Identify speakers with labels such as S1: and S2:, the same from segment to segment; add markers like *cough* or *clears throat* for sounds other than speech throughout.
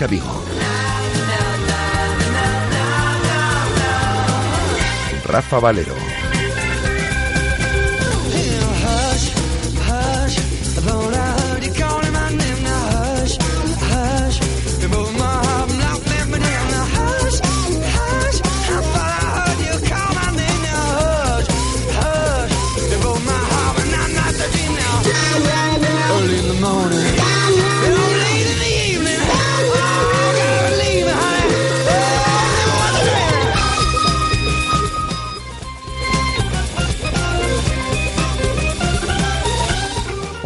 S1: Marca. Rafa Valero.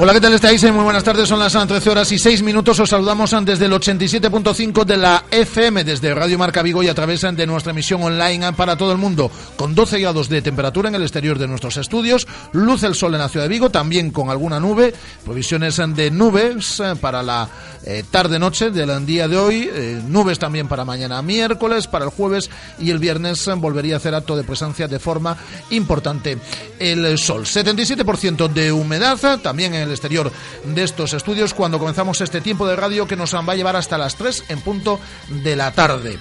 S2: Hola, ¿qué tal estáis? Muy buenas tardes, son las 13 horas y 6 minutos. Os saludamos desde el 87.5 de la FM, desde Radio Marca Vigo y a través de nuestra emisión online para todo el mundo, con 12 grados de temperatura en el exterior de nuestros estudios, luz el sol en la ciudad de Vigo, también con alguna nube, provisiones de nubes eh, para la eh, tarde-noche del día de hoy, eh, nubes también para mañana miércoles, para el jueves y el viernes volvería a hacer acto de presencia de forma importante el sol. 77% de humedad, también en el exterior de estos estudios cuando comenzamos este tiempo de radio que nos va a llevar hasta las 3 en punto de la tarde.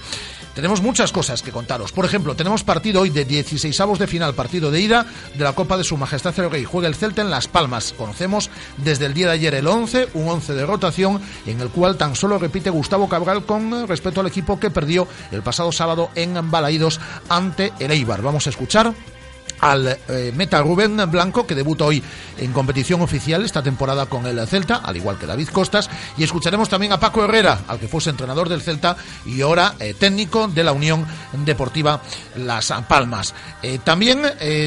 S2: Tenemos muchas cosas que contaros. Por ejemplo, tenemos partido hoy de 16 de final, partido de ida de la Copa de Su Majestad el Rey. Juega el Celta en Las Palmas. Conocemos desde el día de ayer el 11, un 11 de rotación en el cual tan solo repite Gustavo Cabral con respecto al equipo que perdió el pasado sábado en Balaídos ante el Eibar. Vamos a escuchar al eh, meta Rubén Blanco, que debuta hoy en competición oficial esta temporada con el Celta, al igual que David Costas, y escucharemos también a Paco Herrera, al que fuese entrenador del Celta y ahora eh, técnico de la Unión Deportiva Las Palmas. Eh, también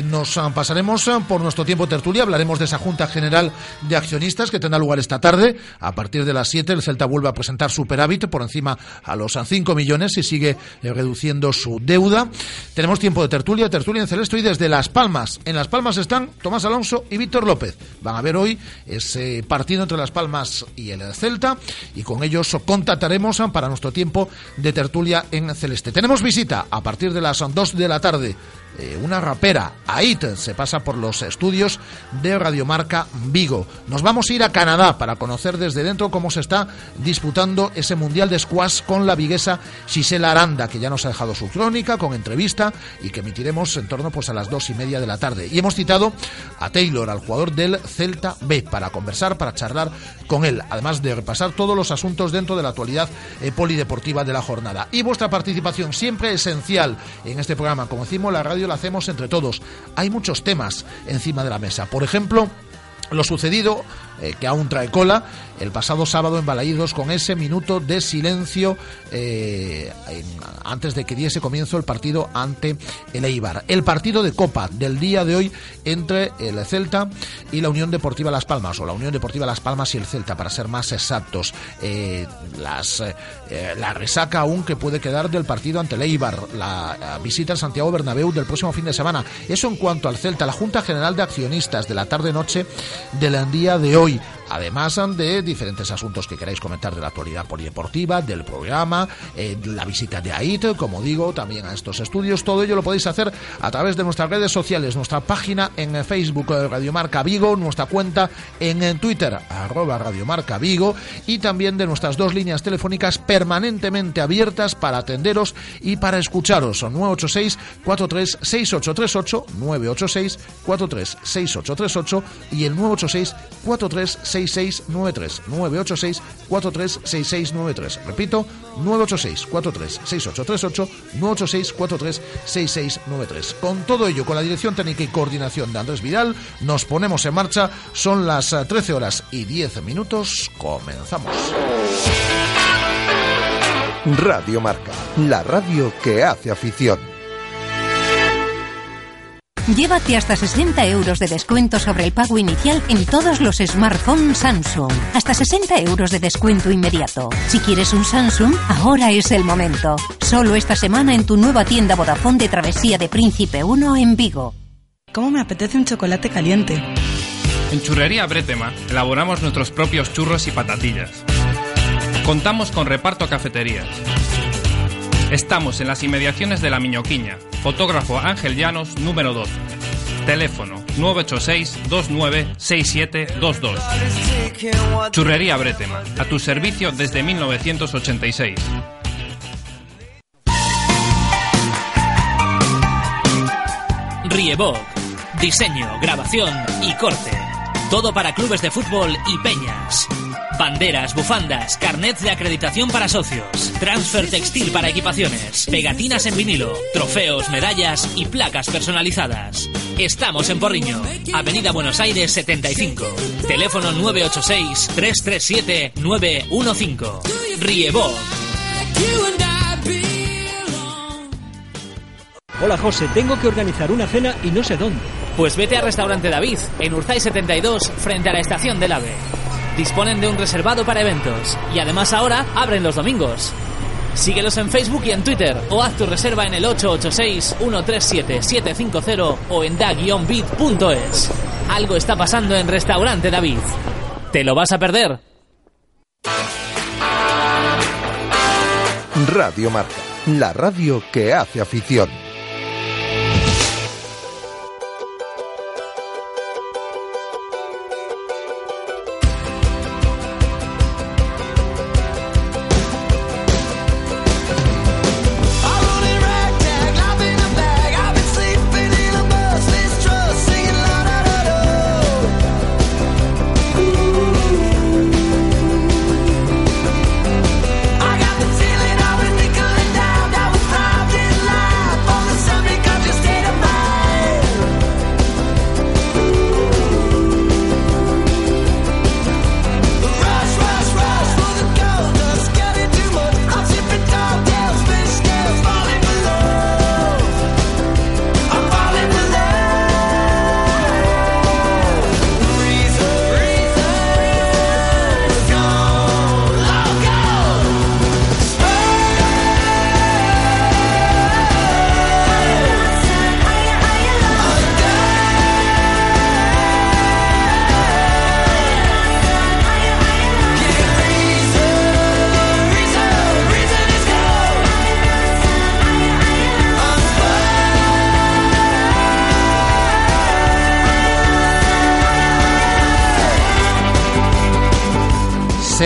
S2: nos pasaremos por nuestro tiempo tertulia, hablaremos de esa Junta General de Accionistas que tendrá lugar esta tarde. A partir de las 7 el Celta vuelve a presentar superávit por encima a los 5 millones y sigue reduciendo su deuda. Tenemos tiempo de tertulia, tertulia en Celeste y desde las Palmas. En Las Palmas están Tomás Alonso y Víctor López. Van a ver hoy ese partido entre Las Palmas y el Celta y con ellos contactaremos para nuestro tiempo de tertulia en Celeste. Tenemos visita a partir de las 2 de la tarde eh, una rapera, Ait, se pasa por los estudios de Radiomarca Vigo. Nos vamos a ir a Canadá para conocer desde dentro cómo se está disputando ese Mundial de Squash con la viguesa Gisela Aranda, que ya nos ha dejado su crónica con entrevista y que emitiremos en torno pues, a las dos y media de la tarde. Y hemos citado a Taylor, al jugador del Celta B, para conversar, para charlar con él, además de repasar todos los asuntos dentro de la actualidad eh, polideportiva de la jornada. Y vuestra participación siempre esencial en este programa. Como decimos, la radio lo hacemos entre todos. Hay muchos temas encima de la mesa. Por ejemplo, lo sucedido, eh, que aún trae cola, el pasado sábado en Balaídos con ese minuto de silencio eh, antes de que diese comienzo el partido ante el Eibar. El partido de Copa del día de hoy entre el Celta y la Unión Deportiva Las Palmas, o la Unión Deportiva Las Palmas y el Celta, para ser más exactos. Eh, la resaca aún que puede quedar del partido ante el Eibar, la visita al Santiago Bernabéu del próximo fin de semana. Eso en cuanto al Celta, la Junta General de Accionistas de la tarde-noche del día de hoy hoy además de diferentes asuntos que queráis comentar de la actualidad polideportiva, del programa, eh, la visita de AIT, como digo, también a estos estudios. Todo ello lo podéis hacer a través de nuestras redes sociales, nuestra página en Facebook eh, Radiomarca Vigo, nuestra cuenta en Twitter arroba Radiomarca Vigo y también de nuestras dos líneas telefónicas permanentemente abiertas para atenderos y para escucharos. Son 986 436838 986 436838 y el 986 436838 6693 986 436693. Repito, 986 436838 986 436693. Con todo ello, con la dirección técnica y coordinación de Andrés Vidal, nos ponemos en marcha. Son las 13 horas y 10 minutos. Comenzamos.
S1: Radio Marca, la radio que hace afición.
S3: Llévate hasta 60 euros de descuento sobre el pago inicial en todos los smartphones Samsung. Hasta 60 euros de descuento inmediato. Si quieres un Samsung, ahora es el momento. Solo esta semana en tu nueva tienda Vodafone de Travesía de Príncipe 1 en Vigo.
S4: ¿Cómo me apetece un chocolate caliente?
S5: En Churrería Bretema elaboramos nuestros propios churros y patatillas. Contamos con reparto a cafeterías. Estamos en las inmediaciones de La Miñoquiña, fotógrafo Ángel Llanos, número 12. Teléfono 986-296722. Churrería Bretema, a tu servicio desde 1986.
S6: Riebok. Diseño, grabación y corte. Todo para clubes de fútbol y peñas. Banderas, bufandas, carnets de acreditación para socios, transfer textil para equipaciones, pegatinas en vinilo, trofeos, medallas y placas personalizadas. Estamos en Porriño, Avenida Buenos Aires 75. Teléfono 986-337-915. Riebok.
S7: Hola José, tengo que organizar una cena y no sé dónde.
S6: Pues vete a Restaurante David, en Urzay 72, frente a la estación del AVE. Disponen de un reservado para eventos y además ahora abren los domingos. Síguelos en Facebook y en Twitter o haz tu reserva en el 886-137-750 o en da-bit.es. Algo está pasando en Restaurante David. ¿Te lo vas a perder?
S1: Radio Marca, la radio que hace afición.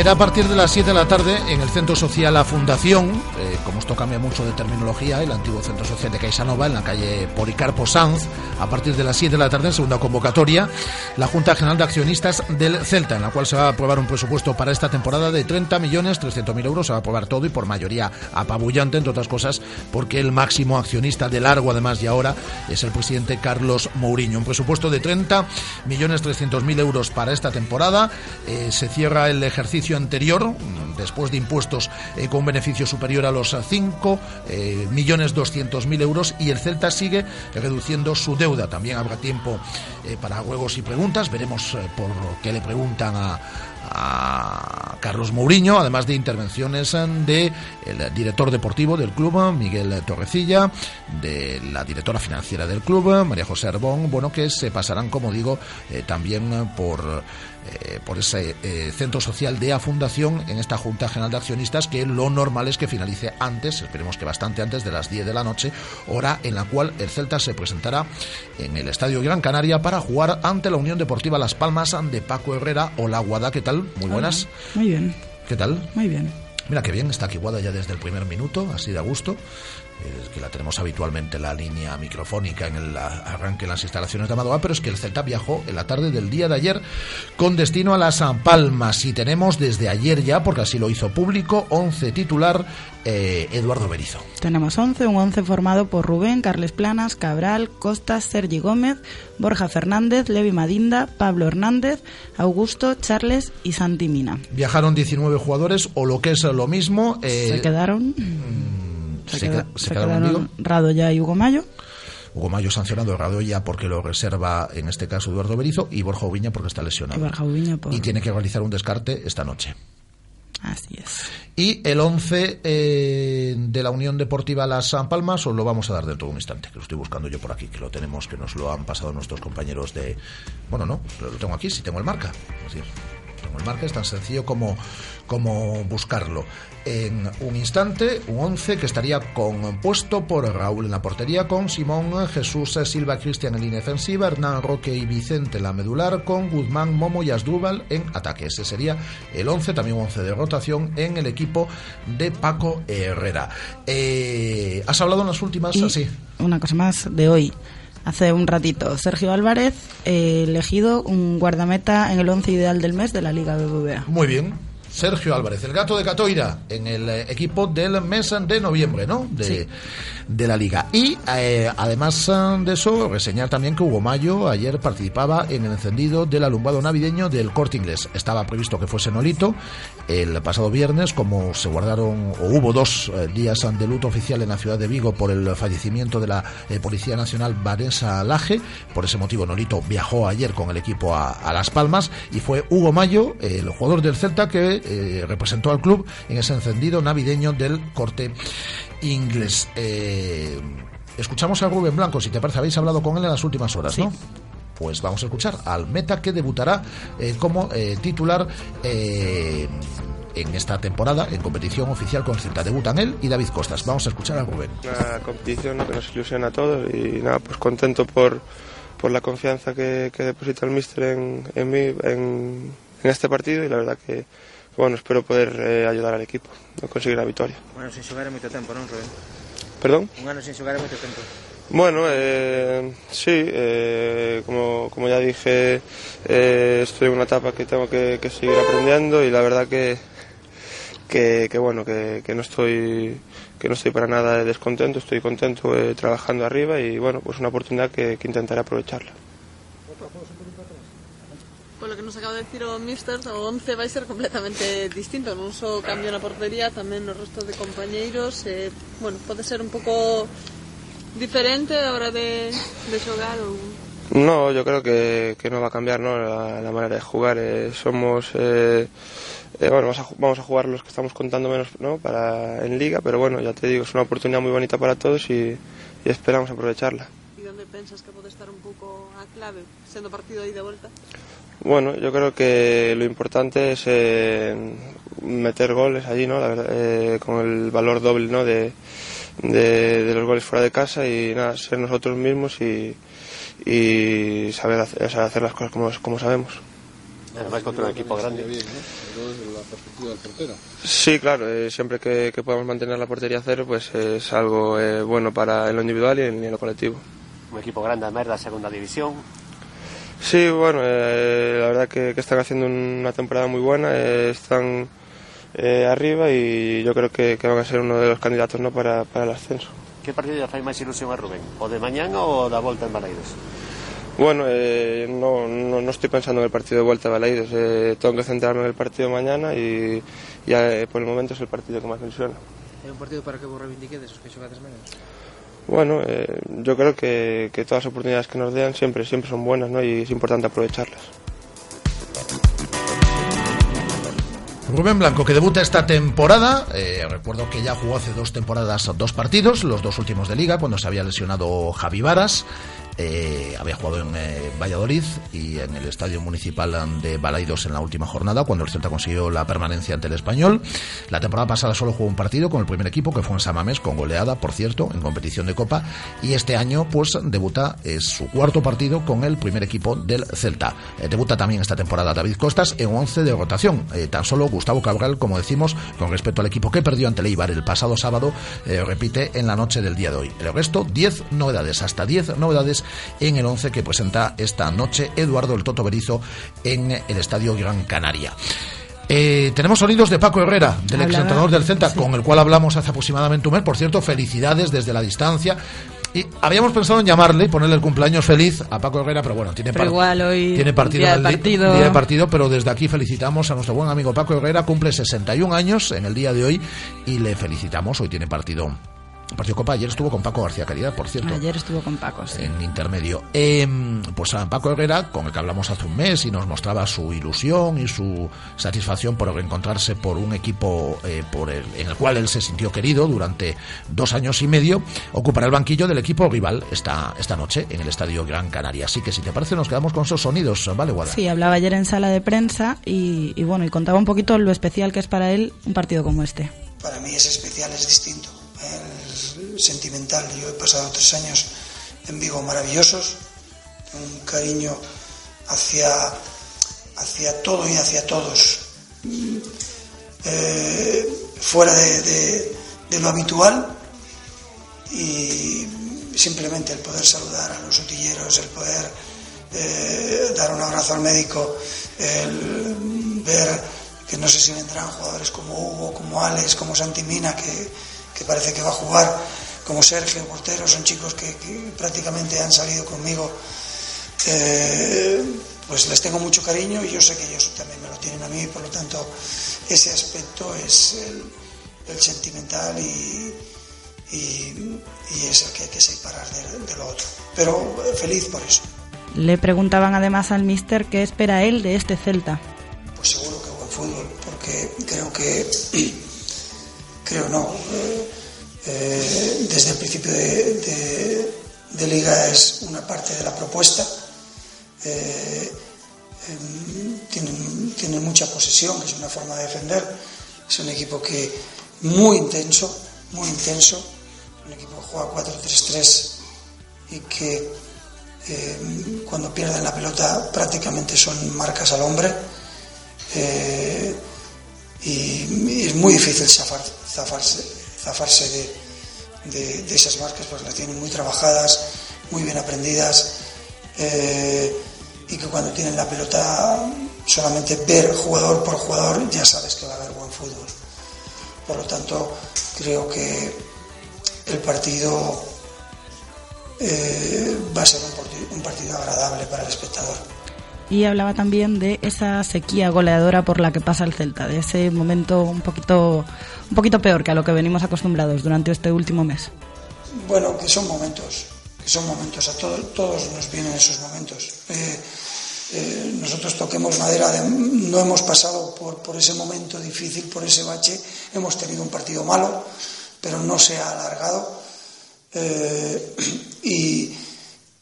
S2: Será a partir de las 7 de la tarde en el Centro Social La Fundación, mucho de terminología, el antiguo Centro Social de Caixanova, en la calle Policarpo Sanz, a partir de las 7 de la tarde, en segunda convocatoria, la Junta General de Accionistas del Celta, en la cual se va a aprobar un presupuesto para esta temporada de 30 millones 300 mil euros, se va a aprobar todo y por mayoría apabullante, entre otras cosas, porque el máximo accionista de largo, además, y ahora, es el presidente Carlos Mourinho. Un presupuesto de 30 millones 300 mil euros para esta temporada, eh, se cierra el ejercicio anterior, después de impuestos eh, con beneficio superior a los 5 eh, millones 200 mil euros y el Celta sigue reduciendo su deuda. También habrá tiempo eh, para juegos y preguntas. Veremos por qué le preguntan a Carlos Mourinho, además de intervenciones de el director deportivo del club, Miguel Torrecilla, de la directora financiera del club, María José Arbón, bueno, que se pasarán, como digo, también por eh, por ese eh, centro social de A Fundación en esta Junta General de Accionistas que lo normal es que finalice antes, esperemos que bastante antes de las 10 de la noche, hora en la cual el Celta se presentará en el Estadio Gran Canaria para jugar ante la Unión Deportiva Las Palmas de Paco Herrera o La Guada. ¿Qué tal? Muy buenas.
S4: Muy bien.
S2: ¿Qué tal?
S4: Muy bien.
S2: Mira qué bien, está aquí ya desde el primer minuto, así de a gusto que la tenemos habitualmente la línea microfónica en el arranque en las instalaciones de Amadoa, pero es que el Celta viajó en la tarde del día de ayer con destino a las San Palmas y tenemos desde ayer ya, porque así lo hizo público, 11 titular eh, Eduardo Berizo.
S4: Tenemos 11, un 11 formado por Rubén, Carles Planas, Cabral, Costas, Sergi Gómez, Borja Fernández, Levi Madinda, Pablo Hernández, Augusto, Charles y Santi Mina.
S2: Viajaron 19 jugadores o lo que es lo mismo.
S4: Eh, se quedaron.
S2: Mm,
S4: se, se, se quedaron Radoya y Hugo Mayo.
S2: Hugo Mayo sancionado, Radoya porque lo reserva en este caso Eduardo Berizo y Borja Ubiña porque está lesionado.
S4: Y, Borja Ubiña por...
S2: y tiene que realizar un descarte esta noche.
S4: Así es.
S2: Y el 11 eh, de la Unión Deportiva Las San Palmas os lo vamos a dar dentro de un instante, que lo estoy buscando yo por aquí, que lo tenemos, que nos lo han pasado nuestros compañeros de... Bueno, no, lo tengo aquí, si tengo el marca. Es. En el marca es tan sencillo como, como buscarlo. En un instante, un 11 que estaría compuesto por Raúl en la portería con Simón, Jesús, Silva, Cristian en línea defensiva, Hernán Roque y Vicente en la medular con Guzmán, Momo y Asdrúbal en ataque. Ese sería el 11, también un 11 de rotación en el equipo de Paco Herrera. Eh, ¿Has hablado en las últimas?
S4: Y
S2: Sí.
S4: una cosa más de hoy. Hace un ratito, Sergio Álvarez, eh, elegido un guardameta en el 11 ideal del mes de la Liga BBVA.
S2: Muy bien. Sergio Álvarez, el gato de Catoira, en el eh, equipo del mes de noviembre, ¿no? De,
S4: Sí.
S2: De la liga. Y eh, además eh, de eso, reseñar también que Hugo Mayo ayer participaba en el encendido del alumbrado navideño del corte inglés. Estaba previsto que fuese Nolito el pasado viernes, como se guardaron, o hubo dos eh, días de luto oficial en la ciudad de Vigo por el fallecimiento de la Policía Nacional Vanessa Laje. Por ese motivo, Nolito viajó ayer con el equipo a, Las Palmas y fue Hugo Mayo, el jugador del Celta, que representó al club en ese encendido navideño del corte inglés. Eh, escuchamos a Rubén Blanco, si te parece, habéis hablado con él en las últimas horas,
S4: Sí.
S2: ¿no? Pues vamos a escuchar al Meta que debutará eh, como eh, titular eh, en esta temporada en competición oficial con el Celta. Debutan él y David Costas. Vamos a escuchar a Rubén.
S8: una competición ¿no? que nos ilusiona a todos y nada, pues contento por, por la confianza que, que deposita el míster en, en mí en, en este partido y la verdad que, bueno, espero poder eh, ayudar al equipo a conseguir a victoria.
S9: Un ano sin xogar é moito tempo, non, Rubén?
S8: Perdón?
S9: Un ano sin xogar é moito tempo.
S8: Bueno, eh, sí, eh, como, como ya dije, eh, estoy en una etapa que tengo que, que seguir aprendiendo y la verdad que, que, que bueno, que, que no estoy que no estoy para nada descontento, estoy contento eh, trabajando arriba y bueno, pues una oportunidad que, que intentaré aprovecharla
S10: lo que nos acaba de decir o Mister, o 11 vai ser completamente distinto, non só cambio na portería, tamén no resto de compañeiros, eh, bueno, pode ser un pouco diferente a hora de, de xogar ou...
S8: No, yo creo que, que no va a cambiar ¿no? La, la manera de jugar. Eh, somos eh, eh, bueno, vamos a, vamos a jugar los que estamos contando menos ¿no? para, en liga, pero bueno, ya te digo, es una oportunidad muy bonita para todos y, y esperamos aprovecharla.
S10: E onde pensas que pode estar un pouco a clave, sendo partido de volta?
S8: Bueno, yo creo que lo importante es eh, meter goles allí, ¿no? La verdad, eh, con el valor doble, ¿no? De, de, de los goles fuera de casa y nada, ser nosotros mismos y, y saber hacer, o sea, hacer las cosas como, como sabemos.
S11: Además contra un equipo grande.
S8: Sí, claro, eh, siempre que, que podamos mantener la portería a cero, pues eh, es algo eh, bueno para en lo individual y en, en lo colectivo.
S11: Un equipo grande, además, da segunda división.
S8: Sí, bueno, eh, la verdad que, que, están haciendo una temporada muy buena, eh, están eh, arriba y yo creo que, que, van a ser uno de los candidatos ¿no? para, para el ascenso.
S11: Que partido lle fai máis ilusión a Rubén? O de mañán ou da volta en Balaidos?
S8: Bueno, eh, no, no, no estoy pensando en el partido de vuelta a Balaidos. Eh, tengo que centrarme en el partido mañana y ya eh, por el momento es el partido que más me ilusiona.
S9: É un partido para que vos reivindiquedes os que xogades menos?
S8: Bueno, eh, yo creo que, que todas las oportunidades que nos den siempre, siempre son buenas ¿no? y es importante aprovecharlas.
S2: Rubén Blanco, que debuta esta temporada. Eh, recuerdo que ya jugó hace dos temporadas dos partidos, los dos últimos de liga, cuando se había lesionado Javi Varas. Eh, había jugado en eh, Valladolid y en el Estadio Municipal de Balaidos en la última jornada, cuando el Celta consiguió la permanencia ante el Español. La temporada pasada solo jugó un partido con el primer equipo, que fue en Samamés, con goleada, por cierto, en competición de Copa. Y este año, pues, debuta, es su cuarto partido con el primer equipo del Celta. Eh, debuta también esta temporada David Costas en 11 de rotación. Eh, tan solo Gustavo Cabral, como decimos, con respecto al equipo que perdió ante el Eibar el pasado sábado, eh, repite en la noche del día de hoy. El resto, 10 novedades, hasta 10 novedades en el 11 que presenta esta noche Eduardo el Toto Berizo en el Estadio Gran Canaria. Eh, tenemos sonidos de Paco Herrera, del exentrenador del Celta, con el cual hablamos hace aproximadamente un mes. Por cierto, felicidades desde la distancia. Y habíamos pensado en llamarle y ponerle el cumpleaños feliz a Paco Herrera, pero bueno, tiene,
S4: Pero
S2: par-
S4: igual hoy,
S2: tiene partido,
S4: día de partido.
S2: día de partido, pero desde aquí felicitamos a nuestro buen amigo Paco Herrera, cumple 61 años en el día de hoy y le felicitamos, hoy tiene partido partido Copa. Ayer estuvo con Paco García Caridad, por cierto.
S4: Ayer estuvo con Paco, sí.
S2: En intermedio. Eh, pues a Paco Herrera, con el que hablamos hace un mes y nos mostraba su ilusión y su satisfacción por reencontrarse por un equipo eh, por el, en el cual él se sintió querido durante dos años y medio, ocupará el banquillo del equipo rival esta, esta noche en el Estadio Gran Canaria. Así que si te parece, nos quedamos con esos sonidos, ¿vale, Guada?
S4: Sí, hablaba ayer en sala de prensa y, y bueno, y contaba un poquito lo especial que es para él un partido como este.
S12: Para mí es especial, es distinto, sentimental. Yo he pasado tres años en Vigo maravillosos, un cariño hacia, hacia todo y hacia todos, eh, fuera de, lo habitual y simplemente el poder saludar a los utilleros, el poder eh, dar un abrazo al médico, el ver que no sé si vendrán jugadores como Hugo, como Alex, como Santimina, que, que parece que va a jugar, como Sergio Portero, son chicos que, que prácticamente han salido conmigo eh, pues les tengo mucho cariño y yo sé que ellos también me lo tienen a mí, por lo tanto ese aspecto es el, el sentimental y, y, y, es el que hay que separar de, de, lo otro. Pero feliz por eso.
S4: Le preguntaban además al mister qué espera él de este Celta.
S12: Pues seguro que buen fútbol, porque creo que, *clears throat* creo no, eh, desde el principio de, liga es una parte de la propuesta eh, eh, tienen, tienen, mucha posesión, es una forma de defender. Es un equipo que muy intenso, muy intenso, un equipo que juega 4-3-3 y que eh, cuando pierden la pelota prácticamente son marcas al hombre. Eh, y, es muy difícil zafar, zafarse, zafarse de, de, esas marcas porque las tienen muy trabajadas, muy bien aprendidas. Eh, y que cuando tienen la pelota solamente ver jugador por jugador ya sabes que va a haber buen fútbol. Por lo tanto, creo que el partido eh, va a ser un un partido agradable para el espectador.
S4: Y hablaba también de esa sequía goleadora por la que pasa el Celta, de ese momento un poquito, un poquito peor que a lo que venimos acostumbrados durante este último mes.
S12: Bueno, que son momentos, que son momentos, a todo, todos nos vienen esos momentos. Eh, eh, nosotros toquemos madera, de, no hemos pasado por, por, ese momento difícil, por ese bache, hemos tenido un partido malo, pero no se ha alargado eh, *clears throat* y,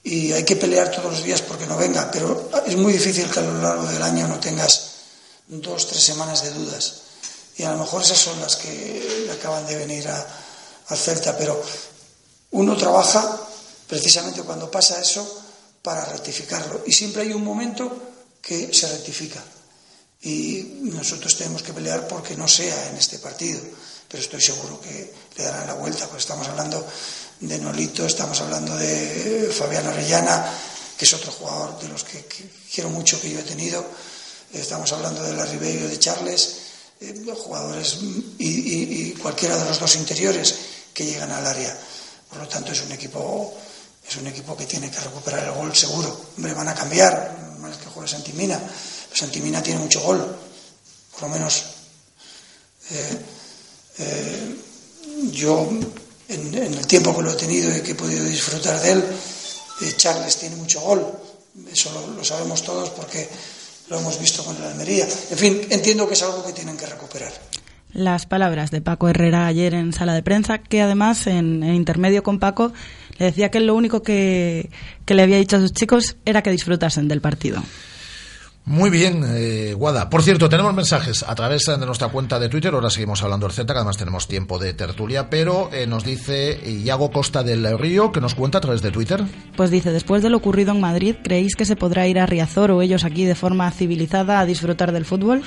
S12: y, hay que pelear todos los días porque no venga, pero es muy difícil que a lo largo del año no tengas dos, tres semanas de dudas y a lo mejor esas son las que acaban de venir a, al Celta, pero uno trabaja precisamente cuando pasa eso para rectificarlo. Y siempre hay un momento que se rectifica. Y nosotros tenemos que pelear porque no sea en este partido. Pero estoy seguro que le darán la vuelta, porque estamos hablando de Nolito, estamos hablando de Fabián Orellana, que es otro jugador de los que, quiero mucho que yo he tenido. Estamos hablando de la Ribeiro de Charles, eh, jugadores y, y, cualquiera de los dos interiores que llegan al área. Por lo tanto, es un equipo es un equipo que tiene que recuperar el gol seguro. Hombre, van a cambiar, más que juegue Santimina. Santimina tiene mucho gol, por lo menos. Eh, eh, yo, en, el tiempo que lo he tenido y que he podido disfrutar de él, eh, Charles tiene mucho gol. Eso lo, sabemos todos porque lo hemos visto con el Almería. En fin, entiendo que es algo que tienen que recuperar.
S4: Las palabras de Paco Herrera ayer en sala de prensa, que además en, en intermedio con Paco le decía que lo único que, que, le había dicho a sus chicos era que disfrutasen del partido.
S2: Muy bien, eh, Guada. Por cierto, tenemos mensajes a través de nuestra cuenta de Twitter. Ahora seguimos hablando del Celta, que además tenemos tiempo de tertulia. Pero eh, nos dice Iago Costa del Río, que nos cuenta a través de Twitter.
S4: Pues dice: Después de lo ocurrido en Madrid, ¿creéis que se podrá ir a Riazor o ellos aquí de forma civilizada a disfrutar del fútbol?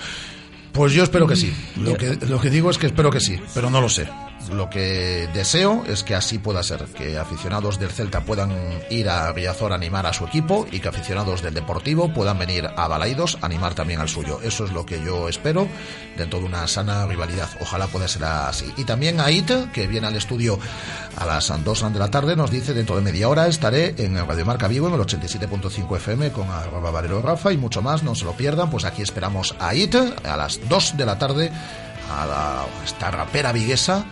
S2: Pues yo espero que sí. Lo que, lo que digo es que espero que sí, pero no lo sé. Lo que deseo es que así pueda ser, que aficionados del Celta puedan ir a Villazor a animar a su equipo y que aficionados del Deportivo puedan venir a Balaidos a animar también al suyo. Eso es lo que yo espero dentro de una sana rivalidad. Ojalá pueda ser así. Y también a It, que viene al estudio a las 2 de la tarde, nos dice dentro de media hora estaré en Radio Marca Vivo en el 87.5 FM con arroba Valero Rafa y mucho más, no se lo pierdan, pues aquí esperamos a It a las 2 de la tarde a la, esta rapera viguesa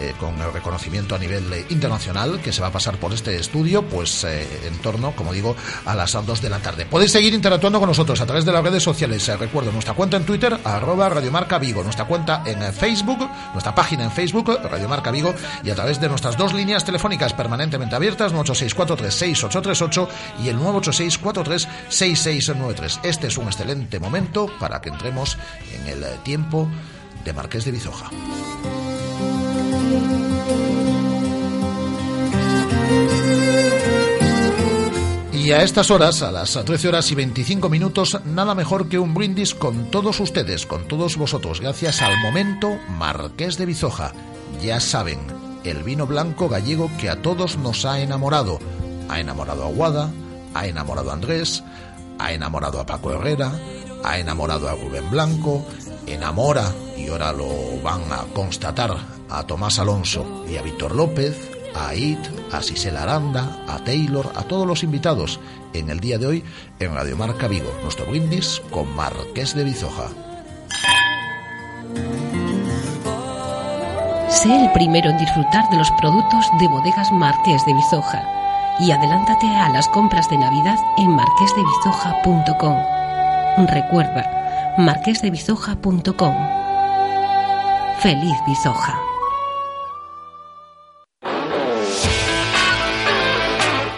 S2: eh, con el reconocimiento a nivel eh, internacional que se va a pasar por este estudio, pues eh, en torno, como digo, a las 2 de la tarde. Podéis seguir interactuando con nosotros a través de las redes sociales. recuerdo nuestra cuenta en Twitter, arroba Radiomarca Vigo, nuestra cuenta en Facebook, nuestra página en Facebook, Radiomarca Vigo, y a través de nuestras dos líneas telefónicas permanentemente abiertas, 986436838 y el 986436693. Este es un excelente momento para que entremos en el tiempo de Marqués de Bizoja. Y a estas horas, a las 13 horas y 25 minutos, nada mejor que un brindis con todos ustedes, con todos vosotros, gracias al momento Marqués de Bizoja. Ya saben, el vino blanco gallego que a todos nos ha enamorado. Ha enamorado a Guada, ha enamorado a Andrés, ha enamorado a Paco Herrera, ha enamorado a Rubén Blanco, enamora, y ahora lo van a constatar, a Tomás Alonso y a Víctor López, a It, a Sisela Aranda, a Taylor, a todos los invitados en el día de hoy en Radio Marca Vigo, nuestro brindis con Marqués de Bizoja.
S13: Sé el primero en disfrutar de los productos de bodegas Marqués de Bizoja y adelántate a las compras de Navidad en marquesdebizoja.com. Recuerda, marquesdebizoja.com. Feliz Bizoja.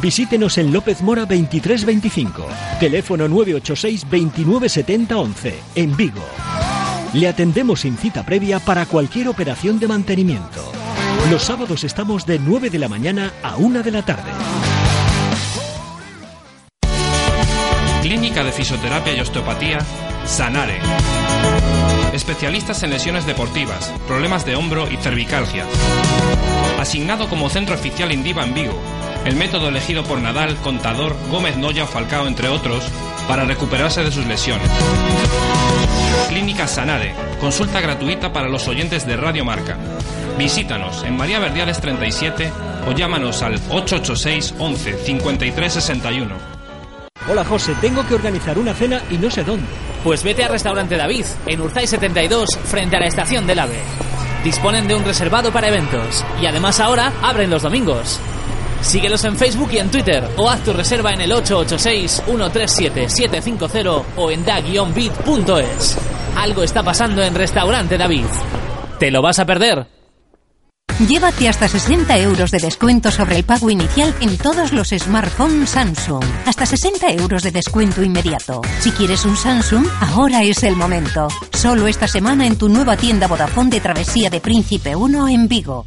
S7: Visítenos en López Mora 2325, teléfono 986 2970 11, en Vigo. Le atendemos sin cita previa para cualquier operación de mantenimiento. Los sábados estamos de 9 de la mañana a 1 de la tarde.
S5: Clínica de Fisioterapia y Osteopatía, Sanare. Especialistas en lesiones deportivas, problemas de hombro y cervicalgia. Asignado como centro oficial Indiva en Vigo, el método elegido por Nadal, Contador, Gómez Noya o Falcao, entre otros, para recuperarse de sus lesiones. Clínica Sanare, consulta gratuita para los oyentes de Radio Marca. Visítanos en María Verdiales 37 o llámanos al 886 11 53 61.
S7: Hola José, tengo que organizar una cena y no sé dónde.
S6: Pues vete al restaurante David, en Urzay 72, frente a la estación del AVE. Disponen de un reservado para eventos y además ahora abren los domingos. Síguelos en Facebook y en Twitter o haz tu reserva en el 886-137-750 o en da-bit.es. Algo está pasando en Restaurante David. ¿Te lo vas a perder?
S3: Llévate hasta 60 euros de descuento sobre el pago inicial en todos los smartphones Samsung. Hasta 60 euros de descuento inmediato. Si quieres un Samsung, ahora es el momento. Solo esta semana en tu nueva tienda Vodafone de Travesía de Príncipe 1 en Vigo.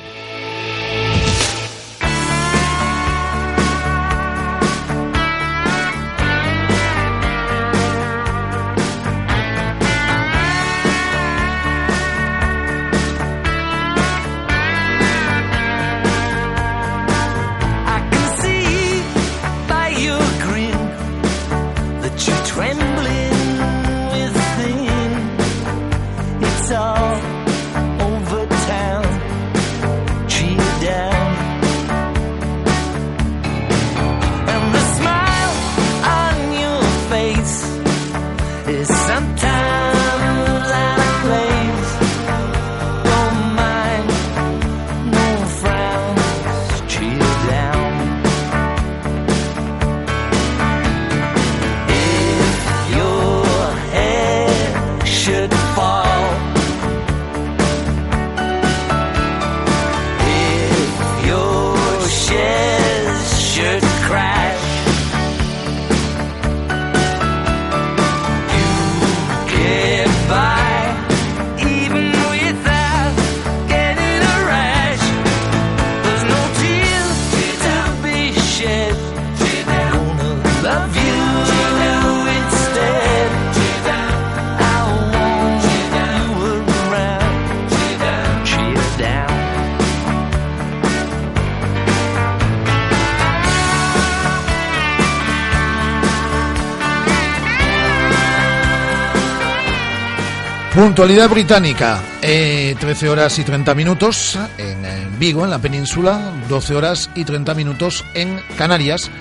S2: Puntualidad británica, eh, 13 horas y 30 minutos en, Vigo, en la península, 12 horas y 30 minutos en Canarias.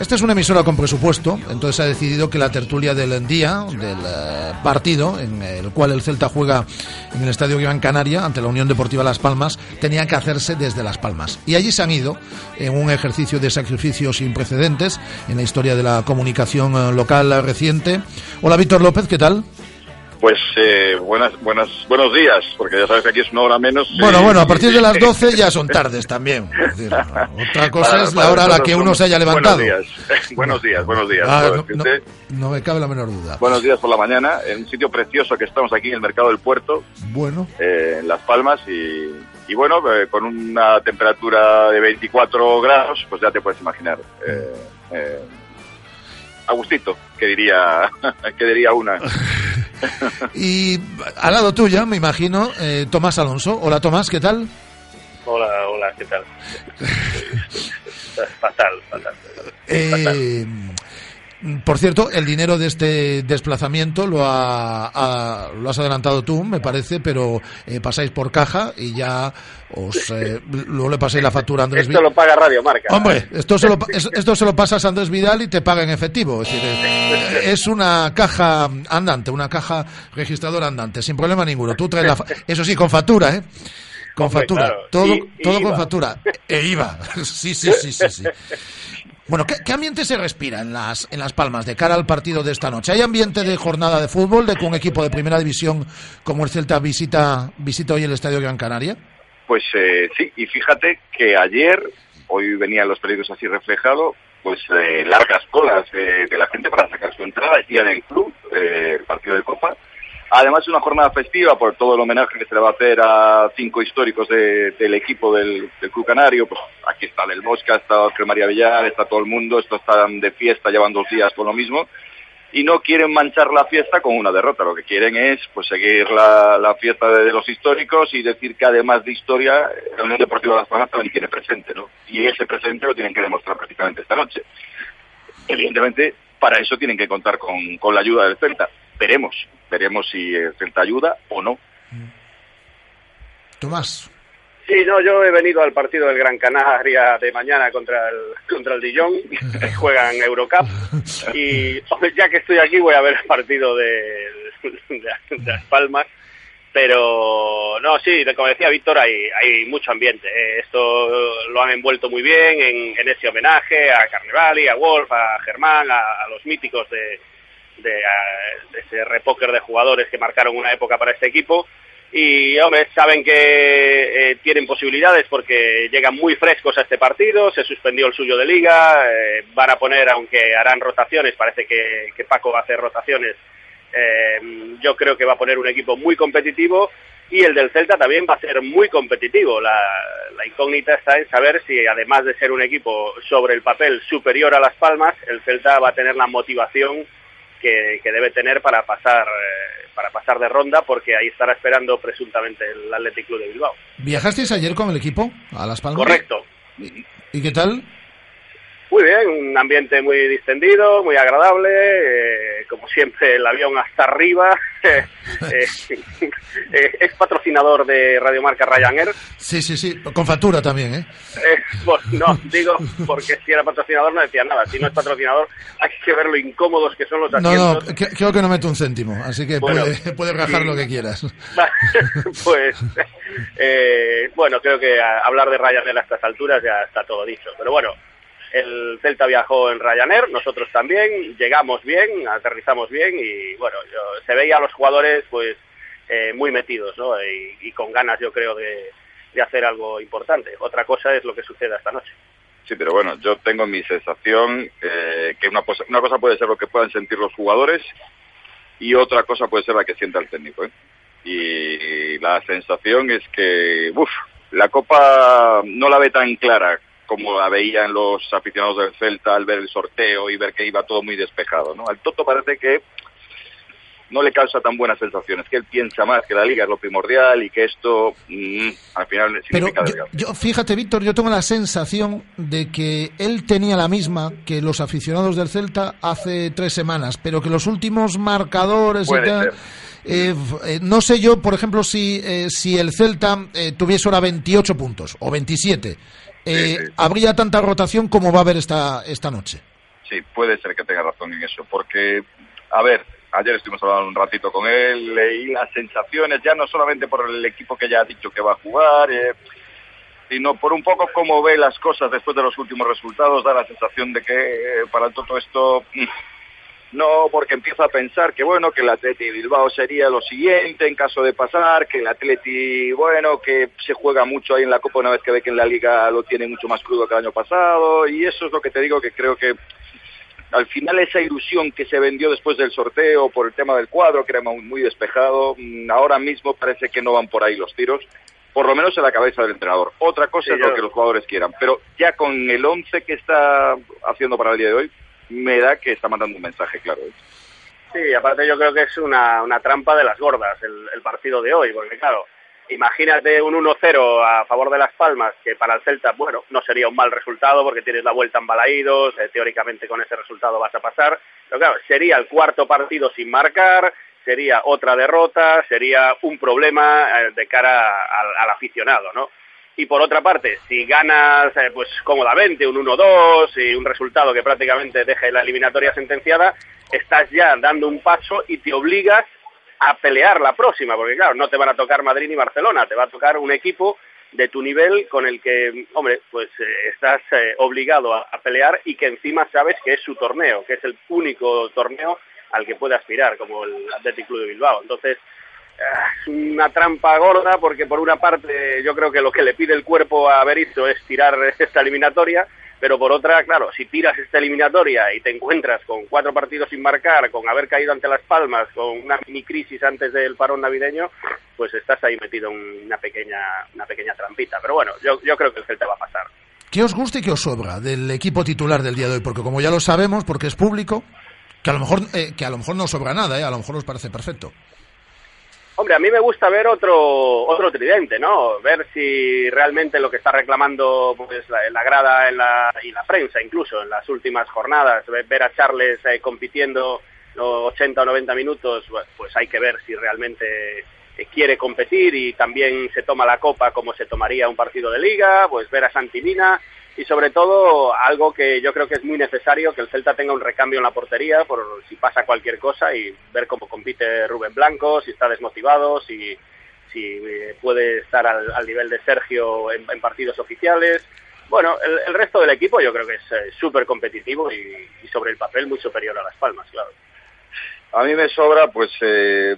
S2: Esta es una emisora con presupuesto, entonces ha decidido que la tertulia del día, del eh, partido, en el cual el Celta juega en el Estadio Gran Canaria ante la Unión Deportiva Las Palmas, tenía que hacerse desde Las Palmas. Y allí se han ido en un ejercicio de sacrificios sin precedentes en la historia de la comunicación eh, local reciente. Hola Víctor López, ¿qué tal?
S14: Pues eh, buenas, buenas, buenos días, porque ya sabes que aquí es una hora menos.
S2: Bueno, bueno, a partir de las *laughs* 12 ya son tardes también. Es decir, *laughs* otra cosa
S14: Para-
S2: es la hora a la que uno se haya levantado.
S14: Buenos días, *laughs* buenos días, buenos días.
S2: Ah,
S14: Puedo
S2: no, me cabe la menor duda.
S14: Buenos días por la mañana, en un sitio precioso que estamos aquí en el Mercado del Puerto,
S2: Bueno,
S14: eh, en Las Palmas, y, y bueno, eh, con una temperatura de 24 grados, pues ya te puedes imaginar. Eh, eh, Agustito, que diría, *laughs* que diría una. *laughs*
S2: y al lado tuya, me imagino, eh, Tomás Alonso. Hola Tomás, ¿qué tal?
S15: Hola, hola, ¿qué tal? *laughs* fatal, fatal.
S2: Eh, por cierto, el dinero de este desplazamiento lo, ha- ha- lo has adelantado tú, me parece, pero eh, pasáis por caja y ya os eh, luego le pasáis la factura a Andrés
S15: Esto
S2: Vidal.
S15: lo paga Radio Marca.
S2: Hombre, esto se, lo, esto se lo pasas a Andrés Vidal y te paga en efectivo. Es, decir, es una caja andante, una caja registradora andante, sin problema ninguno. Tú traes la fa- eso sí, con factura, ¿eh? Con
S15: Hombre,
S2: factura,
S15: claro.
S2: todo,
S15: Y- y
S2: todo con
S15: IVA.
S2: factura. E IVA. *laughs* Sí, sí, sí, sí, sí. Bueno, ¿qué, ambiente se respira en las, en las Palmas de cara al partido de esta noche? ¿Hay ambiente de jornada de fútbol, de que un equipo de primera división como el Celta visita, visita hoy el Estadio Gran Canaria?
S14: Pues eh, sí, y fíjate que ayer, hoy venían los periódicos así reflejado, pues eh, largas colas de la gente para sacar su entrada, y en el club, eh, el partido de Copa. Además, una jornada festiva por todo el homenaje que se le va a hacer a cinco históricos de- del equipo del, del Club Canario. Pues aquí está Del Mosca, está Oscar María Villar, está todo el mundo, estos están de fiesta, llevan dos días con lo mismo y no quieren manchar la fiesta con una derrota. Lo que quieren es pues seguir la, fiesta de, de los históricos y decir que además de historia, la Unión Deportiva Las Palmas también tiene presente, ¿no? Y ese presente lo tienen que demostrar prácticamente esta noche. Evidentemente, para eso tienen que contar con, con la ayuda del Celta. Veremos, veremos si el Celta ayuda o no.
S2: Tomás.
S15: Sí, no, yo he venido al partido del Gran Canaria de mañana contra el contra el Dijon, que *laughs* juegan Eurocup, *laughs* y ya que estoy aquí voy a ver el partido de, de- de Las Palmas, pero no, sí, como decía Víctor, hay, hay mucho ambiente. eh, Esto lo han envuelto muy bien en, en ese homenaje a Carnevali, a Wolf, a Germán, a, a los míticos de, de, a- de ese repóquer de jugadores que marcaron una época para este equipo. Y, hombre, saben que eh, tienen posibilidades porque llegan muy frescos a este partido, se suspendió el suyo de liga, eh, van a poner, aunque harán rotaciones, parece que, que Paco va a hacer rotaciones, eh, yo creo que va a poner un equipo muy competitivo y el del Celta también va a ser muy competitivo. La, la incógnita está en saber si, además de ser un equipo sobre el papel superior a Las Palmas, el Celta va a tener la motivación que, que debe tener para pasar eh, para pasar de ronda, porque ahí estará esperando presuntamente el Athletic Club de Bilbao.
S2: ¿Viajasteis ayer con el equipo a Las Palmas?
S15: Correcto.
S2: ¿Y qué tal?
S15: Muy bien, un ambiente muy distendido, muy agradable, eh, como siempre el avión hasta arriba. *laughs* eh, eh, es patrocinador de Radiomarca Ryanair.
S2: Sí, sí, sí, con factura también, ¿eh?
S15: Eh, pues no, digo, porque si era patrocinador no decía nada. Si no es patrocinador, hay que ver lo incómodos que son los
S2: No, no,
S15: asientos.
S2: que- creo que no meto un céntimo, así que
S15: Bueno,
S2: puede, puedes rajar
S15: sí.
S2: lo que quieras. *laughs*
S15: pues, eh, bueno, creo que hablar de Ryanair a estas alturas ya está todo dicho. Pero bueno, el Celta viajó en Ryanair, nosotros también, llegamos bien, aterrizamos bien y bueno, yo- se veía a los jugadores pues eh, muy metidos ¿no? y, y con ganas yo creo de, de hacer algo importante. Otra cosa es lo que suceda esta noche.
S14: Sí, pero bueno, yo tengo mi sensación eh, que una cosa, una cosa puede ser lo que puedan sentir los jugadores y otra cosa puede ser la que sienta el técnico. ¿eh? Y la sensación es que, uff, la Copa no la ve tan clara como la veían los aficionados del Celta al ver el sorteo y ver que iba todo muy despejado. ¿no? Al Toto parece que no le causa tan buenas sensaciones, que él piensa más que la liga es lo primordial y que esto mm, al final
S2: Pero
S14: significa
S2: yo,
S14: desgaste.
S2: yo- fíjate, Víctor, yo tengo la sensación de que él tenía la misma que los aficionados del Celta hace tres semanas, pero que los últimos marcadores y tal. Eh, eh, no sé yo, por ejemplo, si, eh, si el Celta eh, tuviese ahora 28 puntos o 27, eh, ¿habría tanta rotación como va a haber esta, esta noche?
S14: Sí, puede ser que tenga razón en eso, porque, a ver, ayer estuvimos hablando un ratito con él, leí las sensaciones, ya no solamente por el equipo que ya ha dicho que va a jugar, eh, sino por un poco cómo ve las cosas después de los últimos resultados, da la sensación de que eh, para el Toto esto... No, porque empieza a pensar que bueno, que el Atleti Bilbao sería lo siguiente en caso de pasar, que el Atleti, bueno, que se juega mucho ahí en la Copa una vez que ve que en la Liga lo tiene mucho más crudo que el año pasado, y eso es lo que te digo que creo que al final esa ilusión que se vendió después del sorteo por el tema del cuadro, que era muy, muy despejado, mm, ahora mismo parece que no van por ahí los tiros, por lo menos en la cabeza del entrenador. Otra cosa
S15: Sí,
S14: es lo
S15: yo-
S14: que los jugadores quieran, pero ya con el 11 que está haciendo para el día de hoy, me da que está mandando un mensaje claro.
S15: Sí, aparte yo creo que es una, una trampa de las gordas el, partido de hoy, porque claro, imagínate un 1-0 a favor de Las Palmas, que para el Celta, bueno, no sería un mal resultado porque tienes la vuelta en Balaídos, eh, teóricamente con ese resultado vas a pasar, pero claro, sería el cuarto partido sin marcar, sería otra derrota, sería un problema eh, de cara al aficionado, ¿no? Y por otra parte, si ganas eh, pues cómodamente un 1-2 y un resultado que prácticamente deje la eliminatoria sentenciada, estás ya dando un paso y te obligas a pelear la próxima, porque claro, no te van a tocar Madrid ni Barcelona, te va a tocar un equipo de tu nivel con el que, hombre, pues eh, estás eh, obligado a, pelear y que encima sabes que es su torneo, que es el único torneo al que puede aspirar, como el Athletic Club de Bilbao. Entonces, es una trampa gorda porque por una parte yo creo que lo que le pide el cuerpo a Berizzo es tirar *laughs* esta eliminatoria, pero por otra, claro, si tiras esta eliminatoria y te encuentras con cuatro partidos sin marcar, con haber caído ante Las Palmas, con una mini crisis antes del parón navideño, pues estás ahí metido en una pequeña, una pequeña trampita. Pero bueno, yo, yo creo que el Celta va a pasar.
S2: ¿Qué os gusta y qué os sobra del equipo titular del día de hoy? Porque como ya lo sabemos, porque es público, que a lo mejor, eh, que a lo mejor no sobra nada, ¿eh? a lo mejor os parece perfecto.
S15: Hombre, a mí me gusta ver otro otro tridente, ¿no? Ver si realmente lo que está reclamando pues la, grada en la, y la prensa incluso en las últimas jornadas, ver, a Charles eh, compitiendo los 80 o 90 minutos, pues hay que ver si realmente eh, quiere competir y también se toma la copa como se tomaría un partido de liga, pues ver a Santimina y sobre todo algo que yo creo que es muy necesario, que el Celta tenga un recambio en la portería por si pasa cualquier cosa y ver cómo compite Rubén Blanco, si está desmotivado, si, si eh, puede estar al, al nivel de Sergio en, partidos oficiales. Bueno, el, el resto del equipo yo creo que es eh, súper competitivo y, y sobre el papel muy superior a Las Palmas, claro.
S14: A mí me sobra, pues, eh,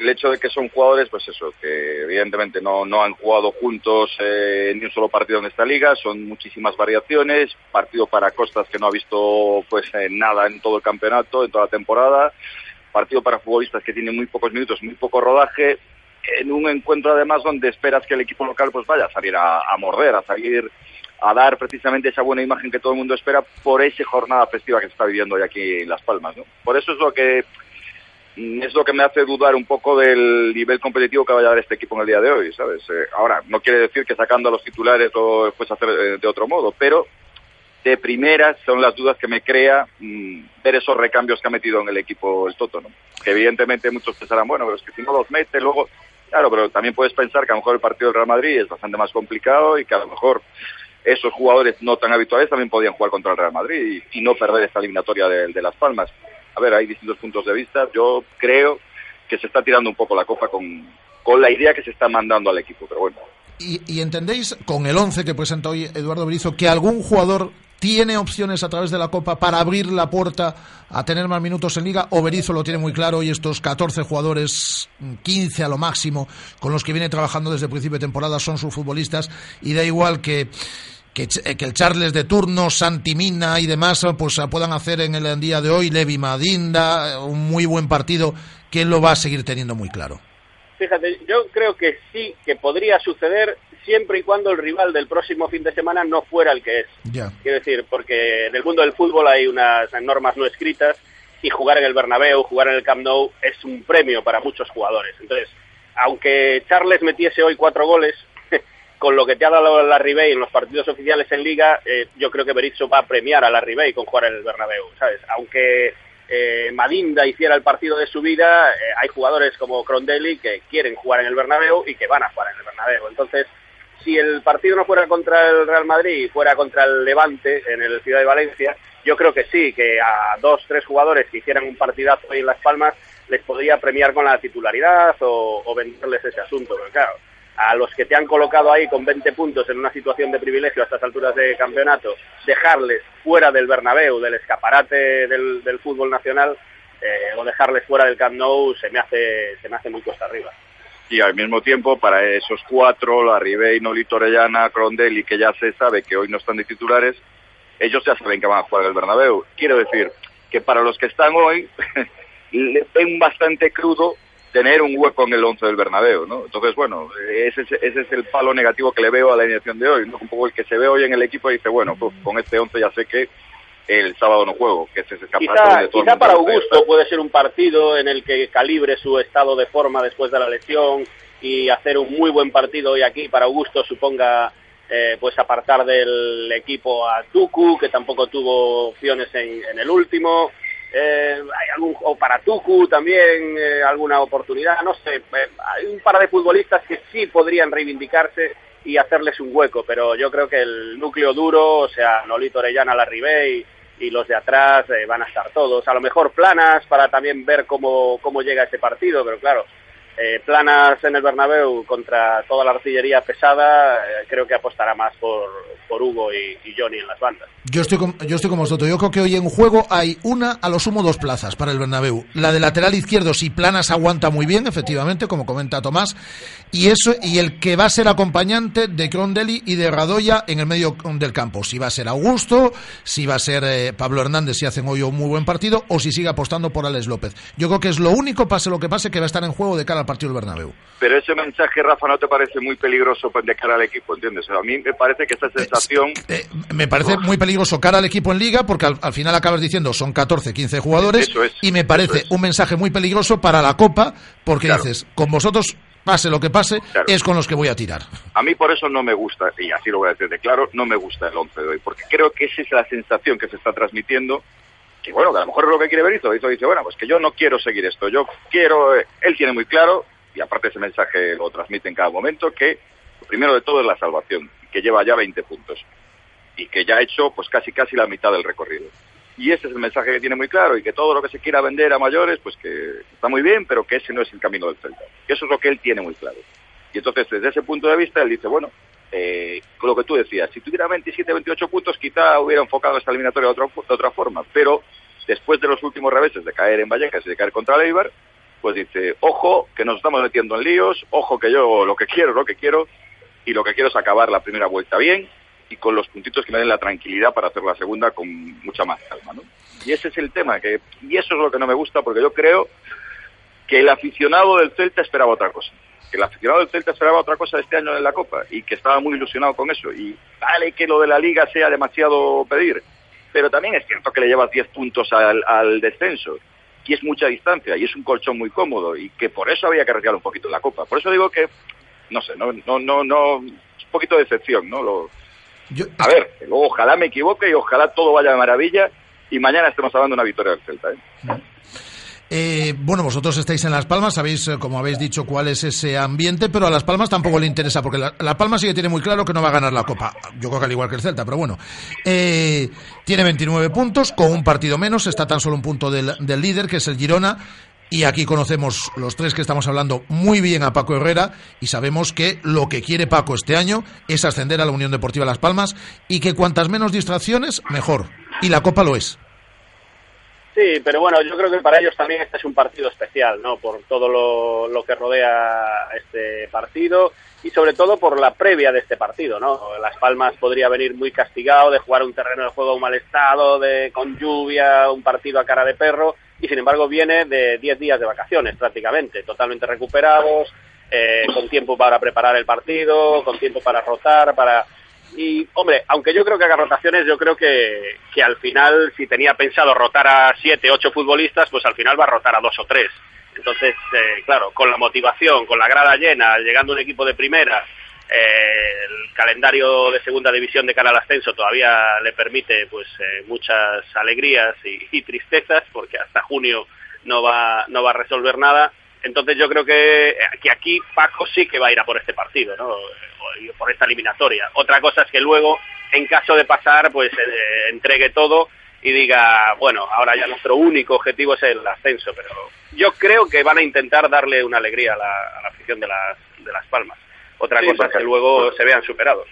S14: el hecho de que son jugadores, pues eso, que evidentemente no, no han jugado juntos eh, ni un solo partido en esta liga, son muchísimas variaciones, partido para Costas que no ha visto, pues, eh, nada en todo el campeonato, en toda la temporada, partido para futbolistas que tienen muy pocos minutos, muy poco rodaje, en un encuentro además donde esperas que el equipo local, pues, vaya a salir a, morder, a salir a dar precisamente esa buena imagen que todo el mundo espera por esa jornada festiva que se está viviendo hoy aquí en Las Palmas, ¿no? Por eso es lo que es lo que me hace dudar un poco del nivel competitivo que vaya a dar este equipo en el día de hoy, ¿sabes? Eh, ahora, no quiere decir que sacando a los titulares lo puedes hacer eh, de otro modo, pero de primeras son las dudas que me crea mm, ver esos recambios que ha metido en el equipo el Toto. Que evidentemente muchos pensarán, bueno, pero es que si no los mete, luego... Claro, pero también puedes pensar que a lo mejor el partido del Real Madrid es bastante más complicado y que a lo mejor esos jugadores no tan habituales también podían jugar contra el Real Madrid y, no perder esta eliminatoria de, Las Palmas. A ver, hay distintos puntos de vista. Yo creo que se está tirando un poco la copa con, con la idea que se está mandando al equipo, pero bueno.
S2: ¿Y, entendéis con el 11 que presenta hoy Eduardo Berizo que algún jugador tiene opciones a través de la Copa para abrir la puerta a tener más minutos en Liga o Berizzo lo tiene muy claro y estos 14 jugadores, 15 a lo máximo, con los que viene trabajando desde el principio de temporada son sus futbolistas y da igual que que, que, el Charles de turno, Santimina y demás, pues puedan hacer en el día de hoy, Levi Madinda, un muy buen partido, que lo va a seguir teniendo muy claro.
S15: Fíjate, yo creo que sí, que podría suceder siempre y cuando el rival del próximo fin de semana no fuera el que es.
S2: Ya.
S15: Quiero decir, porque en el mundo del fútbol hay unas normas no escritas y jugar en el Bernabéu, jugar en el Camp Nou es un premio para muchos jugadores. Entonces, aunque Charles metiese hoy cuatro goles, con lo que te ha dado la Ribey en los partidos oficiales en Liga, eh, yo creo que Berizzo va a premiar a la Ribey con jugar en el Bernabéu, ¿sabes? Aunque eh, Madinda hiciera el partido de su vida, eh, hay jugadores como Crondelli que quieren jugar en el Bernabéu y que van a jugar en el Bernabéu. Entonces, si el partido no fuera contra el Real Madrid y fuera contra el Levante en el Ciudad de Valencia, yo creo que sí, que a dos, tres jugadores que hicieran un partidazo ahí en Las Palmas les podría premiar con la titularidad o, o venderles ese asunto. Pero claro, a los que te han colocado ahí con 20 puntos en una situación de privilegio a estas alturas de campeonato, dejarles fuera del Bernabéu, del escaparate del, fútbol nacional, eh, o dejarles fuera del Camp Nou, se me hace, se me hace muy cuesta arriba.
S14: Y al mismo tiempo, para esos cuatro, la Ribey, Nolito Orellana, Crondelli, que ya se sabe que hoy no están de titulares, ellos ya saben que van a jugar el Bernabéu. Quiero decir que para los que están hoy, *laughs* le ven bastante crudo tener un hueco en el 11 del Bernabéu, ¿no? Entonces, bueno, ese es, ese es el palo negativo que le veo a la alineación de hoy, ¿no? Un poco el que se ve hoy en el equipo y dice, bueno, pues, con este 11 ya sé que el sábado no juego, que ese es escaparate
S15: Quizá,
S14: de todo
S15: quizá para Augusto puede ser un partido en el que calibre su estado de forma después de la lesión y hacer un muy buen partido hoy aquí para Augusto suponga eh, pues apartar del equipo a Tucu que tampoco tuvo opciones en, en el último eh, hay algún o para Tucu también eh, alguna oportunidad no sé eh, hay un par de futbolistas que sí podrían reivindicarse y hacerles un hueco pero yo creo que el núcleo duro o sea Nolito Orellana Larribey y los de atrás eh, van a estar todos. A lo mejor planas para también ver cómo, cómo llega ese partido, pero claro, eh, planas en el Bernabéu contra toda la artillería pesada, eh, creo que apostará más por, por Hugo y, Johnny en las bandas.
S2: Yo estoy, con, yo estoy como vosotros. Yo creo que hoy en juego hay una, a lo sumo dos plazas para el Bernabéu. La de lateral izquierdo, si Planas aguanta muy bien, efectivamente, como comenta Tomás, y eso y el que va a ser acompañante de Crondelli y de Radoya en el medio del campo. Si va a ser Augusto, si va a ser eh, Pablo Hernández, si hacen hoy un muy buen partido, o si sigue apostando por Alex López. Yo creo que es lo único, pase lo que pase, que va a estar en juego de cara al partido del Bernabéu.
S14: Pero ese mensaje, Rafa, ¿no te parece muy peligroso de cara al equipo? ¿Entiendes? A mí me parece que esa sensación...
S2: Eh, me parece muy peligroso cara al equipo en liga porque al, al final acabas diciendo son 14, 15 jugadores
S14: Eso es,
S2: y me parece un mensaje muy peligroso para la Copa porque
S14: Claro.
S2: dices, con vosotros pase lo que pase,
S14: Claro.
S2: es con los que voy a tirar.
S14: A mí por eso no me gusta, y así lo voy a decir de claro, no me gusta el 11 de hoy, porque creo que esa es la sensación que se está transmitiendo, que bueno, que a lo mejor es lo que quiere ver Izo, Izo dice, bueno, pues que yo no quiero seguir esto, yo quiero, eh, él tiene muy claro, y aparte ese mensaje lo transmite en cada momento, que lo primero de todo es la salvación, que lleva ya 20 puntos, y que ya ha hecho pues casi casi la mitad del recorrido. Y ese es el mensaje que tiene muy claro, y que todo lo que se quiera vender a mayores, pues que está muy bien, pero que ese no es el camino del Celta. Eso es lo que él tiene muy claro. Y entonces, desde ese punto de vista, él dice, bueno, eh, con lo que tú decías, si tuviera 27, 28 puntos, quizá hubiera enfocado esta eliminatoria de otra, de otra forma. Pero después de los últimos reveses de caer en Vallecas y de caer contra el Eibar, pues dice, ojo, que nos estamos metiendo en líos, ojo que yo lo que quiero, lo que quiero, y lo que quiero es acabar la primera vuelta bien y con los puntitos que me den la tranquilidad para hacer la segunda con mucha más calma, ¿no? Y ese es el tema, que, y eso es lo que no me gusta, porque yo creo que el aficionado del Celta esperaba otra cosa. Que el aficionado del Celta esperaba otra cosa este año en la Copa y que estaba muy ilusionado con eso. Y vale que lo de la Liga sea demasiado pedir, pero también es cierto que le llevas 10 puntos al, al descenso y es mucha distancia y es un colchón muy cómodo y que por eso había que arriesgar un poquito en la Copa. Por eso digo que, no sé, no, no, no, no, es un poquito de decepción, ¿no? Lo, a ver, que luego ojalá me equivoque y ojalá todo vaya de maravilla y mañana estemos hablando de una victoria del Celta, ¿eh?
S2: Eh, bueno, vosotros estáis en Las Palmas, sabéis, eh, como habéis dicho, cuál es ese ambiente, pero a Las Palmas tampoco le interesa, porque la, la Palma sí que tiene muy claro que no va a ganar la Copa. Yo creo que al igual que el Celta, pero bueno. Eh, tiene 29 puntos, con un partido menos, está tan solo un punto del, del líder, que es el Girona. Y aquí conocemos los tres que estamos hablando muy bien a Paco Herrera y sabemos que lo que quiere Paco este año es ascender a la Unión Deportiva Las Palmas y que cuantas menos distracciones, mejor. Y la Copa lo es.
S15: Sí, pero bueno, yo creo que para ellos también este es un partido especial, ¿no? Por todo lo, que rodea este partido y sobre todo por la previa de este partido, ¿no? Las Palmas podría venir muy castigado de jugar un terreno de juego en mal estado, de con lluvia, un partido a cara de perro y sin embargo viene de 10 días de vacaciones prácticamente, totalmente recuperados, eh, con tiempo para preparar el partido, con tiempo para rotar, para y, hombre, aunque yo creo que haga rotaciones, yo creo que, que al final, si tenía pensado rotar a siete, ocho futbolistas, pues al final va a rotar a dos o tres. Entonces, eh, claro, con la motivación, con la grada llena, llegando un equipo de primera, Eh, el calendario de segunda división de cara al ascenso todavía le permite pues eh, muchas alegrías y, y tristezas porque hasta junio no va no va a resolver nada entonces yo creo que, que aquí Paco sí que va a ir a por este partido, ¿no? O- por esta eliminatoria. Otra cosa es que luego, en caso de pasar, pues eh, entregue todo y diga, bueno, ahora ya nuestro único objetivo es el ascenso, pero yo creo que van a intentar darle una alegría a la, a la afición de las, de las Palmas. Otra
S14: Sí,
S15: cosa es que luego se vean superados.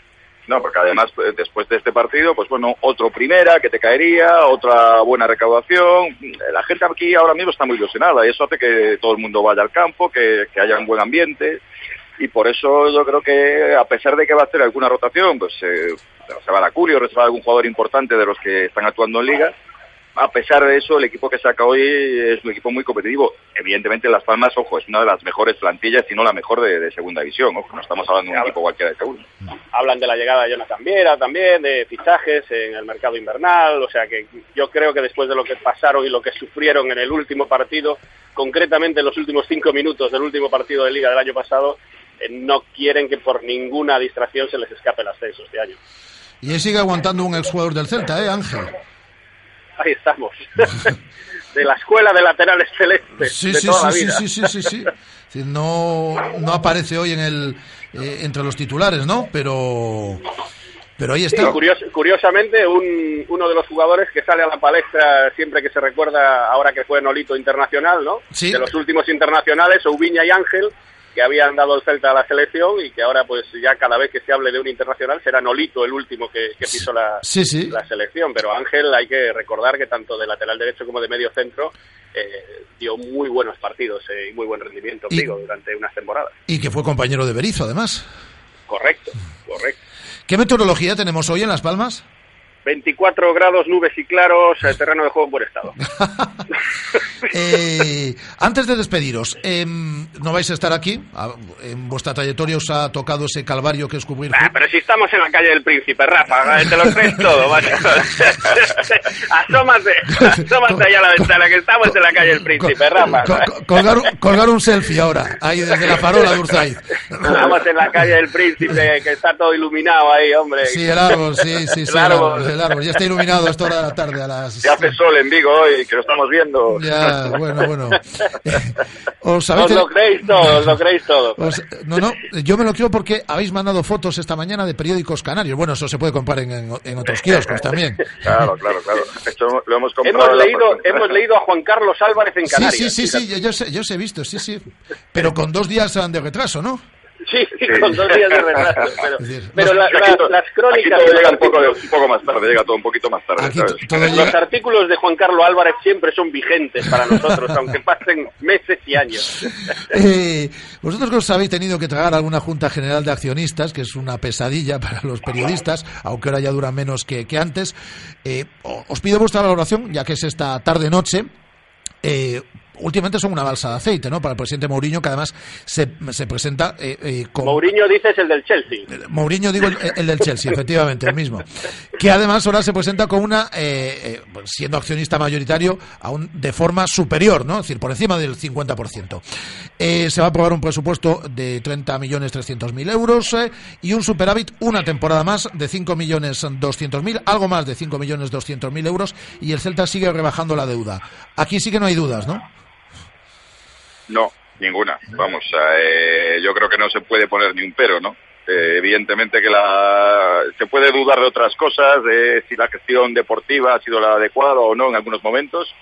S14: No, porque además pues, después de este partido, pues bueno, otro primera que te caería, otra buena recaudación. La gente aquí ahora mismo está muy ilusionada y eso hace que todo el mundo vaya al campo, que, que haya un buen ambiente. Y por eso yo creo que, a pesar de que va a hacer alguna rotación, pues eh, se va a dar Curio, se va a algún jugador importante de los que están actuando en Liga. A pesar de eso, el equipo que saca hoy es un equipo muy competitivo. Evidentemente, Las Palmas, ojo, es una de las mejores plantillas, si no la mejor de, de segunda división. Ojo, no estamos hablando de un equipo cualquiera de segunda.
S15: hablan de la llegada de Jonathan Viera también, de fichajes en el mercado invernal, o sea que yo creo que después de lo que pasaron y lo que sufrieron en el último partido, concretamente en los últimos cinco minutos del último partido de liga del año pasado, eh, no quieren que por ninguna distracción se les escape el ascenso este año.
S2: Y sigue aguantando un exjugador del Celta, ¿eh, Ángel?
S15: Ahí estamos. *laughs* de la escuela de laterales celestes
S2: Sí,
S15: de
S2: sí,
S15: toda
S2: sí,
S15: la vida.
S2: sí, sí, sí, sí, sí. No, no aparece hoy en el, eh, entre los titulares, ¿no? Pero, pero ahí
S15: Sí,
S2: está.
S15: curios- curiosamente, un- uno de los jugadores que sale a la palestra siempre que se recuerda, ahora que fue Nolito Internacional, ¿no?
S2: Sí.
S15: De los últimos internacionales, Oubiña y Ángel, que habían dado el Celta a la selección y que ahora, pues ya cada vez que se hable de un internacional, será Nolito el último que, que pisó la,
S2: Sí, sí.
S15: la selección. Pero Ángel, hay que recordar que tanto de lateral derecho como de medio centro eh, dio muy buenos partidos eh, y muy buen rendimiento,
S2: Y-
S15: digo, durante unas temporadas.
S2: Y que fue compañero de Berizo, además.
S15: Correcto, correcto.
S2: ¿Qué meteorología tenemos hoy en Las Palmas?
S15: 24 grados, nubes y claros, eh, terreno de juego en buen estado. *laughs* *laughs*
S2: Eh, antes de despediros, em, no vais a estar aquí. A- En vuestra trayectoria os ha tocado ese calvario que es cubrir.
S15: Ah, pero si estamos en la calle del Príncipe, Rafa, eh, te lo crees todo, vaya. *laughs* asómate, asómate allá a la ventana, que estamos en la calle del Príncipe, Rafa.
S2: Co- co- colgar, un- colgar un selfie ahora, ahí desde la farola de Urzaiz.
S15: Estamos en la calle del Príncipe, que está todo iluminado ahí, hombre.
S2: Sí, el árbol, sí, sí, sí,
S15: el árbol.
S2: El árbol. Ya está iluminado a esta hora de la tarde, a las...
S14: Se hace sol en Vigo hoy, que lo estamos viendo.
S2: Ya, bueno, bueno. *laughs* Os habéis...
S15: Os lo creéis todo, os lo creéis todo.
S2: os- no, no, yo me lo creo porque habéis mandado fotos esta mañana de periódicos canarios. Bueno, eso se puede comprar en, en- en otros *laughs* kioscos también.
S14: Claro, claro, claro. Esto lo hemos comprado.
S15: Hemos leído, hemos leído a Juan Carlos Álvarez en
S2: Sí,
S15: Canarias.
S2: sí, sí, sí,
S15: fíjate.
S2: yo, yo sé, yo sé he visto, sí, sí. Pero con dos días de retraso, ¿no?
S15: Sí, *laughs* con dos días de *laughs* retraso. Pero, pero la-
S14: Aquí
S15: la-
S14: to-
S15: las
S14: aquí
S15: crónicas...
S14: todo
S15: de
S14: llega un poco, de- un poco más tarde, llega todo un poquito más tarde. ¿sabes?
S15: Los artículos de Juan Carlos Álvarez siempre son vigentes para nosotros, *laughs* aunque pasen meses y años.
S2: Eh, vosotros que os habéis tenido que tragar alguna Junta General de Accionistas, que es una pesadilla para los periodistas, aunque ahora ya dura menos que, que antes, eh, os pido vuestra valoración, ya que es esta tarde-noche. Eh, últimamente son una balsa de aceite, ¿no? Para el presidente Mourinho, que además se, se presenta eh, eh, con...
S15: Mourinho dices el del Chelsea.
S2: Mourinho, digo, el, el del Chelsea, efectivamente, el mismo. Que además ahora se presenta con una, eh, eh, siendo accionista mayoritario, aún de forma superior, ¿no? Es decir, por encima del 50%. Eh, se va a aprobar un presupuesto de 30.300.000 euros eh, y un superávit una temporada más de 5.200.000, algo más de 5.200.000 euros y el Celta sigue rebajando la deuda. Aquí sí que no hay dudas, ¿no?
S14: No, ninguna. Vamos, eh, yo creo que no se puede poner ni un pero, ¿no? Eh, evidentemente que la, se puede dudar de otras cosas, de si la gestión deportiva ha sido la adecuada o no en algunos momentos,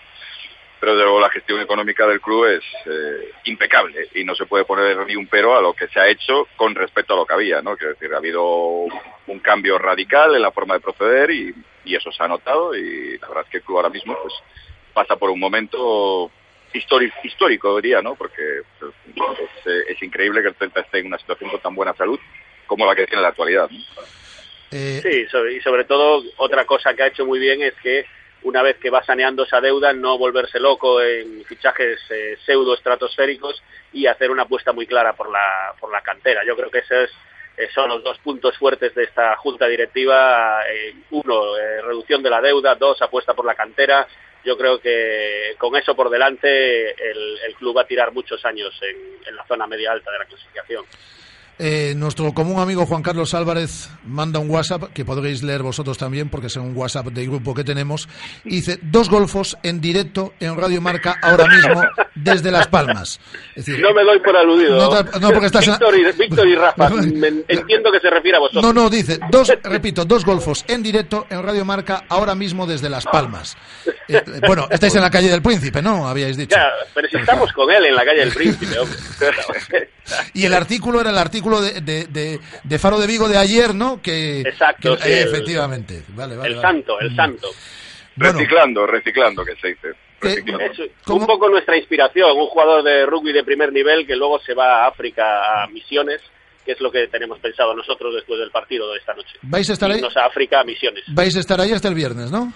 S14: pero de luego la gestión económica del club es eh, impecable y no se puede poner ni un pero a lo que se ha hecho con respecto a lo que había, ¿no? Quiero decir, ha habido un cambio radical en la forma de proceder y, y eso se ha notado y la verdad es que el club ahora mismo pues pasa por un momento histórico, histórico diría, ¿no? Porque pues, es, eh, es increíble que el Celta esté en una situación con tan buena salud como la que tiene en la actualidad. ¿no?
S15: Sí, so- y sobre todo otra cosa que ha hecho muy bien es que una vez que va saneando esa deuda, no volverse loco en fichajes eh, pseudo estratosféricos y hacer una apuesta muy clara por la, por la cantera. Yo creo que esos eh, son los dos puntos fuertes de esta junta directiva. Eh, uno, eh, reducción de la deuda. Dos, apuesta por la cantera. Yo creo que con eso por delante el, el club va a tirar muchos años en, en la zona media alta de la clasificación.
S2: Eh, nuestro común amigo Juan Carlos Álvarez manda un WhatsApp que podréis leer vosotros también porque es un WhatsApp de grupo que tenemos. Y dice dos golfos en directo en Radio Marca ahora mismo desde Las Palmas. Es decir,
S15: No me doy por aludido.
S2: No no, porque estás
S15: Víctor, y, Víctor y Rafa, *laughs* me- entiendo que se refiere a vosotros.
S2: No, no, dice, dos, repito, dos golfos en directo en Radio Marca ahora mismo desde Las Palmas. Eh, bueno, estáis en la calle del Príncipe, ¿no? Habíais dicho.
S15: Ya, pero si estamos con él en la calle del Príncipe, hombre. *laughs*
S2: Y el artículo era el artículo de, de, de- de Faro de Vigo de ayer, ¿no? Que,
S15: Exacto,
S2: que-
S15: sí,
S2: eh,
S15: el-
S2: efectivamente. Vale, vale,
S15: el
S2: vale.
S15: santo, el santo.
S14: Reciclando, reciclando, que se dice.
S15: Es un poco nuestra inspiración, un jugador de rugby de primer nivel que luego se va a África a misiones, que es lo que tenemos pensado nosotros después del partido de esta noche.
S2: ¿Vais a estar ahí?
S15: Irnos a África a misiones,
S2: Vais a estar ahí hasta el viernes, ¿no?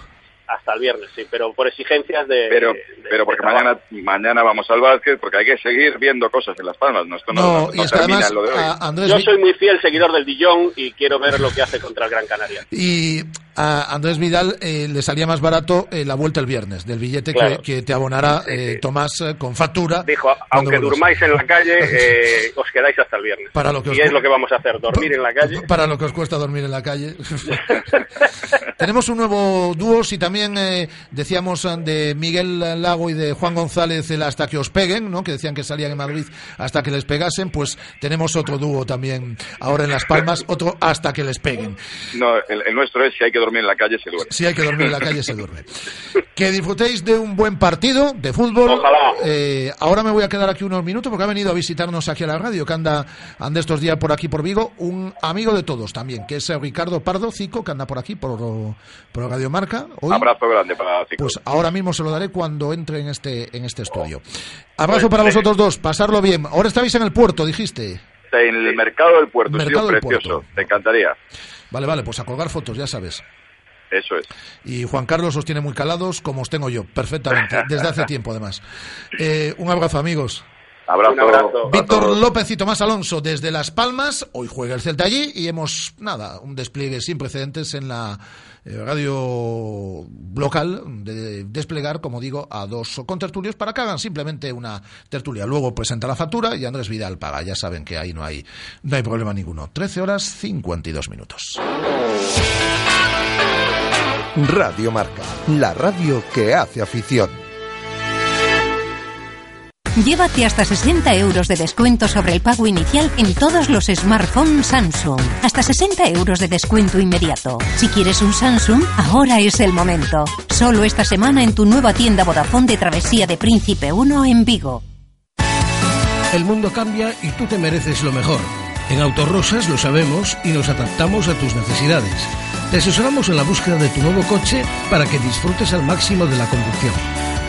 S15: Hasta el viernes, sí, pero por exigencias de...
S14: Pero,
S15: de-
S14: pero porque mañana, mañana vamos al básquet, porque hay que seguir viendo cosas en Las Palmas. No, esto no,
S2: No,
S14: no-
S2: y
S14: no
S2: es que
S14: termina
S2: además,
S14: lo de hoy.
S2: Andrés
S15: Yo soy muy fiel seguidor del Dijon y quiero ver lo que hace contra el Gran Canaria.
S2: Y a Andrés Vidal eh, le salía más barato eh, la vuelta el viernes, del billete que-
S15: Claro.
S2: que, te abonará eh, Tomás eh, con factura.
S15: Dijo, aunque durmáis en la calle, *laughs* eh, os quedáis hasta el viernes.
S2: Para lo que
S15: y es lo que vamos a hacer, dormir en la calle.
S2: Para lo que os cuesta dormir en la calle. *laughs* Tenemos un nuevo dúo, si también eh, decíamos de Miguel Lago y de Juan González el hasta que os peguen, ¿no? que decían que salían en Madrid hasta que les pegasen, pues tenemos otro dúo también ahora en Las Palmas, otro hasta que les peguen.
S14: No, el, el nuestro es si hay que dormir en la calle, se duerme.
S2: Si hay que dormir en la calle, se duerme. Que disfrutéis de un buen partido de fútbol.
S15: Ojalá.
S2: Eh, ahora me voy a quedar aquí unos minutos porque ha venido a visitarnos aquí a la radio, que anda, anda estos días por aquí por Vigo, un amigo de todos también, que es Ricardo Pardo Cico, que anda por aquí por, por Radio Marca. Hoy,
S14: Abrazo grande para Cico.
S2: pues ahora mismo se lo daré cuando entre en este, en este estudio. Abrazo para vosotros dos, pasarlo bien. Ahora estáis en el puerto, dijiste.
S14: En el mercado del puerto,
S2: Mercado del
S14: precioso.
S2: Puerto.
S14: Te encantaría.
S2: Vale, vale, pues a colgar fotos, ya sabes.
S14: Eso es.
S2: Y Juan Carlos os tiene muy calados, como os tengo yo, perfectamente, desde hace tiempo además. Eh, un abrazo, amigos.
S14: Abrazo.
S15: Un abrazo.
S2: Víctor. López y Tomás Alonso desde Las Palmas. Hoy juega el Celta allí y hemos, nada, un despliegue sin precedentes en la eh, radio local de desplegar, como digo, a dos contertulios para que hagan simplemente una tertulia. Luego presenta la factura y Andrés Vidal paga. Ya saben que ahí no hay, no hay problema ninguno. 13 horas 52 minutos.
S1: Radio Marca, la radio que hace afición.
S3: Llévate hasta 60 euros de descuento sobre el pago inicial en todos los smartphones Samsung. Hasta 60 euros de descuento inmediato. Si quieres un Samsung, ahora es el momento. Solo esta semana en tu nueva tienda Vodafone de Travesía de Príncipe 1 en Vigo.
S16: El mundo cambia y tú te mereces lo mejor. En Autorosas lo sabemos y nos adaptamos a tus necesidades. Te asesoramos en la búsqueda de tu nuevo coche para que disfrutes al máximo de la conducción.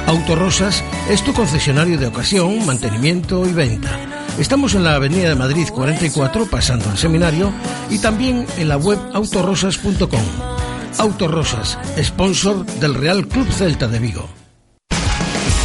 S16: Autorosas es tu concesionario de ocasión, mantenimiento y venta. Estamos en la Avenida de Madrid 44, pasando al seminario, y también en la web autorosas.com. Autorosas, sponsor del Real Club Celta de Vigo.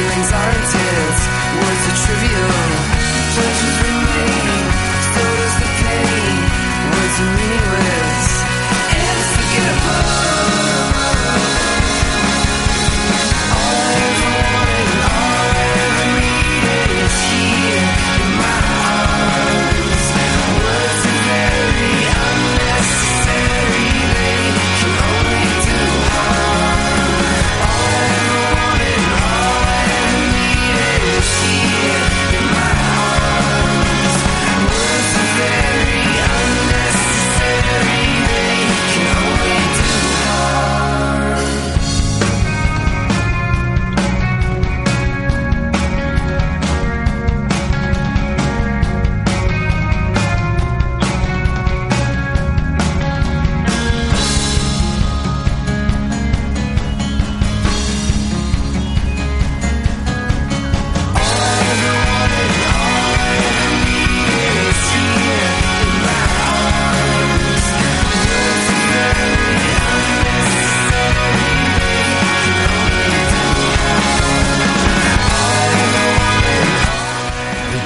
S17: feelings aren't his, words are trivial. Pleasures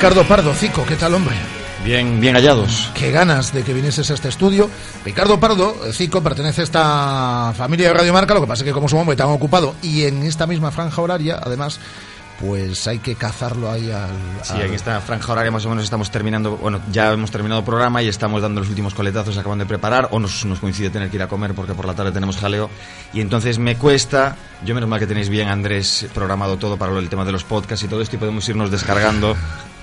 S2: Ricardo Pardo, Cico, ¿qué tal, hombre?
S18: Bien, bien hallados.
S2: Qué ganas de que vinieses a este estudio. Ricardo Pardo, Cico, pertenece a esta familia de Radio Marca, lo que pasa es que como su hombre tan ocupado y en esta misma franja horaria, además, pues hay que cazarlo ahí al...
S18: Sí,
S2: al-
S18: en esta franja horaria más o menos estamos terminando, bueno, ya hemos terminado el programa y estamos dando los últimos coletazos, acaban de preparar, o nos, nos coincide tener que ir a comer porque por la tarde tenemos jaleo, y entonces me cuesta, yo menos mal que tenéis bien, Andrés, programado todo para el tema de los podcasts y todo esto, y podemos irnos descargando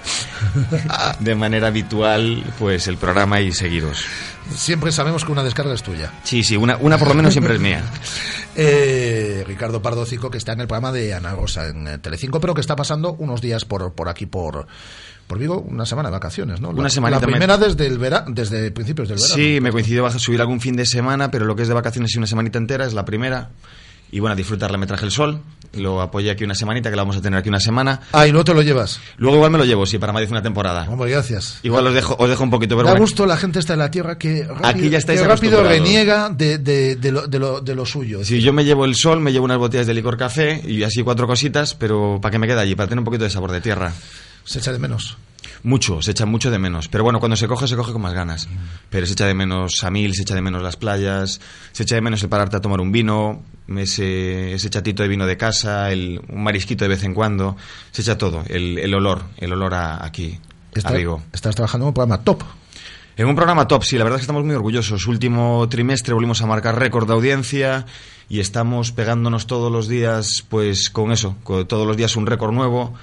S18: *laughs* de manera habitual pues el programa y seguiros.
S2: Siempre sabemos que una descarga es tuya.
S18: Sí, sí, una, una por lo menos siempre es mía. *laughs*
S2: Eh, Ricardo Pardo Cico, que está en el programa de Ana Rosa en eh, Telecinco, pero que está pasando unos días por, por aquí, por, por Vigo, una semana de vacaciones, ¿no?
S18: Una
S2: la,
S18: semanita
S2: La
S18: me-
S2: primera desde, el vera, desde principios del verano.
S18: Sí, me coincidió subir algún fin de semana, pero lo que es de vacaciones y una semanita entera es la primera. Y bueno, a disfrutarla me traje el sol, lo apoyé aquí una semanita, que la vamos a tener aquí una semana.
S2: Ah, y no te lo llevas.
S18: Luego igual me lo llevo, sí, para Madrid una temporada.
S2: Hombre, gracias.
S18: Igual os dejo, os dejo un poquito, pero
S2: da
S18: bueno,
S2: gusto la gente está en la tierra que rápido,
S18: Aquí ya estáis
S2: que rápido reniega de, de, de lo, de, lo, de lo suyo.
S18: Si yo me llevo el sol, me llevo unas botellas de licor café y así cuatro cositas, pero para que me quede allí, para tener un poquito de sabor de tierra.
S2: Se echa de menos.
S18: Mucho, se echa mucho de menos. Pero bueno, cuando se coge, se coge con más ganas. Pero se echa de menos a mil, se echa de menos las playas, se echa de menos el pararte a tomar un vino, ese, ese chatito de vino de casa, el, un marisquito de vez en cuando. Se echa todo, el, el olor, el olor a, aquí,
S2: Está-
S18: a Vigo.
S2: Estás trabajando en un programa top.
S18: En un programa top, sí, la verdad es que estamos muy orgullosos. Último trimestre volvimos a marcar récord de audiencia y estamos pegándonos todos los días, pues con eso, con todos los días un récord nuevo.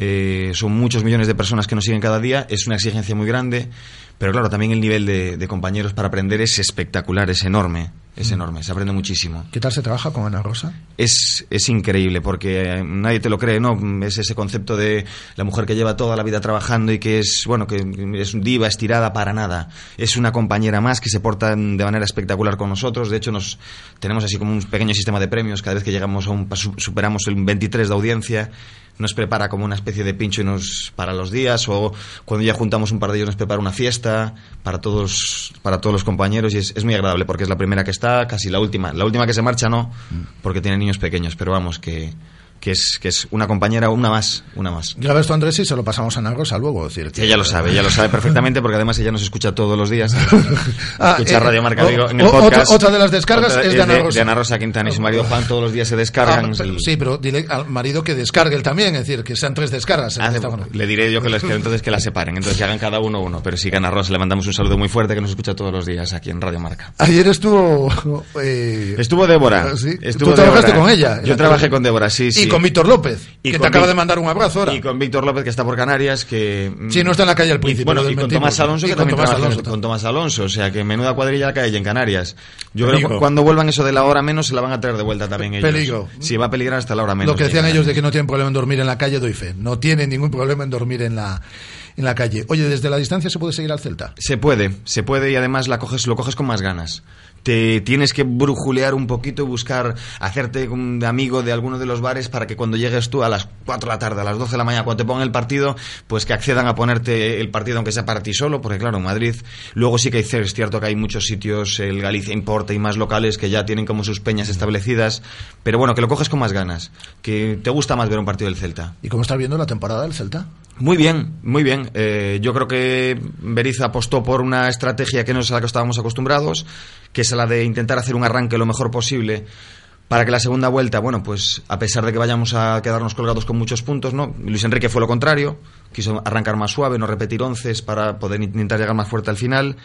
S18: Eh, son muchos millones de personas que nos siguen cada día, es una exigencia muy grande, pero claro, también el nivel de, de compañeros para aprender es espectacular, es enorme, es enorme, se aprende muchísimo.
S2: ¿Qué tal se trabaja con Ana Rosa?
S18: Es, es increíble porque eh, nadie te lo cree, ¿no? Es ese concepto de la mujer que lleva toda la vida trabajando y que es, bueno, que es diva estirada para nada. Es una compañera más que se porta de manera espectacular con nosotros. De hecho, nos tenemos así como un pequeño sistema de premios. Cada vez que llegamos a un, su- superamos el 23 de audiencia, nos prepara como una especie de pincho y nos para los días o cuando ya juntamos un par de ellos nos prepara una fiesta para todos para todos los compañeros y es, es muy agradable porque es la primera que está casi la última la última que se marcha no porque tiene niños pequeños pero vamos que que es que es una compañera una más una más
S2: Graba esto, Andrés, y se lo pasamos a Ana Rosa luego. Decir, que-
S18: ella lo sabe, ella lo sabe perfectamente porque además ella nos escucha todos los días. *laughs*
S2: Ah,
S18: escucha
S2: eh,
S18: Radio Marca
S2: o-
S18: Vigo en el
S2: o-
S18: podcast.
S2: otra de las descargas
S18: Otra
S2: es de Ana Rosa.
S18: De Ana Rosa Quintana y su marido Juan todos los días se descargan.
S2: Ah, pero- sí, pero dile al marido que descargue él también, es decir, que sean tres descargas.
S18: Ah, le diré yo que, les, que entonces que la separen, entonces que hagan cada uno uno. Pero sí que a Ana Rosa le mandamos un saludo muy fuerte que nos escucha todos los días aquí en Radio Marca.
S2: Ayer estuvo... eh,
S18: Estuvo Débora.
S2: Sí.
S18: Estuvo
S2: Tú trabajaste
S18: Débora.
S2: con ella.
S18: Yo trabajé con Débora, sí, sí.
S2: Y con Víctor López,
S18: Y
S2: que te acaba de mandar un abrazo ahora.
S18: Y con Víctor López, que está por Canarias, que... mm,
S2: Sí, no está en la calle al príncipe,
S18: Bueno,
S2: lo
S18: y con. Tomás Alonso, que
S2: con
S18: también
S2: Tomás Alonso
S18: con Tomás Alonso. O sea, que menuda cuadrilla que hay en Canarias. Yo creo que cuando vuelvan eso de la hora menos, se la van a traer de vuelta también ellos.
S2: Peligro.
S18: Sí, va a peligrar hasta la hora menos.
S2: Lo que decían ellos de que no tienen problema en dormir en la calle, doy fe. No tienen ningún problema en dormir en la, en la calle. Oye, desde la distancia se puede seguir al Celta.
S18: Se puede, se puede y además la coges, lo coges con más ganas. Te tienes que brujulear un poquito y buscar hacerte un amigo de alguno de los bares para que cuando llegues tú a las 4 de la tarde, a las 12 de la mañana, cuando te pongan el partido, pues que accedan a ponerte el partido aunque sea para ti solo, porque claro, en Madrid luego sí que hay, es cierto que hay muchos sitios, el Galicia Importa y más locales que ya tienen como sus peñas establecidas, pero bueno, que lo coges con más ganas, que te gusta más ver un partido del Celta.
S2: ¿Y cómo estás viendo la temporada del Celta?
S18: Muy bien, muy bien. Eh, yo creo que Berizza apostó por una estrategia que no es a la que estábamos acostumbrados, que es la de intentar hacer un arranque lo mejor posible para que la segunda vuelta, bueno, pues a pesar de que vayamos a quedarnos colgados con muchos puntos, ¿no? Luis Enrique fue lo contrario, quiso arrancar más suave, no repetir onces para poder intentar llegar más fuerte al final.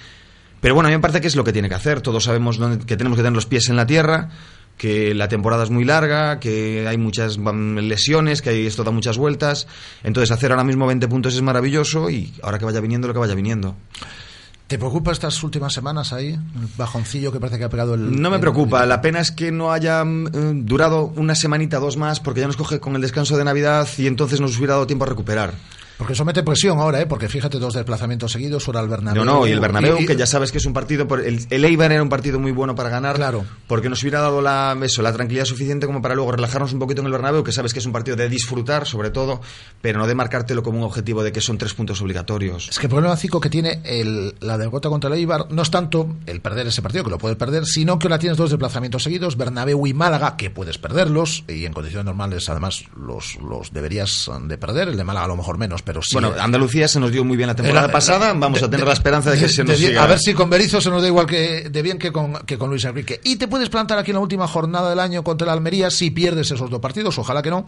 S18: Pero bueno, a mí me parece que es lo que tiene que hacer. Todos sabemos que tenemos que tener los pies en la tierra, que la temporada es muy larga, que hay muchas mm, lesiones, que esto da muchas vueltas. Entonces, hacer ahora mismo 20 puntos es maravilloso y ahora que vaya viniendo lo que vaya viniendo.
S2: ¿Te preocupa estas últimas semanas ahí? El bajoncillo que parece que ha pegado el...
S18: No me
S2: el-
S18: preocupa, la pena es que no haya mm, eh, durado una semanita, dos más, porque ya nos coge con el descanso de Navidad y entonces nos hubiera dado tiempo a recuperar.
S2: Porque eso mete presión ahora, ¿eh? Porque fíjate, dos desplazamientos seguidos, ahora el Bernabéu.
S18: No, no, y el Bernabéu,
S2: y-
S18: que ya sabes que es un partido... Por, el, el Eibar era un partido muy bueno para ganar,
S2: Claro.
S18: porque nos hubiera dado la, eso, la tranquilidad suficiente como para luego relajarnos un poquito en el Bernabéu, que sabes que es un partido de disfrutar, sobre todo, pero no de marcártelo como un objetivo de que son tres puntos obligatorios.
S2: Es que el problema, Cico, que tiene el- la derrota contra el Eibar no es tanto el perder ese partido, que lo puedes perder, sino que ahora tienes dos desplazamientos seguidos, Bernabéu y Málaga, que puedes perderlos, y en condiciones normales, además, los, los deberías de perder, el de Málaga a lo mejor menos, pero sí.
S18: Bueno, Andalucía se nos dio muy bien la temporada
S2: Era-
S18: pasada, vamos a tener la esperanza de que se nos siga.
S2: A ver si con Berizzo se nos da igual que de bien que con, que con Luis Enrique. Y te puedes plantar aquí en la última jornada del año contra el Almería si pierdes esos dos partidos, ojalá que no,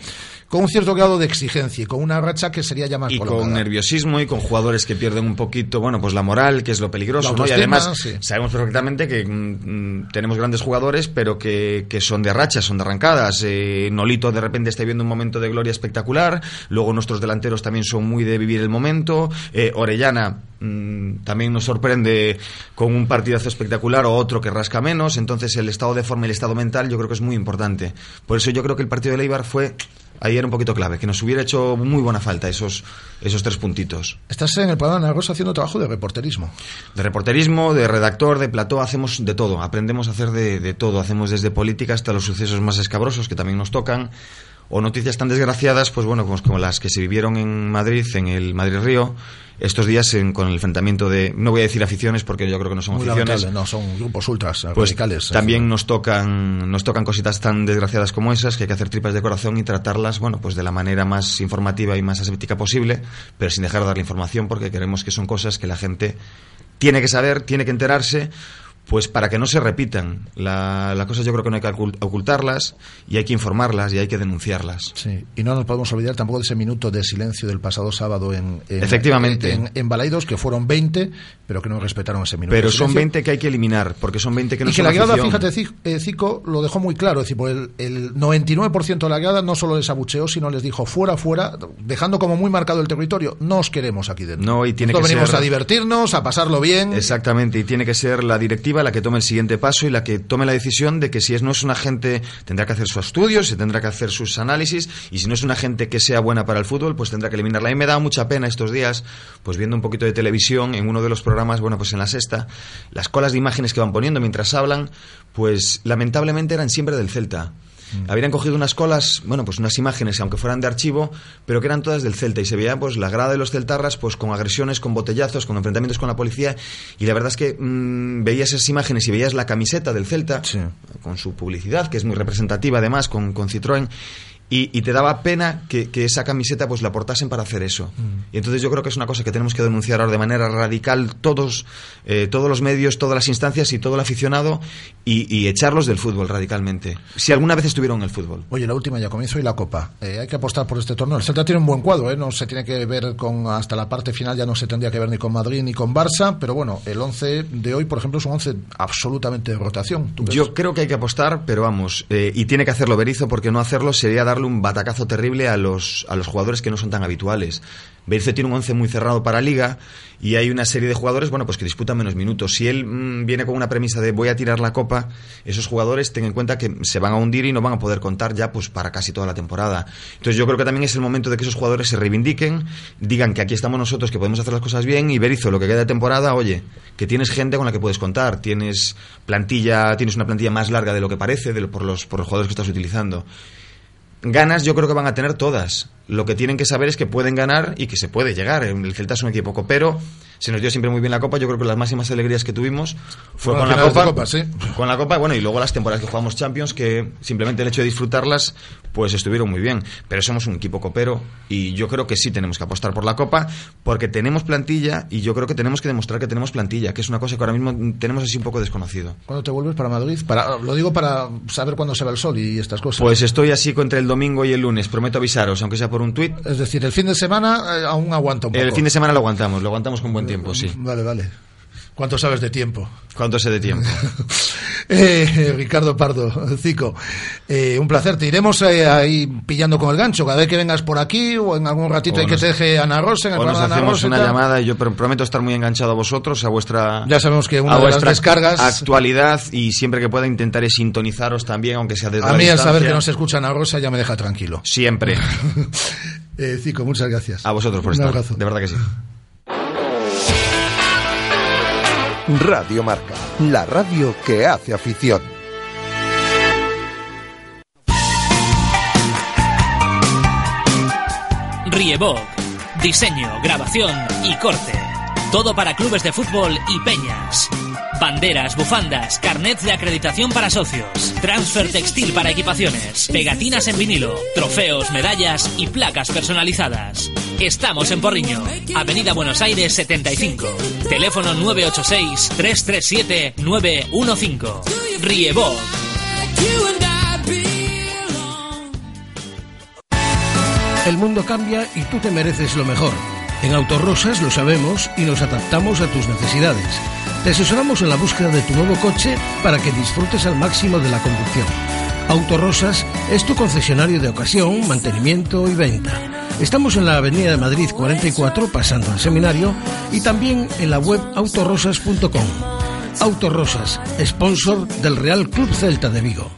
S2: con un cierto grado de exigencia y con una racha que sería ya más
S18: y con nerviosismo y con jugadores que pierden un poquito, bueno, pues la moral, que es lo peligroso,
S2: La
S18: ¿no? Y además
S2: sí.
S18: sabemos perfectamente que mm, mm, tenemos grandes jugadores, pero que, que son de rachas, son de arrancadas. Eh, Nolito de repente está viviendo un momento de gloria espectacular, luego nuestros delanteros también son muy de vivir el momento, eh, Orellana mm, también nos sorprende con un partidazo espectacular o otro que rasca menos, entonces el estado de forma y el estado mental yo creo que es muy importante. Por eso yo creo que el partido de Leibar fue ayer un poquito clave, que nos hubiera hecho muy buena falta esos, esos tres puntitos.
S2: Estás en el Ana Rosa haciendo trabajo de reporterismo.
S18: De reporterismo, de redactor, de plató, hacemos de todo, aprendemos a hacer de, de todo, hacemos desde política hasta los sucesos más escabrosos que también nos tocan, o noticias tan desgraciadas, pues bueno, como, como las que se vivieron en Madrid, en el Madrid-Río, estos días en- con el enfrentamiento de, no voy a decir aficiones porque yo creo que no son
S2: Muy
S18: aficiones,
S2: no, son grupos ultras
S18: pues
S2: radicales.
S18: también nos tocan nos tocan cositas tan desgraciadas como esas que hay que hacer tripas de corazón y tratarlas bueno pues de la manera más informativa y más aséptica posible pero sin dejar de dar la información porque queremos que son cosas que la gente tiene que saber tiene que enterarse pues para que no se repitan la, la cosa yo creo que no hay que ocult- ocultarlas y hay que informarlas y hay que denunciarlas
S2: Sí, y no nos podemos olvidar tampoco de ese minuto de silencio del pasado sábado en, en-
S18: Efectivamente.
S2: en, en Balaidos, que fueron 20, pero que no respetaron ese minuto.
S18: pero
S2: de
S18: son
S2: silencio.
S18: 20 que hay que eliminar porque son 20 que no
S2: y que la grada, fíjate, Ci- eh, lo dejó muy claro. Es decir, pues el, el 99% de la grada no solo les abucheó, sino les dijo fuera, fuera, dejando como muy marcado el territorio. No os queremos aquí dentro.
S18: No, y tiene
S2: Nosotros
S18: que
S2: venimos
S18: ser-
S2: a divertirnos, a pasarlo bien.
S18: Exactamente, y tiene que ser la directiva la que tome el siguiente paso y la que tome la decisión de que si es, no es una gente, tendrá que hacer sus estudios, se tendrá que hacer sus análisis, y si no es una gente que sea buena para el fútbol, pues tendrá que eliminarla. Y me da mucha pena estos días, pues viendo un poquito de televisión, en uno de los programas, bueno, pues en la sexta, las colas de imágenes que van poniendo mientras hablan, pues lamentablemente eran siempre del Celta. Habían cogido unas colas, bueno, pues unas imágenes, aunque fueran de archivo, pero que eran todas del Celta y se veía pues la grada de los celtarras pues con agresiones, con botellazos, con enfrentamientos con la policía y la verdad es que mm, veías esas imágenes y veías la camiseta del Celta con su publicidad, que es muy representativa además con, con Citroën y, y te daba pena que, que esa camiseta pues la portasen para hacer eso. Y entonces yo creo que es una cosa que tenemos que denunciar ahora de manera radical todos, eh, todos los medios, todas las instancias y todo el aficionado y, y echarlos del fútbol radicalmente. Si alguna vez estuvieron en el fútbol.
S2: Oye, la última ya comienzo y la Copa. Eh, hay que apostar por este torneo. El Celta tiene un buen cuadro, ¿eh? no se tiene que ver con hasta la parte final, ya no se tendría que ver ni con Madrid ni con Barça, pero bueno, el 11 de hoy, por ejemplo, es un 11 absolutamente de rotación.
S18: Yo creo que hay que apostar, pero vamos, eh, y tiene que hacerlo Berizzo porque no hacerlo sería darle un batacazo terrible a los, a los jugadores que no son tan habituales. Berizzo tiene un once muy cerrado para Liga y hay una serie de jugadores, bueno, pues que disputan menos minutos. Si él mm, viene con una premisa de voy a tirar la copa, esos jugadores ten en cuenta que se van a hundir y no van a poder contar ya pues para casi toda la temporada. Entonces yo creo que también es el momento de que esos jugadores se reivindiquen, digan que aquí estamos nosotros, que podemos hacer las cosas bien y Berizzo, lo que queda de temporada, oye, que tienes gente con la que puedes contar, tienes plantilla, tienes una plantilla más larga de lo que parece, de lo- por, los, por los jugadores que estás utilizando. Ganas yo creo que van a tener todas. Lo que tienen que saber es que pueden ganar y que se puede llegar. El Celta es un equipo copero, se nos dio siempre muy bien la Copa. Yo creo que las máximas alegrías que tuvimos fue
S2: Fueron
S18: con la Copa.
S2: Copa, sí.
S18: Con la Copa, bueno, y luego las temporadas que jugamos Champions, que simplemente el hecho de disfrutarlas, pues estuvieron muy bien. Pero somos un equipo copero y yo creo que sí tenemos que apostar por la Copa porque tenemos plantilla y yo creo que tenemos que demostrar que tenemos plantilla, que es una cosa que ahora mismo tenemos así un poco desconocido.
S2: ¿Cuándo te vuelves para Madrid? Para, lo digo para saber cuándo se va el sol y estas cosas.
S18: Pues estoy así entre el domingo y el lunes, prometo avisaros, aunque sea por un tuit.
S2: es decir, el fin de semana eh, aún aguanta un poco.
S18: El fin de semana lo aguantamos, lo aguantamos con buen tiempo, sí.
S2: Vale, vale. ¿Cuánto sabes de tiempo?
S18: ¿Cuánto sé de tiempo? *laughs*
S2: Eh, Ricardo Pardo, Cico, eh, un placer. Te iremos eh, ahí pillando con el gancho. Cada vez que vengas por aquí o en algún ratito hay que te deje Ana Rosa, en el
S18: O nos hacemos una
S2: tal.
S18: llamada y yo pr- prometo estar muy enganchado a vosotros, a vuestra,
S2: Ya sabemos que una
S18: a
S2: de las descargas-
S18: actualidad y siempre que pueda intentaré sintonizaros también, aunque sea desde
S2: A
S18: la
S2: mí el saber que no se escucha Ana Rosa ya me deja tranquilo.
S18: Siempre. *laughs*
S2: Eh, Cico, muchas gracias.
S18: A vosotros por
S2: Un
S18: estar.
S2: abrazo.
S18: De verdad que sí.
S1: Radio Marca, la radio que hace afición.
S6: Riebog. Diseño, grabación y corte. Todo para clubes de fútbol y peñas. Banderas, bufandas, carnets de acreditación para socios, transfer textil para equipaciones, pegatinas en vinilo, trofeos, medallas y placas personalizadas. Estamos en Porriño, Avenida Buenos Aires 75. Teléfono 986-337-915. Riebog.
S16: El mundo cambia y tú te mereces lo mejor. En Autorosas lo sabemos y nos adaptamos a tus necesidades. Te asesoramos en la búsqueda de tu nuevo coche para que disfrutes al máximo de la conducción. Autorosas es tu concesionario de ocasión, mantenimiento y venta. Estamos en la Avenida de Madrid 44, pasando al seminario, y también en la web autorosas.com. Autorosas, sponsor del Real Club Celta de Vigo.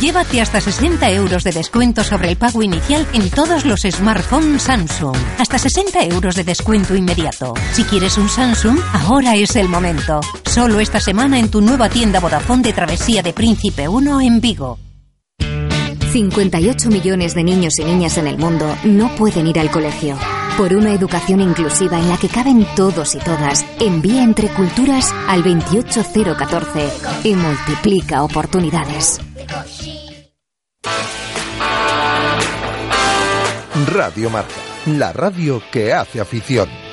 S3: Llévate hasta 60 euros de descuento sobre el pago inicial en todos los smartphones Samsung. Hasta 60 euros de descuento inmediato. Si quieres un Samsung, ahora es el momento. Solo esta semana en tu nueva tienda Vodafone de Travesía de Príncipe 1 en Vigo.
S19: 58 millones de niños y niñas en el mundo no pueden ir al colegio. Por una educación inclusiva en la que caben todos y todas, envía entre culturas al 28014 y multiplica oportunidades.
S1: Radio Marca, la radio que hace afición.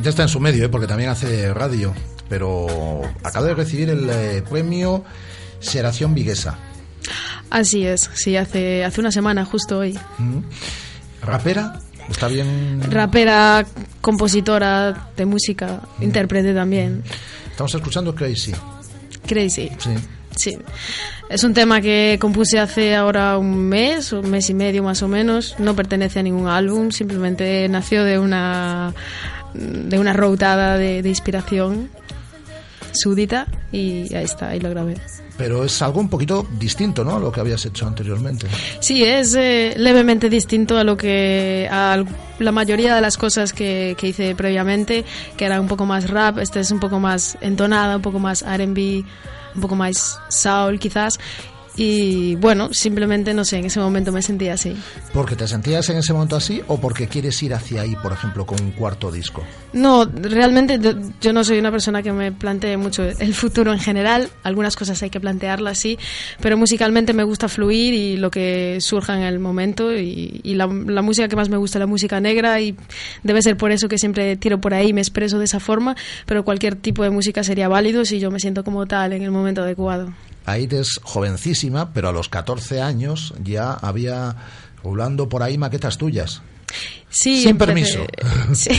S2: Ahí está en su medio, ¿eh? porque también hace radio. pero acaba de recibir el eh, premio Seración Viguesa.
S20: Así es, sí, hace, hace una semana, justo hoy.
S2: Mm. ¿Rapera? ¿Está bien?
S20: Rapera, compositora de música, intérprete también.
S2: Estamos escuchando Crazy.
S20: Crazy.
S2: Sí.
S20: Sí. Es un tema que compuse hace ahora un mes, un mes y medio más o menos. No pertenece a ningún álbum, simplemente nació de una de una routada de, de inspiración súdita y ahí está, ahí lo grabé.
S2: Pero es algo un poquito distinto, ¿no? A lo que habías hecho anteriormente.
S20: Sí, es eh, levemente distinto a lo que a la mayoría de las cosas que, que hice previamente, que era un poco más rap, este es un poco más entonada, un poco más R&B, un poco más soul quizás. Y bueno, simplemente no sé, en ese momento me sentía así.
S2: ¿Porque te sentías en ese momento así o porque quieres ir hacia ahí, por ejemplo, con un cuarto disco?
S20: No, realmente yo- no soy una persona que me plantee mucho el futuro en general. Algunas cosas hay que plantearlas, sí, pero musicalmente me gusta fluir y lo que surja en el momento. Y, y la, la música que más me gusta es la música negra y debe ser por eso que siempre tiro por ahí y me expreso de esa forma. Pero cualquier tipo de música sería válido si yo me siento como tal en el momento adecuado.
S2: Aide es jovencísima, pero a los 14 años ya había rulando por ahí maquetas tuyas.
S20: Sí,
S2: Sin
S20: empecé-
S2: permiso.
S20: Sí.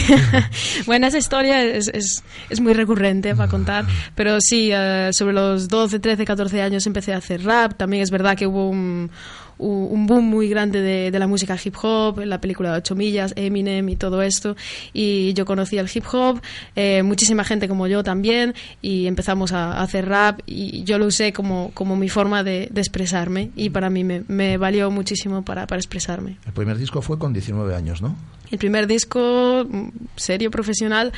S20: *laughs* bueno, esa historia es, es, es muy recurrente para contar, pero sí, eh, sobre los 12, 13, 14 años empecé a hacer rap. También es verdad que hubo un, un boom muy grande de, de la música hip hop, la película de 8 millas, Eminem y todo esto. Y yo conocí el hip hop, eh, muchísima gente como yo también, y empezamos a, a hacer rap y yo lo usé como, como mi forma de, de expresarme y para mí me, me valió muchísimo para, para expresarme.
S2: El primer disco fue con 19 años, ¿no?
S20: El primer disco mm, serio, profesional,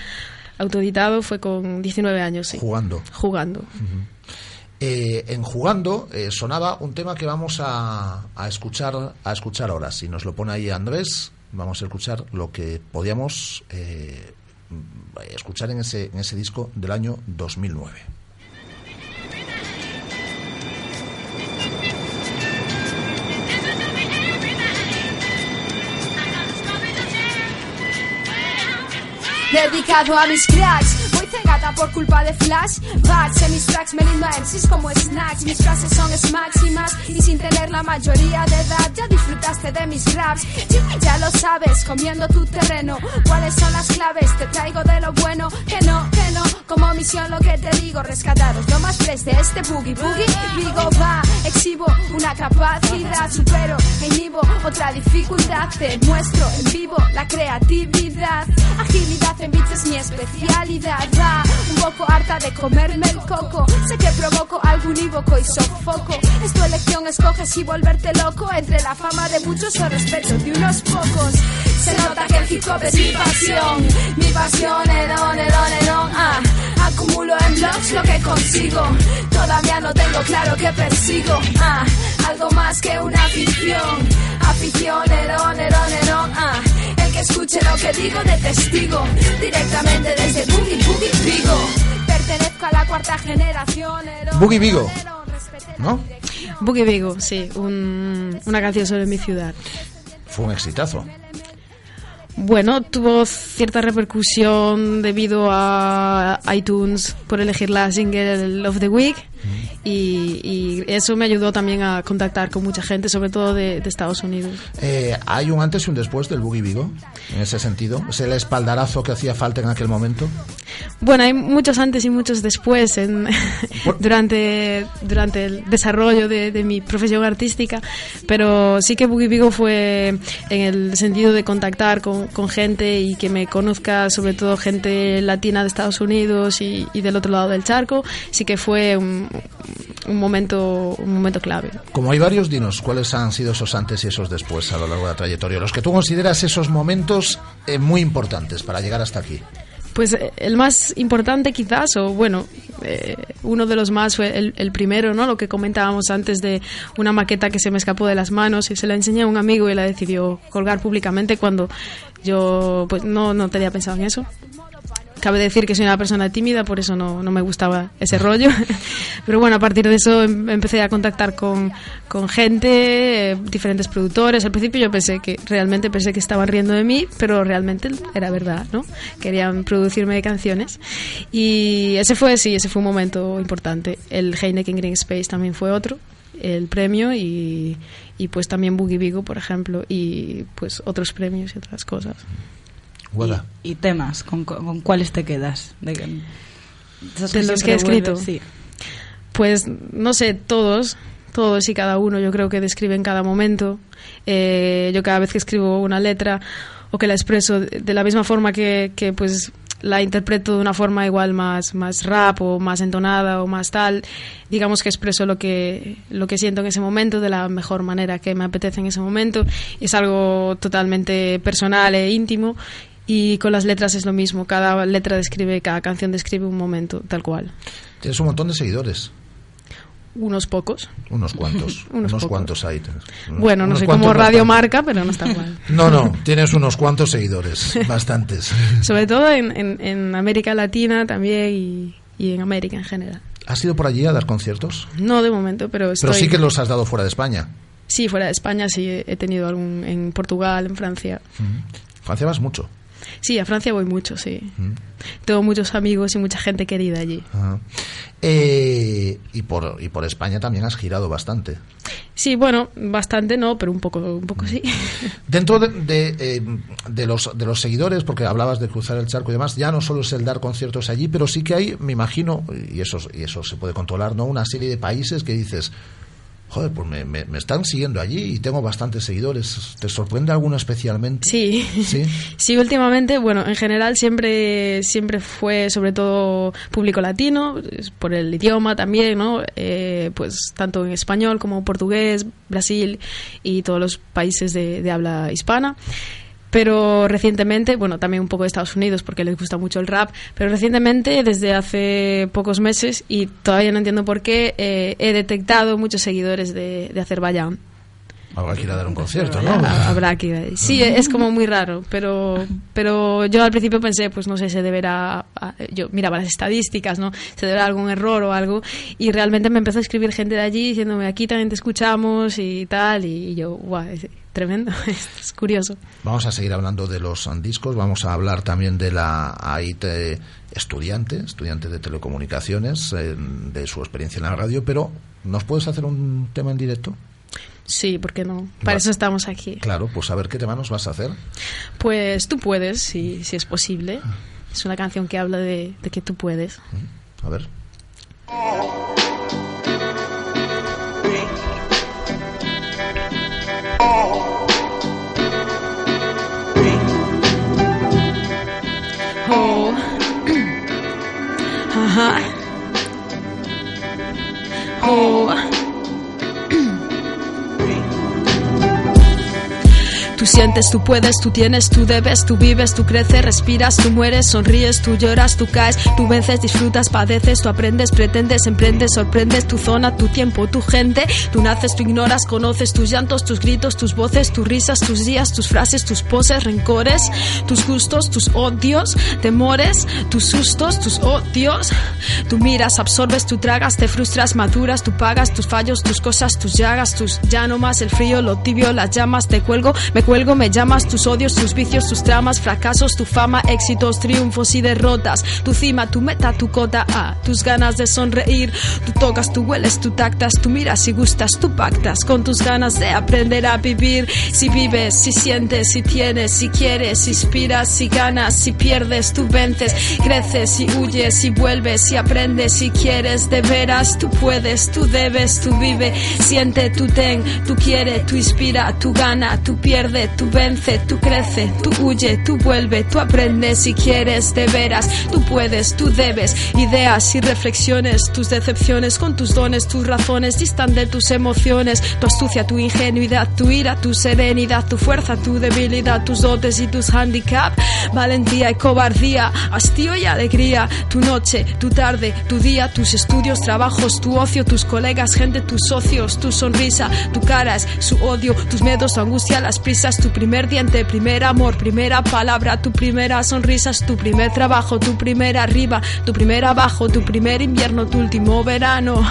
S20: autoeditado, fue con 19 años, sí.
S2: Jugando.
S20: Jugando.
S2: Eh, en Jugando eh, sonaba un tema que vamos a, escuchar a escuchar ahora. Si nos lo pone ahí Andrés, vamos a escuchar lo que podíamos eh, escuchar en ese, en ese disco del año 2009.
S21: Dedicado a mis cracks, cegada por culpa de flash. Bats en mis tracks me lindo a MCs como snacks. Mis frases son máximas y sin tener la mayoría de edad Ya disfrutaste de mis raps, ya lo sabes Comiendo tu terreno, cuáles son las claves Te traigo de lo bueno, que no, que no Como misión lo que te digo, rescataros lo más fresh de este boogie boogie. Digo va, exhibo una capacidad Supero, e inhibo otra dificultad. Te muestro en vivo la creatividad. Agilidad en beats es mi especialidad Un poco harta de comerme el coco. Sé que provoco algún ívoco y sofoco. Es tu elección, escoges y volverte loco. Entre la fama de muchos o respeto de unos pocos. Se nota que el hip hop es mi pasión. Mi pasión, edón, edón, edón ah. Acumulo en blogs lo que consigo. Todavía no tengo claro que persigo. Ah. Algo más que una afición. Afición, edón, edón, edón ah. Que escuche lo que digo de testigo Directamente desde Boogie Boogie Vigo Pertenezco a la cuarta generación
S2: Boogie Vigo, ¿no?
S20: Boogie Vigo, sí, un- una canción sobre mi ciudad.
S2: Fue un exitazo.
S20: Bueno, tuvo cierta repercusión debido a iTunes por elegir la single of the week y, y eso me ayudó también a contactar con mucha gente, sobre todo de, de Estados Unidos.
S2: Eh, ¿Hay un antes y un después del Boogie Vigo? En ese sentido. ¿Es el espaldarazo que hacía falta en aquel momento?
S20: Bueno, hay muchos antes y muchos después en, *laughs* durante, durante el desarrollo de, de mi profesión artística, pero sí que Boogie Vigo fue en el sentido de contactar con, con gente y que me conozca, sobre todo gente latina de Estados Unidos y, y del otro lado del charco, sí que fue un, un momento, un momento clave.
S2: Como hay varios, dinos, ¿cuáles han sido esos antes y esos después a lo largo de la trayectoria? Los que tú consideras esos momentos eh, muy importantes para llegar hasta aquí.
S20: Pues eh, el más importante quizás, o bueno, eh, uno de los más fue el, el primero, ¿no? Lo que comentábamos antes de una maqueta que se me escapó de las manos y se la enseñé a un amigo y la decidió colgar públicamente cuando yo pues no, no tenía pensado en eso. Cabe decir que soy una persona tímida, por eso no, no me gustaba ese rollo. *laughs* Pero bueno, a partir de eso em- empecé a contactar con, con gente, eh, diferentes productores. Al principio yo pensé que realmente pensé que estaban riendo de mí, pero realmente era verdad, ¿no? Querían producirme canciones. Y ese fue, sí, ese fue un momento importante. El Heineken Green Space también fue otro, el premio y, y pues también Boogie Vigo, por ejemplo, y pues otros premios y otras cosas.
S2: Guada.
S4: Y temas, ¿con, con cuáles te quedas? De, esos
S20: los que he escrito.
S4: vuelves, Sí.
S20: Pues no sé, todos, todos y cada uno, yo creo que describen cada momento. Eh, yo cada vez que escribo una letra o que la expreso de de la misma forma que, que pues la interpreto de una forma igual más, más rap o más entonada o más tal, digamos que expreso lo que, lo que siento en ese momento de la mejor manera que me apetece en ese momento. Es algo totalmente personal e íntimo. Y con las letras es lo mismo, cada letra describe, cada canción describe un momento, tal cual.
S2: Tienes un montón de seguidores.
S20: Unos pocos.
S2: Unos cuantos. *laughs*
S20: Unos
S2: unos cuantos hay.
S20: Bueno, no sé cómo Radio. Marca, pero no está mal. *laughs*
S2: No, no, tienes unos cuantos seguidores, *laughs* bastantes.
S20: Sobre todo en, en- en América Latina también y, y en América en general.
S2: ¿Has ido por allí a dar conciertos?
S20: No de momento, pero estoy...
S2: Pero sí que los has dado fuera de España.
S20: Sí, fuera de España sí he he tenido algún... En Portugal, en Francia.
S2: Francia vas mucho.
S20: Sí, a Francia voy mucho, sí. Tengo muchos amigos y mucha gente querida allí.
S2: Eh, y, por, y por España también has girado bastante.
S20: Sí, bueno, bastante no, pero un poco, un poco sí. *laughs*
S2: Dentro de, de, eh, de los, de los seguidores, porque hablabas de cruzar el charco y demás, ya no solo es el dar conciertos allí, pero sí que hay, me imagino, y eso, y eso se puede controlar, ¿no? Una serie de países que dices, joder, pues me, me- me están siguiendo allí y tengo bastantes seguidores. ¿Te sorprende alguno especialmente?
S20: Sí.
S2: Sí. *laughs*
S20: Sí, últimamente, bueno, en general siempre, siempre fue sobre todo público latino, por el idioma también, ¿no? Eh, pues tanto en español como portugués, Brasil y todos los países de, de habla hispana. Pero recientemente, bueno, también un poco de Estados Unidos porque les gusta mucho el rap, pero recientemente, desde hace pocos meses, y todavía no entiendo por qué, eh, he detectado muchos seguidores de, de Azerbaiyán.
S2: Habrá que ir a dar un concierto, ¿no?
S20: Ha- Habrá que ir. Sí, es como muy raro, pero, pero yo al principio pensé, pues no sé, se deberá, a- yo miraba las estadísticas, ¿no? Se deberá a algún error o algo, y realmente me empezó a escribir gente de allí diciéndome, aquí también te escuchamos y tal, y yo, guau, es tremendo, *laughs* es curioso.
S2: Vamos a seguir hablando de los discos, vamos a hablar también de la AIT estudiante, estudiante de telecomunicaciones, eh, de su experiencia en la radio, pero ¿nos puedes hacer un tema en directo?
S20: Sí, ¿por qué no? Para
S2: Va.
S20: eso estamos aquí.
S2: Claro, pues a ver qué tema nos vas a hacer.
S20: Pues tú puedes, si, si es posible. Es una canción que habla de, de que tú puedes.
S2: A ver.
S20: Oh. *clears throat* Ajá. Oh. Tú sientes, tú puedes, tú tienes, tú debes, tú vives, tú creces, respiras, tú mueres, sonríes, tú lloras, tú caes, tú vences, disfrutas, padeces, tú aprendes, pretendes, emprendes, sorprendes, tu zona, tu tiempo, tu gente, tú naces, tú ignoras, conoces tus llantos, tus gritos, tus voces, tus risas, tus días, tus frases, tus poses, rencores, tus gustos, tus odios, temores, tus sustos, tus odios, tú miras, absorbes, tú tragas, te frustras, maduras, tú pagas tus fallos, tus cosas, tus llagas, tus ya no más el frío, lo tibio, las llamas, te cuelgo, me cuelgo, me llamas, tus odios, tus vicios, tus tramas, fracasos, tu fama, éxitos, triunfos y derrotas, tu cima, tu meta, tu cota, ah, tus ganas de sonreír, tú tocas, tú hueles, tú tactas, tú miras y gustas, tú pactas con tus ganas de aprender a vivir, si vives, si sientes, si tienes, si quieres, si inspiras, si ganas, si pierdes, tú vences, creces, si huyes, si vuelves, si aprendes, si quieres, de veras, tú puedes, tú debes, tú vive, siente, tú ten, tú quiere, tú inspira, tú gana, tú tú vence, tú crece, tú huye, tú vuelve, tú aprendes, si quieres, de veras, tú puedes, tú debes, ideas y reflexiones, tus decepciones con tus dones, tus razones distan de tus emociones, tu astucia, tu ingenuidad, tu ira, tu serenidad, tu fuerza, tu debilidad, tus dotes y tus handicap, valentía y cobardía, hastío y alegría, tu noche, tu tarde, tu día, tus estudios, trabajos, tu ocio, tus colegas, gente, tus socios, tu sonrisa, tu cara su odio, tus miedos, tu angustia, las prisas, tu primer diente, primer amor, primera palabra, tu primera sonrisa, tu primer trabajo, tu primer arriba, tu primer abajo, tu primer invierno, tu último verano,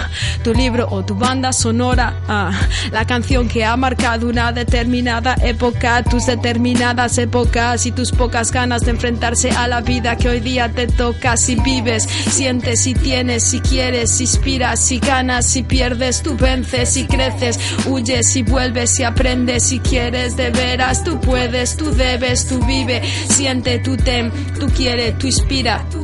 S20: tu libro o tu banda sonora, ah, la canción que ha marcado una determinada época, tus determinadas épocas y tus pocas ganas de enfrentarse a la vida que hoy día te toca. Si vives, sientes, si tienes, si quieres, si inspiras, si ganas, si pierdes, tú vences, si creces, huyes, si vuelves, si aprendes, si quieres de tú puedes, tú debes, tú vive, siente, tú tem, tú quiere, tú inspira. Tú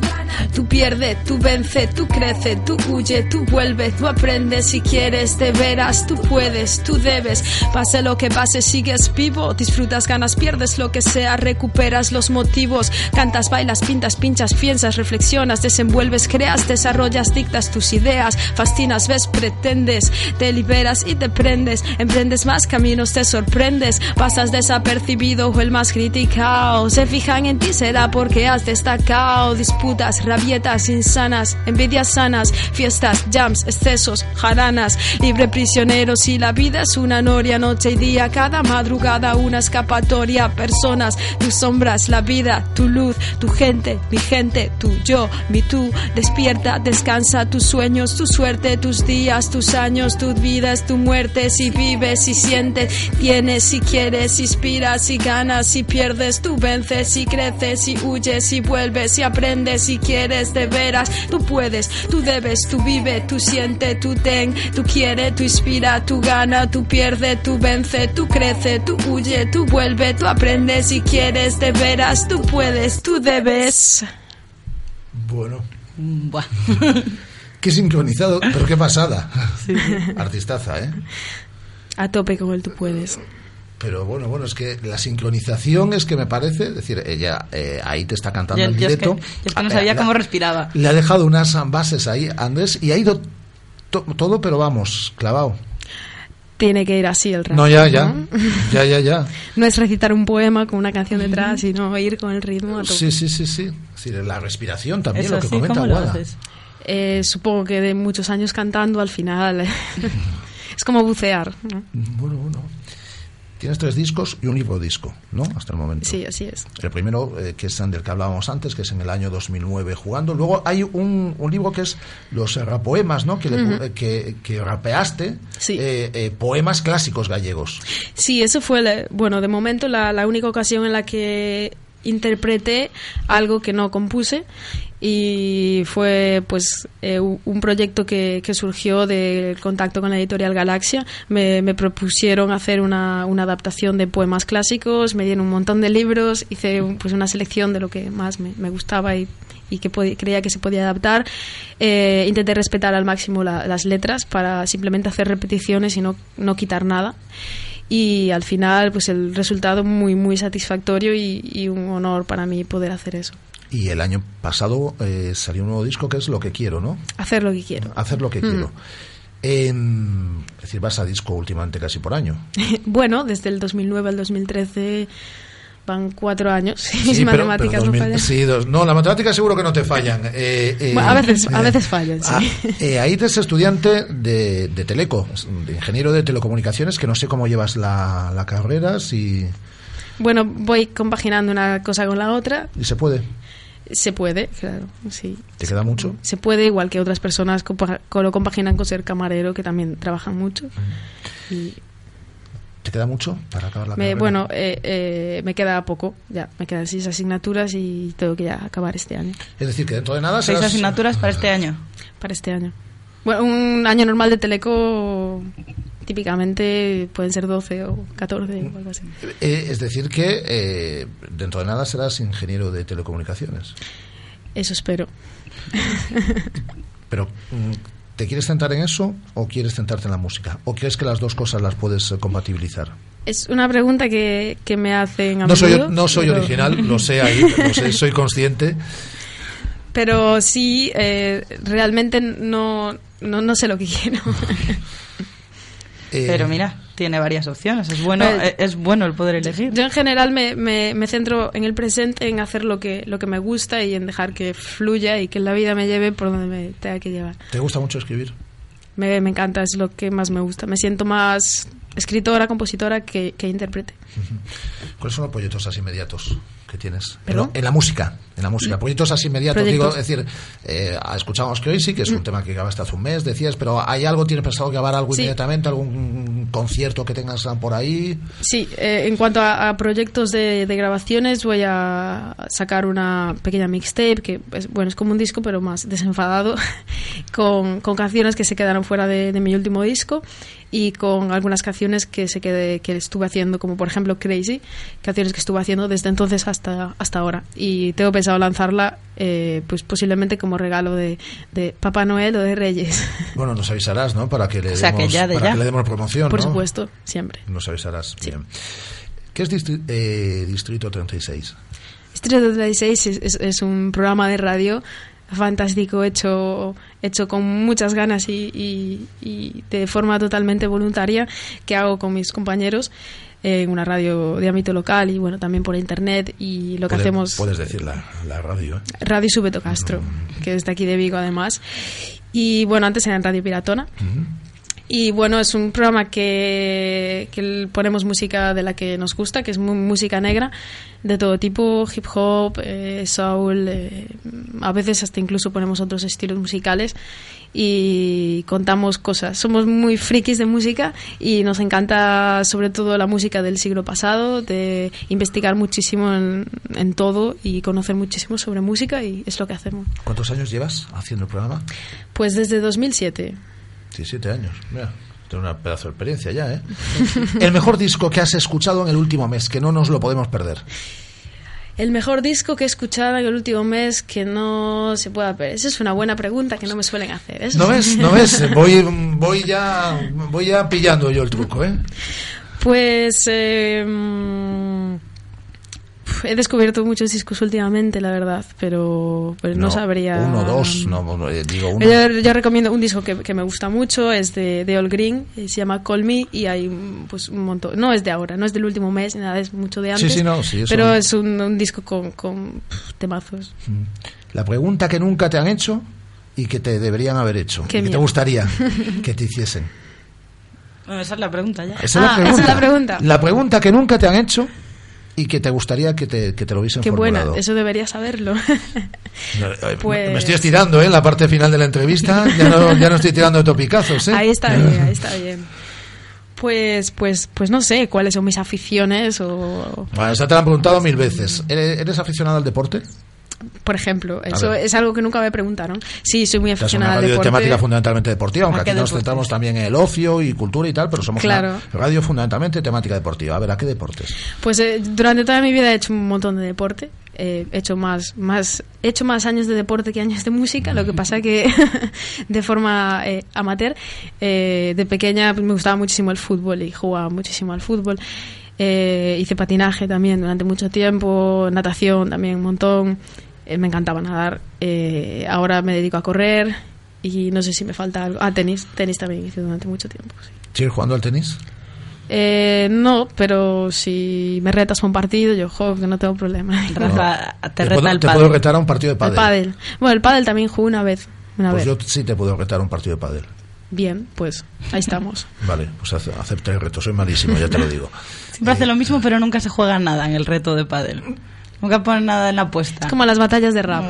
S20: pierde, tú vence, tú crece, tú huye, tú vuelve, tú aprendes. Si quieres de veras, tú puedes, tú debes. Pase lo que pase, sigues vivo, disfrutas, ganas, pierdes lo que sea, recuperas los motivos, cantas, bailas, pintas, pinchas, piensas, reflexionas, desenvuelves, creas, desarrollas, dictas tus ideas, fascinas, ves, pretendes, te liberas y te prendes, emprendes más caminos, te sorprendes, pasas desapercibido o el más criticado, se fijan en ti será porque has destacado, disputas, rabietas insanas, envidias sanas, fiestas, jams, excesos, jaranas, libre prisionero si la vida es una noria, noche y día, cada madrugada una escapatoria, personas, tus sombras, la vida, tu luz, tu gente, mi gente, tu yo, mi tú, despierta, descansa, tus sueños, tu suerte, tus días, tus años, tu vida tu muerte, si vives, si sientes, tienes, si quieres, si inspiras, si ganas, si pierdes, tú vences, si creces, si huyes, si vuelves, si aprendes, si quieres de veras, tú puedes, tú debes, tú vive, tú siente, tú ten, tú quiere, tú inspira, tú gana, tú pierde, tú vence, tú crece, tú huye, tú vuelve, tú aprendes, si quieres de veras, tú puedes, tú debes.
S2: Bueno. *laughs* Qué sincronizado, pero qué pasada. Artistaza, ¿eh?
S20: A tope con el tú puedes.
S2: Pero bueno, bueno, es que la sincronización es que me parece, es decir, ella eh, ahí te está cantando
S4: Yo,
S2: en
S4: yo es que,
S2: directo.
S4: yo es que no sabía
S2: La-
S4: cómo respiraba.
S2: Le ha dejado unas bases ahí, Andrés, y ha ido to- todo, pero vamos, clavado.
S20: Tiene que ir así el rap.
S2: No, ya, ya.
S20: ¿no? *laughs*
S2: Ya, ya, ya.
S20: No es recitar un poema con una canción detrás, sino ir con el ritmo a.
S2: Sí, sí, sí, sí. Es decir, la respiración también,
S20: Eso
S2: lo que
S20: sí,
S2: comenta
S20: ¿cómo lo haces? Eh, supongo que de muchos años cantando, al final *laughs* es como bucear. ¿no?
S2: Bueno, bueno. Tienes tres discos y un libro disco, ¿no? Hasta el momento.
S20: Sí, así es.
S2: El primero, eh, que es del que hablábamos antes, que es en el año 2009 jugando. Luego hay un, un libro que es los rapoemas, ¿no? Que, le
S20: Ujú.
S2: eh, que, que rapeaste eh, eh, poemas clásicos gallegos.
S20: Sí, eso fue, la- bueno, de momento la, la única ocasión en la que interpreté algo que no compuse y fue pues eh, un proyecto que, que surgió del contacto con la editorial Galaxia. Me, me propusieron hacer una, una adaptación de poemas clásicos, me dieron un montón de libros, hice pues una selección de lo que más me, me gustaba y, y que creía que se podía adaptar. Eh, intenté respetar al máximo la- las letras para simplemente hacer repeticiones y no, no quitar nada y al final pues el resultado muy muy satisfactorio y, y un honor para mí poder hacer eso
S2: Y el año pasado eh, salió un nuevo disco que es Lo que quiero, ¿no?
S20: hacer lo que quiero
S2: Hacer lo que
S20: Mm.
S2: quiero. Es decir, vas a disco últimamente casi por año. *laughs*
S20: bueno desde el 2009 al 2013 van cuatro años *laughs* si mis
S2: Sí, pero-
S20: matemáticas
S2: pero
S20: no
S2: 2000
S20: fallan
S2: sí, dos- no, la matemática seguro que no te fallan. Eh, eh,
S20: Bueno, a veces a
S2: eh,
S20: veces fallan sí.
S2: Ah, eh, *laughs* ahí eres estudiante de, de Teleco, de ingeniero de telecomunicaciones, que no sé cómo llevas la, la carrera, si,
S20: bueno voy compaginando una cosa con la otra
S2: si se puede.
S20: se puede claro sí
S2: ¿Te queda mucho?
S20: se puede igual que otras personas lo compaginan con ser camarero que también trabajan mucho y
S2: ¿Te queda mucho para acabar la
S20: Me-
S2: carrera?
S20: bueno, eh, eh, me queda poco, ya, me quedan seis asignaturas y tengo que ya acabar este año.
S2: Es decir, que dentro de nada
S4: Seis
S2: serás...
S4: asignaturas para este año.
S20: Para este año. Bueno, un año normal de Teleco típicamente pueden ser 12 o 14 o algo así.
S2: Eh, es decir, que eh, dentro de nada serás ingeniero de telecomunicaciones.
S20: Eso espero.
S2: Pero, mm, ¿te quieres centrar en eso o quieres centrarte en la música? ¿O crees que las dos cosas las puedes eh, compatibilizar?
S20: Es una pregunta que, que me hacen a
S2: No soy, no soy
S20: pero-
S2: original, lo sé ahí, *laughs* lo sé, soy consciente.
S20: Pero sí, eh, realmente no, no, no sé lo que quiero.
S2: Eh,
S4: Pero mira, tiene varias opciones. Es bueno,
S20: Eh,
S4: es bueno el poder elegir.
S20: Yo en general me, me, me centro en el presente, en hacer lo que, lo que me gusta y en dejar que fluya y que la vida me lleve por donde me tenga que llevar.
S2: ¿Te gusta mucho escribir?
S20: Me, me encanta, es lo que más me gusta. Me siento más escritora, compositora que, que intérprete.
S2: ¿Cuáles son los proyectos así inmediatos que tienes?
S20: ¿Perdón?
S2: En, la música, en la música. Proyectos así inmediatos,
S20: Proyectos.
S2: digo, es decir, eh, escuchamos Crazy, que es un tema que grabaste hace un mes, decías, pero ¿hay algo, tienes pensado grabar algo
S20: Sí.
S2: inmediatamente, algún concierto que tengas por ahí?
S20: Sí, eh, en cuanto a, a proyectos de, de grabaciones, voy a sacar una pequeña mixtape que es, bueno, es como un disco, pero más desenfadado, *laughs* con, con canciones que se quedaron fuera de, de mi último disco y con algunas canciones que se quede, que estuve haciendo, como por ejemplo Crazy, canciones que estuve haciendo desde entonces hasta, hasta ahora. Y tengo pensado lanzarla, eh, pues posiblemente como regalo de, de Papá Noel o de Reyes. *laughs*
S2: Bueno, nos avisarás, ¿no? Para que le
S20: O sea, que
S2: demos,
S20: ya de
S2: para
S20: ya.
S2: que le demos promoción,
S20: Por
S2: ¿no?
S20: supuesto, siempre.
S2: Nos avisarás. Bien. ¿Qué es distri- eh, Distrito 36?
S20: Distrito 36 es, es- es un programa de radio fantástico hecho hecho con muchas ganas y, y- y de forma totalmente voluntaria que hago con mis compañeros en una radio de ámbito local y bueno también por internet y lo que hacemos
S2: Puedes decir la, la radio, ¿eh?
S20: Radio Subeto Castro que es de aquí de Vigo además. Y bueno antes era en Radio Piratona y bueno, es un programa que, ponemos música de la que nos gusta, que es música negra, de todo tipo, hip hop, eh, soul, eh, a veces hasta incluso ponemos otros estilos musicales y contamos cosas. Somos muy frikis de música y nos encanta sobre todo la música del siglo pasado, de investigar muchísimo en, en todo y conocer muchísimo sobre música y es lo que hacemos.
S2: ¿Cuántos años llevas haciendo el programa?
S20: Pues desde 2007.
S2: 17 años. Mira, tengo una pedazo de experiencia ya, ¿eh? *laughs* el mejor disco que has escuchado en el último mes, que no nos lo podemos perder.
S20: El mejor disco que he escuchado en el último mes que no se pueda ver. Esa es una buena pregunta que no me suelen hacer. Eso
S2: ¿No ves? ¿No *laughs* ves? Voy, voy, ya, voy ya pillando yo el truco, ¿eh?
S20: Pues eh, he descubierto muchos discos últimamente, la verdad, pero, pero no, sabría.
S2: Uno, dos, no, no, eh, digo uno.
S20: Yo, yo recomiendo un disco que, que me gusta mucho, es de, de All Green, y se llama Call Me, y hay mm, pues un montón. No es de ahora, no es del último mes, nada, es mucho de
S2: Sí,
S20: antes.
S2: sí, no, sí, eso-
S20: pero es un, un disco con, temazos.
S2: La pregunta que nunca te han hecho y que te deberían haber hecho.
S20: Qué
S2: y que te gustaría *laughs* que te hiciesen.
S4: Bueno, esa es la pregunta ya.
S2: Esa es
S20: Ah,
S2: la pregunta.
S20: esa es la pregunta.
S2: La pregunta que nunca te han hecho y que te gustaría que te, que te lo hubiesen
S20: Qué buena,
S2: formulado.
S20: eso debería saberlo.
S2: Eh,
S20: Pues-
S2: Me estoy estirando, ¿eh? En la parte final de la entrevista. Ya no, ya no estoy tirando de topicazos, ¿eh?
S20: Ahí está bien, ahí está bien. Pues, pues, pues no sé cuáles son mis aficiones o,
S2: Bueno, esa te la han preguntado mil veces. ¿Eres eres aficionado al deporte?
S20: Por ejemplo, eso es algo que nunca me preguntaron. Sí, soy muy
S2: Esta es
S20: aficionada
S2: una
S20: al
S2: radio de
S20: deporte.
S2: temática fundamentalmente deportiva, aunque
S20: ¿A qué
S2: aquí nos centramos también en el ocio y cultura y tal, pero somos
S20: Claro.
S2: una radio fundamentalmente temática deportiva. A ver, ¿a qué deportes?
S20: Pues eh, durante toda mi vida he hecho un montón de deporte. Eh, he hecho más, más, he hecho más años de deporte que años de música. Lo que pasa que *laughs* de forma eh, amateur, eh, de pequeña pues, me gustaba muchísimo el fútbol y jugaba muchísimo al fútbol. Eh, hice patinaje también durante mucho tiempo, natación también un montón. Eh, me encantaba nadar. Eh, ahora me dedico a correr y no sé si me falta algo. Ah, tenis, tenis también hice durante mucho tiempo. sí.
S2: ¿Sigues jugando al tenis?
S20: Eh, no, pero si me retas a un partido, yo juego, que no tengo problema. *laughs*
S4: Rafa, te reta
S2: puedo,
S4: el
S2: te
S4: pádel.
S2: puedo retar a un partido de
S20: El
S2: pádel.
S20: pádel. Bueno, el pádel también jugué una vez. Una
S2: Pues
S20: vez.
S2: yo sí te puedo retar a un partido de pádel.
S20: Bien, pues ahí estamos. *laughs*
S2: Vale, pues ace- acepta el reto. Soy malísimo, ya te lo digo.
S4: Siempre hace lo mismo, pero nunca se juega nada en el reto de pádel. Nunca pone nada en la apuesta.
S20: Es como las batallas de rap.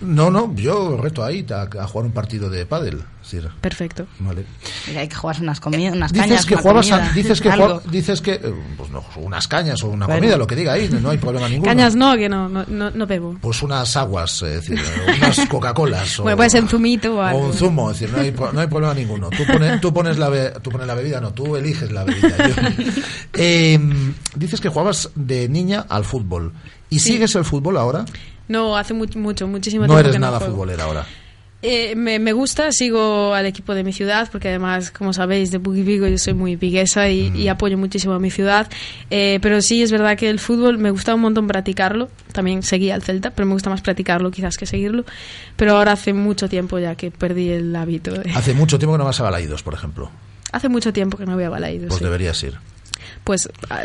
S2: No, no, yo reto ahí a, a jugar un partido de pádel. Decir,
S20: Perfecto.
S2: vale.
S4: Y hay que jugarse unas comidas, unas
S2: Dices
S4: cañas,
S2: que
S4: una
S2: jugabas, a-
S4: comida,
S2: dices que jugab- dices que eh, pues no, unas cañas o una
S4: Bueno.
S2: comida, lo que diga ahí, no hay problema ninguno.
S20: Cañas no, que no, no, no, bebo.
S2: Pues unas aguas, es decir, eh, unas *laughs* Coca-Colas o,
S20: Bueno, puede ser un zumito o
S2: o
S20: algo.
S2: un zumo, es decir, no hay, no hay problema ninguno. Tú pones, tú pones la be- tú pones la bebida, no, tú eliges la bebida. Yo- *laughs* Eh, dices que jugabas de niña al fútbol. ¿Y
S20: Sí.
S2: sigues el fútbol ahora?
S20: No, hace mucho, mucho muchísimo
S2: No
S20: tiempo
S2: eres
S20: que no
S2: nada
S20: juego.
S2: futbolera ahora.
S20: Eh, me, me gusta, sigo al equipo de mi ciudad, porque además, como sabéis, de Buggy Vigo yo soy muy viguesa y, y apoyo muchísimo a mi ciudad. Eh, pero sí, es verdad que el fútbol me gusta un montón practicarlo. También seguía al Celta, pero me gusta más practicarlo quizás que seguirlo. Pero ahora hace mucho tiempo ya que perdí el hábito. de-
S2: Hace mucho tiempo que no vas a Balaídos, por ejemplo.
S20: Hace mucho tiempo que no voy a Balaidos.
S2: Pues
S20: sí.
S2: deberías ir.
S20: Pues, ah,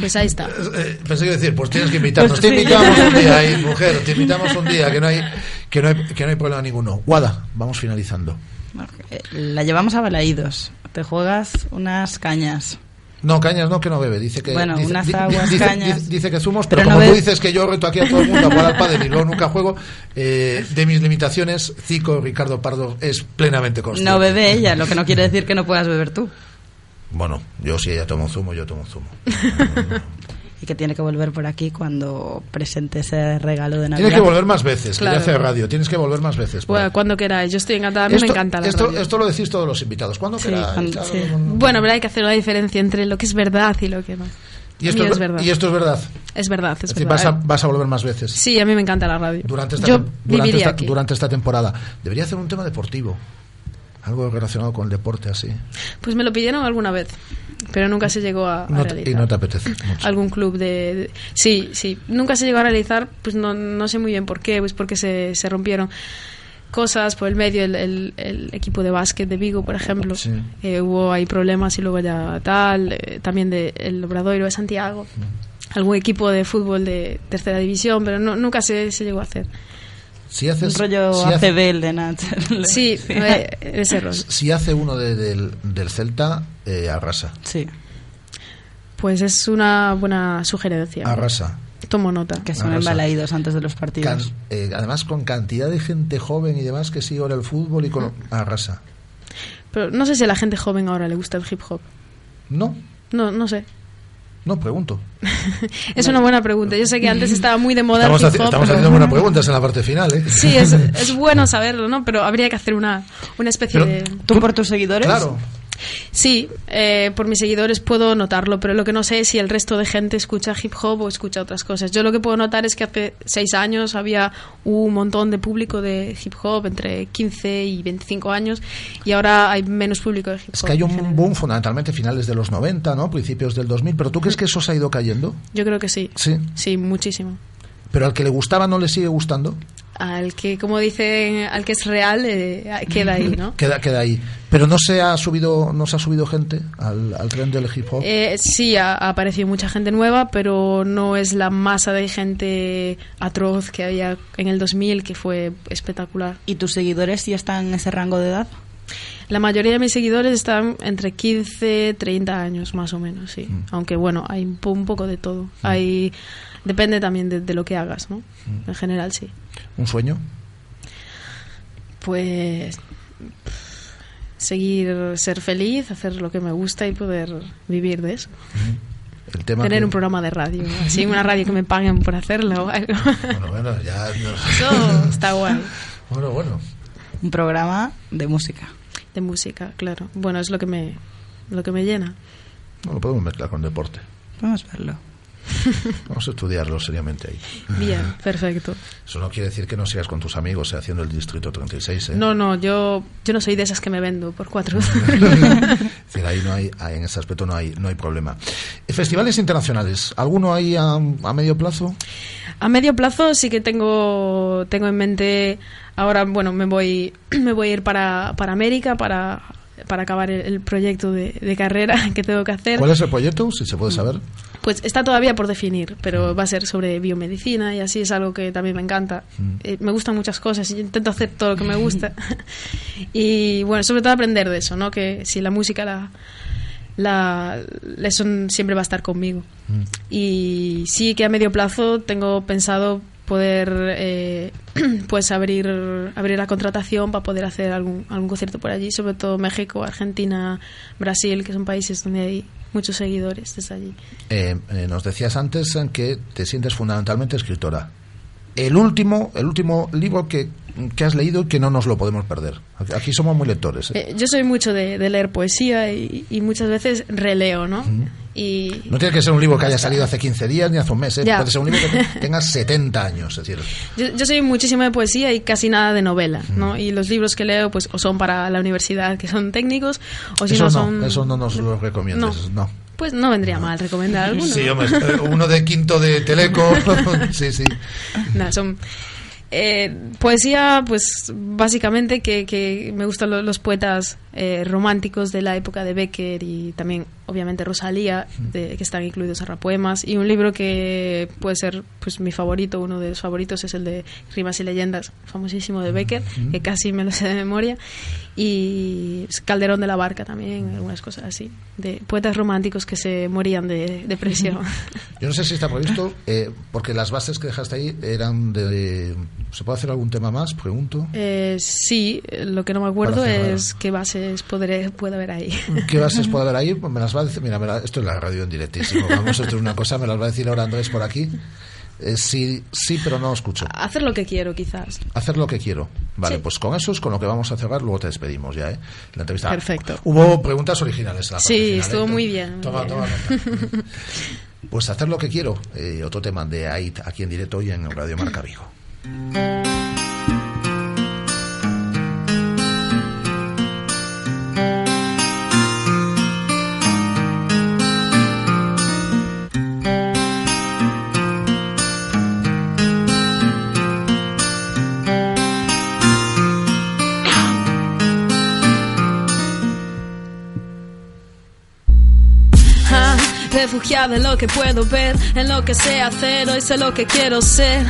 S20: pues ahí está.
S2: Eh, pensé que decir, pues tienes que invitarnos.
S20: Pues
S2: te
S20: sí.
S2: invitamos un día, ahí, *laughs* mujer, te invitamos un día, que no hay, que no hay, que no hay problema ninguno. Guada, vamos finalizando.
S4: Eh, La llevamos a Balaídos. Te juegas unas cañas.
S2: No, cañas no, que no bebe. Dice que.
S4: Bueno,
S2: dice,
S4: unas aguas,
S2: dice,
S4: cañas.
S2: dice- dice que zumos, pero,
S4: Pero
S2: como
S4: no
S2: tú dices que yo reto aquí a todo el mundo a jugar al pádel y luego nunca juego, eh, de mis limitaciones, Zico Ricardo Pardo es plenamente consciente.
S4: No bebe ella, lo que no quiere decir que no puedas beber tú.
S2: Bueno, yo si ella toma un zumo, yo tomo un zumo. *laughs*
S4: Y que tiene que volver por aquí cuando presente ese regalo de Navidad.
S2: Tienes que volver más veces, que
S20: Claro.
S2: ya hace radio. Tienes que volver más veces.
S20: Bueno, cuando queráis, yo estoy encantada, a mí
S2: esto,
S20: me encanta la
S2: esto,
S20: radio.
S2: esto lo decís todos los invitados. ¿Cuándo
S20: Sí,
S2: queráis?
S20: cuando-
S2: Claro,
S20: sí.
S2: no-
S20: Bueno, pero hay que hacer una diferencia entre lo que es verdad y lo que no.
S2: Y
S20: A
S2: esto, es,
S20: es
S2: ver-
S20: verdad.
S2: y esto es verdad.
S20: Es verdad, es
S2: Es decir,
S20: verdad.
S2: vas a, vas a volver más veces.
S20: Sí, a mí me encanta la radio.
S2: Durante esta,
S20: yo
S2: tem- durante,
S20: viviría
S2: esta,
S20: aquí.
S2: durante esta temporada. Debería hacer un tema deportivo. Algo relacionado con el deporte así.
S20: Pues me lo pidieron alguna vez, pero nunca se llegó a, a
S2: No te-
S20: realizar.
S2: y no te apetece *laughs* mucho.
S20: algún club de, de- sí sí nunca se llegó a realizar pues no, no sé muy bien por qué pues porque se, se rompieron cosas por el medio el, el- el equipo de básquet de Vigo por ejemplo
S2: Sí.
S20: eh, hubo ahí problemas y luego ya tal eh, también de el Obradoiro de Santiago algún equipo de fútbol de tercera división pero no, nunca se, se llegó a hacer
S2: Si haces,
S4: Un rollo
S2: si hace-
S4: ACB el de Nach.
S20: sí, eh, ese rollo
S2: si hace uno de- del, del Celta, eh, arrasa.
S4: Sí.
S20: pues es una buena sugerencia
S2: Arrasa.
S20: tomo nota
S4: Que son embalaídos antes de los
S2: Can-
S4: partidos.
S2: eh, además, con cantidad de gente joven y demás que sigue ahora el fútbol y con. Arrasa.
S20: pero no sé si a la gente joven ahora le gusta el hip hop
S2: No,
S20: no no sé
S2: no, pregunto. *laughs*
S20: Es una buena pregunta. Yo sé que antes estaba muy de moda
S2: Estamos,
S20: el hip hop.
S2: estamos
S20: pero-
S2: haciendo buenas *laughs* preguntas en la parte final, ¿eh?
S20: Sí, es, *laughs* es bueno saberlo, ¿no? Pero habría que hacer una, una especie
S2: Pero-
S20: de...
S4: ¿Tú por tus seguidores?
S2: Claro.
S20: Sí, eh, por mis seguidores puedo notarlo, pero lo que no sé es si el resto de gente escucha hip hop o escucha otras cosas. Yo lo que puedo notar es que hace seis años había un montón de público de hip hop entre 15 y 25 años y ahora hay menos público de hip hop.
S2: Es que hay un
S20: general.
S2: boom fundamentalmente finales de los 90, ¿no? Principios del 2000. ¿Pero tú crees que eso se ha ido cayendo?
S20: Yo creo que sí.
S2: Sí.
S20: Sí, muchísimo.
S2: ¿Pero al que le gustaba no le sigue gustando?
S20: Al que, como dicen, al que es real, eh, queda ahí, ¿no?
S2: Queda, queda ahí. ¿Pero no se ha subido, no se ha subido gente al, al tren del hip hop?
S20: Eh, sí, ha, ha aparecido mucha gente nueva, pero no es la masa de gente atroz que había en el 2000, que fue espectacular.
S4: ¿Y tus seguidores sí están en ese rango de edad?
S20: La mayoría de mis seguidores están entre 15 30 años, más o menos, sí. Aunque bueno, hay un, po- un poco de todo. Hay Depende también de, de lo que hagas, ¿no? En general, sí.
S2: ¿Un sueño?
S20: Pues seguir, ser feliz, hacer lo que me gusta y poder vivir de eso.
S2: El tema
S20: Tener
S2: que-
S20: un programa de radio, así una radio que me paguen por hacerlo o algo.
S2: Bueno, bueno, ya...
S20: Eso está guay.
S2: Bueno, bueno.
S4: Un programa de música.
S20: De música, claro. Bueno, es lo que me, lo que me llena.
S2: No lo podemos mezclar con deporte.
S4: Vamos a verlo.
S2: Vamos a estudiarlo seriamente ahí.
S20: Bien, perfecto.
S2: Eso no quiere decir que no sigas con tus amigos eh, haciendo el Distrito 36, ¿eh?
S20: No, no, yo, yo no soy de esas que me vendo por cuatro. *laughs*
S2: Es *laughs* decir, ahí no hay, en ese aspecto no hay, no hay problema. Eh, Festivales internacionales, ¿alguno hay a, a medio plazo?
S20: A medio plazo sí que tengo, tengo en mente, ahora, bueno, me voy, *clears throat* me voy a ir para, para América para, para acabar el, el proyecto de, de carrera *laughs* que tengo que hacer.
S2: ¿Cuál es el proyecto, si se puede saber?
S20: Pues está todavía por definir, pero va a ser sobre biomedicina y así es algo que también me encanta. Eh, me gustan muchas cosas y yo intento hacer todo lo que me gusta. *laughs* y bueno, sobre todo aprender de eso, ¿no? Que si la música la, la eso siempre va a estar conmigo. Y sí que a medio plazo tengo pensado poder eh, *clears throat* pues abrir abrir la contratación para poder hacer algún algún concierto por allí, sobre todo México, Argentina, Brasil, que son países donde hay muchos seguidores desde allí.
S2: Eh, eh, nos decías antes que te sientes fundamentalmente escritora. El último, el último libro que, que has leído que no nos lo podemos perder. Aquí somos muy lectores. ¿eh?
S20: Eh, yo soy mucho de, de leer poesía y, y muchas veces releo, ¿no? Y
S2: No tiene que ser un libro que haya salido hace 15 días ni hace un mes. ¿eh? Puede ser un libro que *laughs* tenga 70 años. Es decir,
S20: yo, yo soy muchísimo de poesía y casi nada de novela, ¿no? Y los libros que leo, pues, o son para la universidad, que son técnicos, o si
S2: eso,
S20: no
S2: no,
S20: son...
S2: eso no nos lo recomiendas. No.
S20: Pues no vendría mal recomendar alguno.
S2: Sí, hombre, eh, uno de quinto de Teleco. *laughs* sí, sí.
S20: Son eh, poesía, pues básicamente que, que me gustan lo- los poetas eh, románticos de la época de Becker y también, obviamente, Rosalía, de- que están incluidos en Rapoemas. Y un libro que puede ser pues mi favorito, uno de los favoritos, es el de Rimas y Leyendas, famosísimo de Becker, que casi me lo sé de memoria. Y Calderón de la Barca también, algunas cosas así, de poetas románticos que se morían de depresión.
S2: Yo no sé si está previsto, eh, porque las bases que dejaste ahí eran de... ¿Se puede hacer algún tema más? Pregunto.
S20: Eh, sí, lo que no me acuerdo es qué bases podré, puede haber ahí.
S2: ¿Qué bases puede haber ahí? Pues *laughs* Me las va a decir. Mira, me la- esto es la radio en directísimo. Vamos, esto es una cosa, me las va a decir ahora Andrés por aquí. Eh, sí, sí, pero no escucho.
S20: Hacer lo que quiero, quizás.
S2: Hacer lo que quiero. Vale,
S20: Sí.
S2: pues con eso es con lo que vamos a cerrar, luego te despedimos ya, ¿eh? La entrevista.
S20: Perfecto.
S2: Hubo preguntas originales en la parte
S20: Sí,
S2: final, ¿eh?
S20: estuvo muy bien. muy
S2: Toma,
S20: bien.
S2: toma nota. *laughs* Pues hacer lo que quiero. Eh, otro tema de AIT aquí en directo y en Radio Marca Vigo.
S20: Refugiada en lo que puedo ver, en lo que sé hacer, hoy sé lo que quiero ser.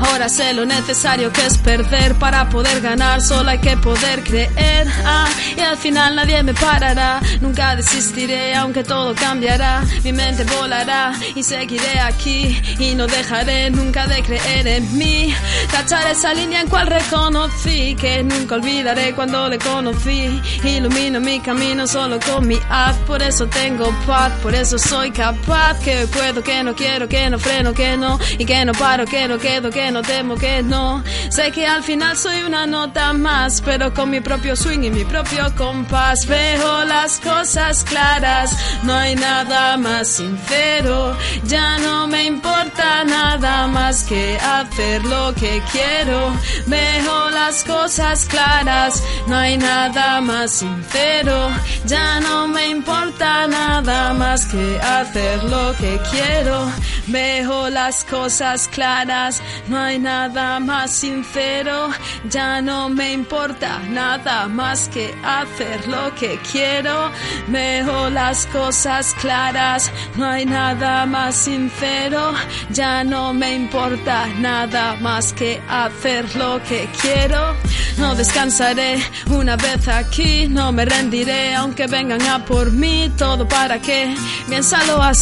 S20: Ahora sé lo necesario que es perder para poder ganar, solo hay que poder creer. Ah, y al final nadie me parará, nunca desistiré, aunque todo cambiará. Mi mente volará y seguiré aquí y no dejaré nunca de creer en mí. Tachar esa línea en cual reconocí que nunca olvidaré cuando le conocí. Ilumino mi camino solo con mi haz, por eso tengo paz, por eso soy capaz. Que puedo, que no quiero, que no freno, que no. Y que no paro, que no quedo, que no temo, que no. Sé que al final soy una nota más, pero con mi propio swing y mi propio compás. Veo las cosas claras, no hay nada más sincero. Ya no me importa nada más que hacer lo que quiero. Veo las cosas claras, no hay nada más sincero. Ya no me importa nada más que hacer lo que quiero. Veo las cosas claras, no hay nada más sincero. Ya no me importa nada más que hacer lo que quiero. Veo las cosas claras, no hay nada más sincero. Ya no me importa nada más que hacer lo que quiero. No descansaré una vez aquí, no me rendiré aunque vengan a por mí. Todo para qué, piénsalo así.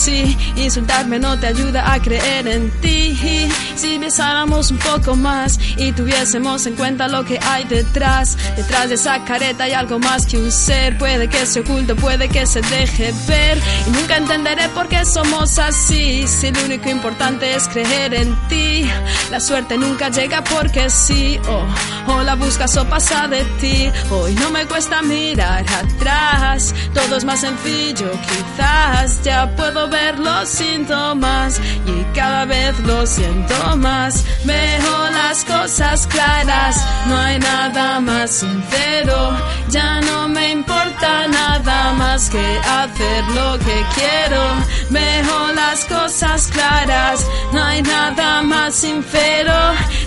S20: Insultarme no te ayuda a creer en ti. Si besáramos un poco más y tuviésemos en cuenta lo que hay detrás, detrás de esa careta hay algo más que un ser. Puede que se oculte, puede que se deje ver. Y nunca entenderé por qué somos así. Si lo único importante es creer en ti, la suerte nunca llega porque sí. Oh, o la buscas o pasa de ti. Hoy no me cuesta mirar atrás, todo es más sencillo. Quizás ya puedo ver los síntomas y cada vez lo siento más. Veo las cosas claras, no hay nada más sincero. Ya no me importa nada más que hacer lo que quiero. Veo las cosas claras, no hay nada más sincero.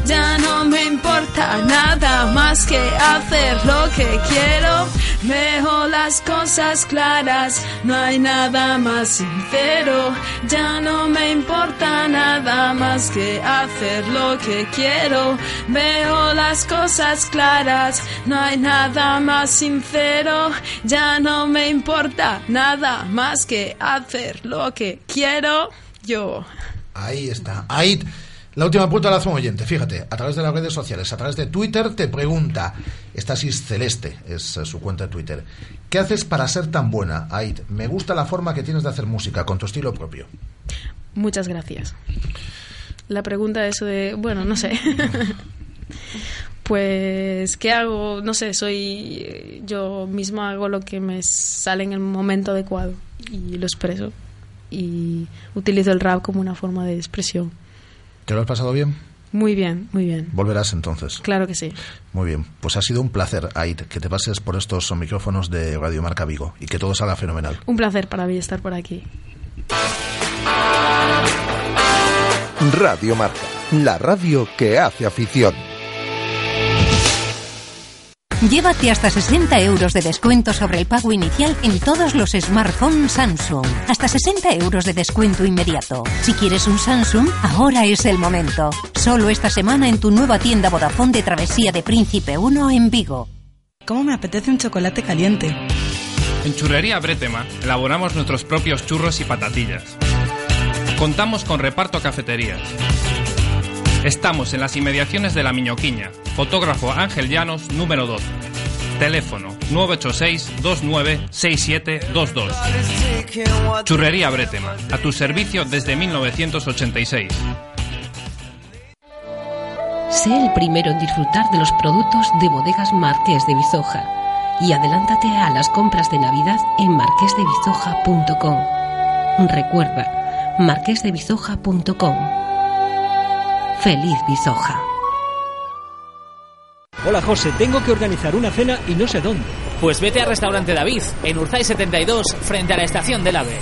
S20: Ya no me importa nada más que hacer lo que quiero. Veo las cosas claras, no hay nada más sincero. Ya no me importa nada más que hacer lo que quiero. Veo las cosas claras, no hay nada más sincero. Ya no me importa nada más que hacer lo que quiero yo.
S2: Ahí está. Ahí. La última punta la hace un oyente, fíjate, a través de las redes sociales, a través de Twitter, te pregunta, Estasis Celeste, es eh, su cuenta de Twitter, ¿qué haces para ser tan buena, Aid? Me gusta la forma que tienes de hacer música, con tu estilo propio.
S20: Muchas gracias. La pregunta es de, bueno, no sé. *laughs* pues, ¿qué hago? No sé, soy yo misma hago lo que me sale en el momento adecuado y lo expreso. Y utilizo el rap como una forma de expresión.
S2: ¿Te lo has pasado bien?
S20: Muy bien, muy bien.
S2: Volverás entonces.
S20: Claro que sí.
S2: Muy bien, pues ha sido un placer, Aid, que te pases por estos micrófonos de Radio Marca Vigo y que todo salga fenomenal.
S20: Un placer para mí estar por aquí.
S1: Radio Marca, la radio que hace afición.
S3: Llévate hasta 60 euros de descuento sobre el pago inicial en todos los smartphones Samsung. Hasta 60 euros de descuento inmediato. Si quieres un Samsung, ahora es el momento. Solo esta semana en tu nueva tienda Vodafone de Travesía de Príncipe 1 en Vigo.
S4: ¿Cómo me apetece un chocolate caliente?
S5: En Churrería Bretema elaboramos nuestros propios churros y patatillas. Contamos con reparto a cafeterías. Estamos en las inmediaciones de La Miñoquiña. Fotógrafo Ángel Llanos, número 12. Teléfono 986-296722. Churrería Bretema, a tu servicio desde 1986.
S13: Sé el primero en disfrutar de los productos de bodegas Marqués de Bizoja y adelántate a las compras de Navidad en marquesdebizoja.com. Recuerda, marquesdebizoja.com. Feliz Bizoja.
S7: Hola José, tengo que organizar una cena y no sé dónde.
S6: Pues vete a Restaurante David, en Urzay 72, frente a la estación del AVE.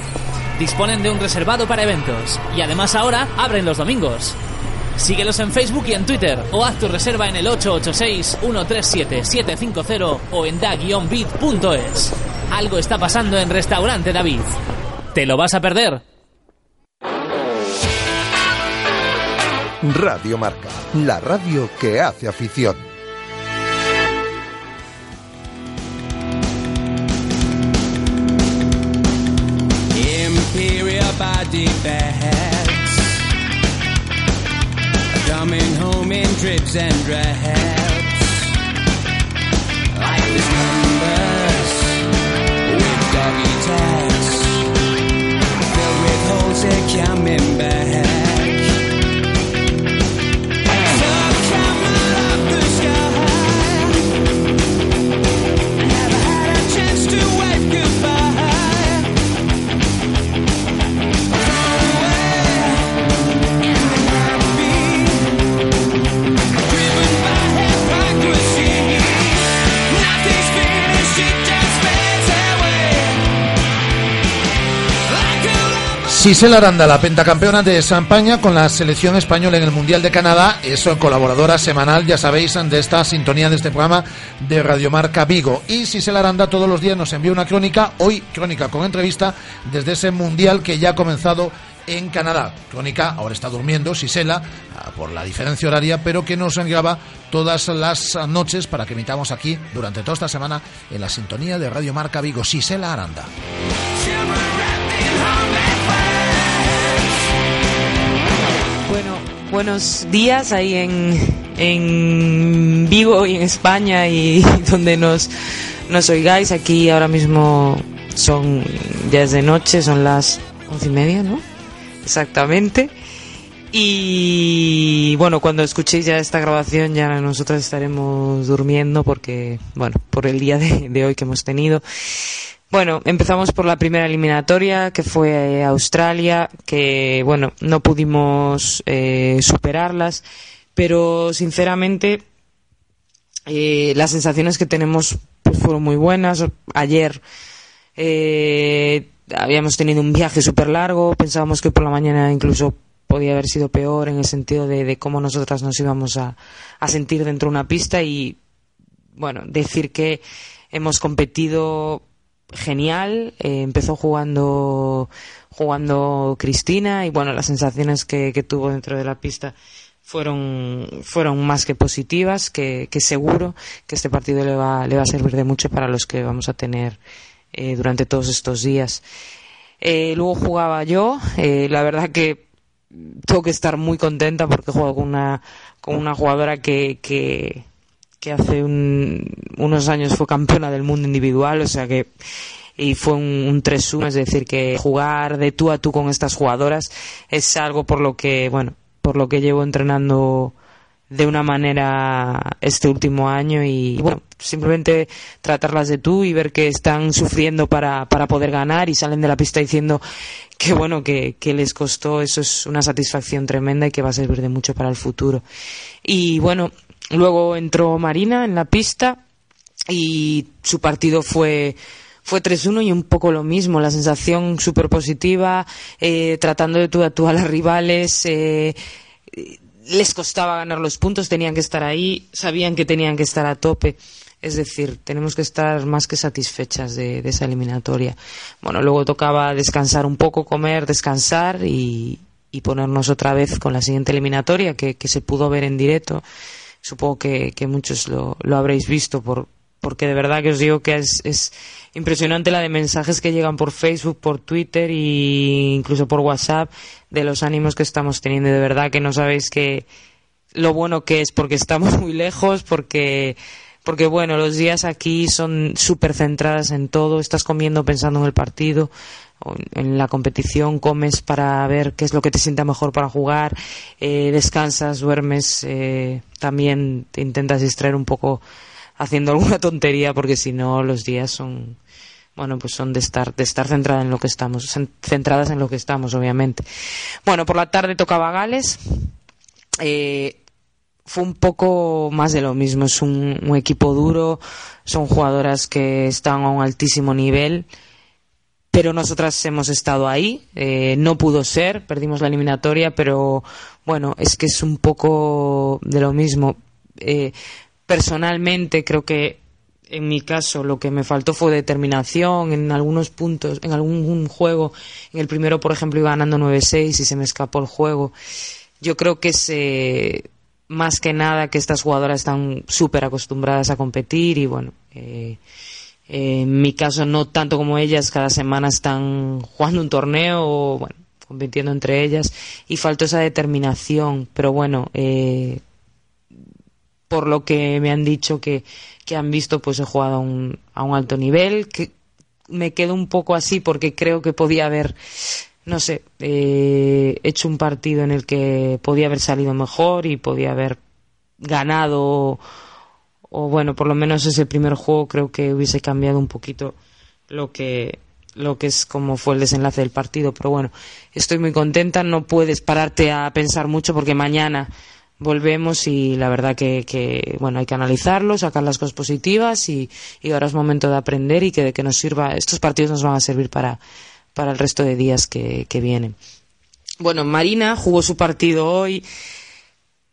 S6: Disponen de un reservado para eventos y además ahora abren los domingos. Síguelos en Facebook y en Twitter o haz tu reserva en el 886-137-750 o en da-bit.es. Algo está pasando en Restaurante David. ¿Te lo vas a perder?
S1: Radio Marca, la radio que hace afición.
S17: Imperial body bags Coming home in drips and drabs
S2: Sisela Aranda, la pentacampeona de España con la selección española en el Mundial de Canadá, es colaboradora semanal, ya sabéis, de esta sintonía de este programa de Radiomarca Vigo. Y Sisela Aranda todos los días nos envía una crónica, hoy crónica con entrevista, desde ese Mundial que ya ha comenzado en Canadá. Crónica, ahora está durmiendo Sisela ah, por la diferencia horaria, pero que nos graba todas las noches para que emitamos aquí durante toda esta semana en la sintonía de Radio Marca Vigo. Sisela Aranda.
S22: Buenos días ahí en, en Vigo y en España y *laughs* donde nos, nos oigáis. Aquí ahora mismo son ya es de noche, son las once y media, ¿no? Exactamente. Y bueno, cuando escuchéis ya esta grabación ya nosotros estaremos durmiendo porque, bueno, por el día de, de hoy que hemos tenido. Bueno, empezamos por la primera eliminatoria, que fue eh, Australia, que, bueno, no pudimos eh, superarlas, pero sinceramente eh, las sensaciones que tenemos pues, fueron muy buenas. Ayer eh, habíamos tenido un viaje súper largo, pensábamos que por la mañana incluso podía haber sido peor en el sentido de, cómo nosotras nos íbamos a, a sentir dentro de una pista y, bueno, decir que hemos competido genial. eh, empezó jugando jugando Cristina y bueno, las sensaciones que, tuvo dentro de la pista fueron, fueron más que positivas, que, seguro que este partido le va, le va a servir de mucho para los que vamos a tener eh, durante todos estos días. Eh, luego jugaba yo, la verdad que tengo que estar muy contenta porque juego con una, con una jugadora que, que, que hace un- unos años fue campeona del mundo individual, o sea que y fue un, un 3-1, es decir, que jugar de tú a tú con estas jugadoras es algo por lo que, bueno, por lo que llevo entrenando de una manera este último año y bueno, simplemente tratarlas de tú y ver que están sufriendo para, para poder ganar y salen de la pista diciendo que bueno, que, que les costó, eso es una satisfacción tremenda y que va a servir de mucho para el futuro. Y bueno, luego entró Marina en la pista y su partido fue fue 3-1 y un poco lo mismo, la sensación súper positiva, eh, tratando de tú a tú a las rivales, eh, les costaba ganar los puntos, tenían que estar ahí, sabían que tenían que estar a tope. Es decir, tenemos que estar más que satisfechas de, esa eliminatoria. Bueno, luego tocaba descansar un poco, comer, descansar y, y ponernos otra vez con la siguiente eliminatoria que se pudo ver en directo. Supongo que, que muchos lo, habréis visto por, porque de verdad que os digo que es, es impresionante la de mensajes que llegan por Facebook, por Twitter e incluso por WhatsApp de los ánimos que estamos teniendo. De verdad que no sabéis que lo bueno que es porque estamos *laughs* muy lejos, porque porque bueno, los días aquí son súper centradas en todo, estás comiendo pensando en el partido, en la competición, comes para ver qué es lo que te sienta mejor para jugar, eh, descansas, duermes, eh, también te intentas distraer un poco haciendo *laughs* alguna tontería porque si no los días son bueno pues son de estar de estar centrada en lo que estamos centradas en lo que estamos obviamente. Bueno por la tarde tocaba Gales. Eh, fue un poco más de lo mismo es un, un equipo duro son jugadoras que están a un altísimo nivel pero nosotras hemos estado ahí. Eh, no pudo ser, perdimos la eliminatoria, pero bueno, es que es un poco de lo mismo. Eh, personalmente creo que en mi caso lo que me faltó fue determinación en algunos puntos, en algún juego. En el primero, por ejemplo, iba ganando 9-6 y se me escapó el juego. Yo creo que es eh, más que nada que estas jugadoras están súper acostumbradas a competir y bueno. Eh, en mi caso, no tanto como ellas, cada semana están jugando un torneo o, compitiendo entre ellas y faltó esa determinación. Pero bueno, eh, por lo que me han dicho que, que han visto, pues he jugado a un, a un alto nivel. que Me quedo un poco así porque creo que podía haber, no sé, eh, hecho un partido en el que podía haber salido mejor y podía haber ganado o bueno, por lo menos ese primer juego creo que hubiese cambiado un poquito lo que lo que es como fue el desenlace del partido, pero bueno, estoy muy contenta, no puedes pararte a pensar mucho porque mañana volvemos y la verdad que, que bueno, hay que analizarlo, sacar las cosas positivas y, y ahora es momento de aprender y que de que nos sirva, estos partidos nos van a servir para, para el resto de días que, que vienen. Bueno, Marina jugó su partido hoy.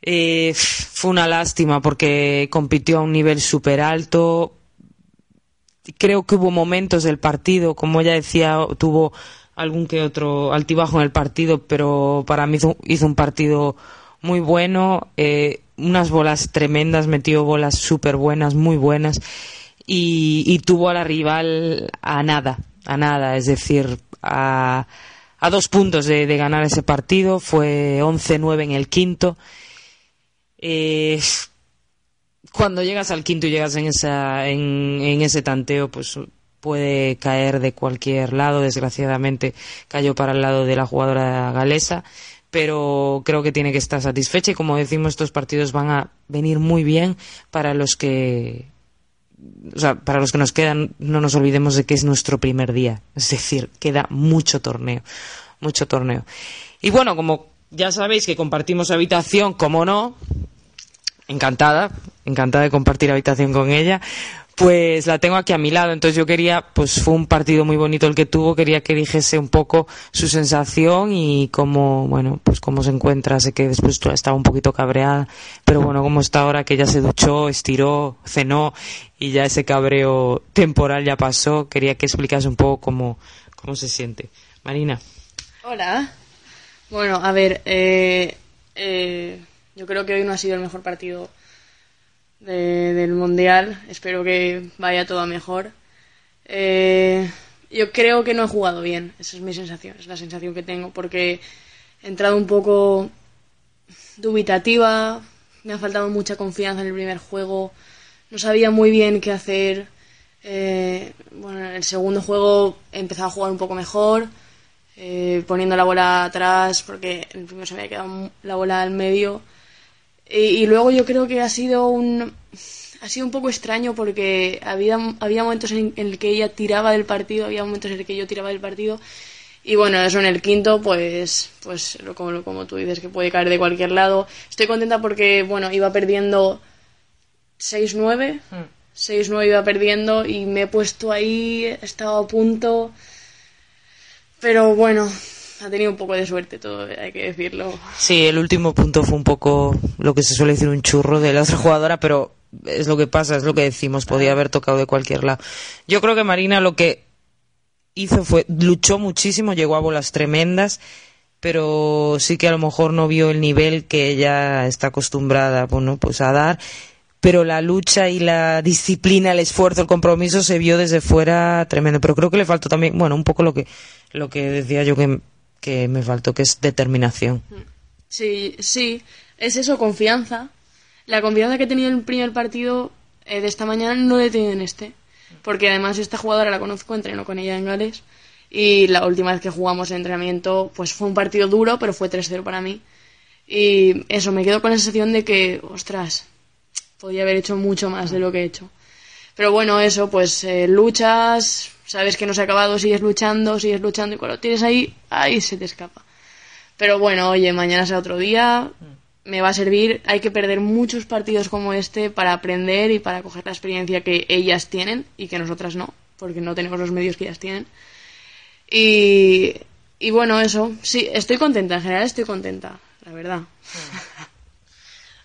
S22: Eh, fue una lástima porque compitió a un nivel súper alto. Creo que hubo momentos del partido, como ella decía, tuvo algún que otro altibajo en el partido, pero para mí hizo, hizo un partido muy bueno. Eh, unas bolas tremendas, metió bolas súper buenas, muy buenas. Y, y, tuvo a la rival a nada, a nada, es decir, a, a dos puntos de, de ganar ese partido. Fue 11-9 en el quinto cuando llegas al quinto y llegas en, esa, en, en, ese tanteo, pues puede caer de cualquier lado. Desgraciadamente cayó para el lado de la jugadora galesa, pero creo que tiene que estar satisfecha y como decimos, estos partidos van a venir muy bien para los que o sea, para los que nos quedan, no nos olvidemos de que es nuestro primer día. Es decir, queda mucho torneo, mucho torneo. Y bueno, como ya sabéis que compartimos habitación, como no, encantada, encantada de compartir habitación con ella, pues la tengo aquí a mi lado. Entonces yo quería, pues fue un partido muy bonito el que tuvo, quería que dijese un poco su sensación y cómo, bueno, pues cómo se encuentra. Sé que después estaba un poquito cabreada, pero bueno, cómo está ahora que ya se duchó, estiró, cenó y ya ese cabreo temporal ya pasó. Quería que explicase un poco cómo, cómo se siente. Marina.
S23: Hola. Bueno, a ver, eh, eh, yo creo que hoy no ha sido el mejor partido de, del Mundial. Espero que vaya todo a mejor. Eh, yo creo que no he jugado bien. Esa es mi sensación, es la sensación que tengo, porque he entrado un poco dubitativa, me ha faltado mucha confianza en el primer juego, no sabía muy bien qué hacer. Eh, bueno, en el segundo juego he empezado a jugar un poco mejor eh, poniendo la bola atrás, porque el primero se me había quedado la bola al medio. Y, y, luego yo creo que ha sido un ha sido un poco extraño porque había, había momentos en, en el que ella tiraba del partido, había momentos en el que yo tiraba del partido. Y bueno, eso en el quinto, pues, pues como, como tú dices, que puede caer de cualquier lado. Estoy contenta porque, bueno, iba perdiendo 6-9. 6-9 iba perdiendo y me he puesto ahí, he estado a punto. Pero bueno, ha tenido un poco de suerte todo, hay que decirlo.
S22: Sí, el último punto fue un poco lo que se suele decir un churro de la otra jugadora, pero es lo que pasa, es lo que decimos, podía haber tocado de cualquier lado. Yo creo que Marina lo que hizo fue, luchó muchísimo, llegó a bolas tremendas, pero sí que a lo mejor no vio el nivel que ella está acostumbrada, bueno, pues a dar. Pero la lucha y la disciplina, el esfuerzo, el compromiso se vio desde fuera tremendo. Pero creo que le faltó también, bueno, un poco lo que, lo que decía yo que, que me faltó, que es determinación.
S23: Sí, sí, es eso, confianza. La confianza que he tenido en el primer partido eh, de esta mañana no la he tenido en este. Porque además esta jugadora la conozco, entreno con ella en Gales. Y la última vez que jugamos en entrenamiento, pues fue un partido duro, pero fue 3-0 para mí. Y eso, me quedo con la sensación de que, ostras, podía haber hecho mucho más de lo que he hecho. Pero bueno, eso, pues eh, luchas, sabes que no se ha acabado, sigues luchando, sigues luchando y cuando lo tienes ahí, ahí se te escapa. Pero bueno, oye, mañana será otro día, me va a servir, hay que perder muchos partidos como este para aprender y para coger la experiencia que ellas tienen y que nosotras no, porque no tenemos los medios que ellas tienen. Y, y bueno, eso, sí, estoy contenta, en general estoy contenta, la verdad.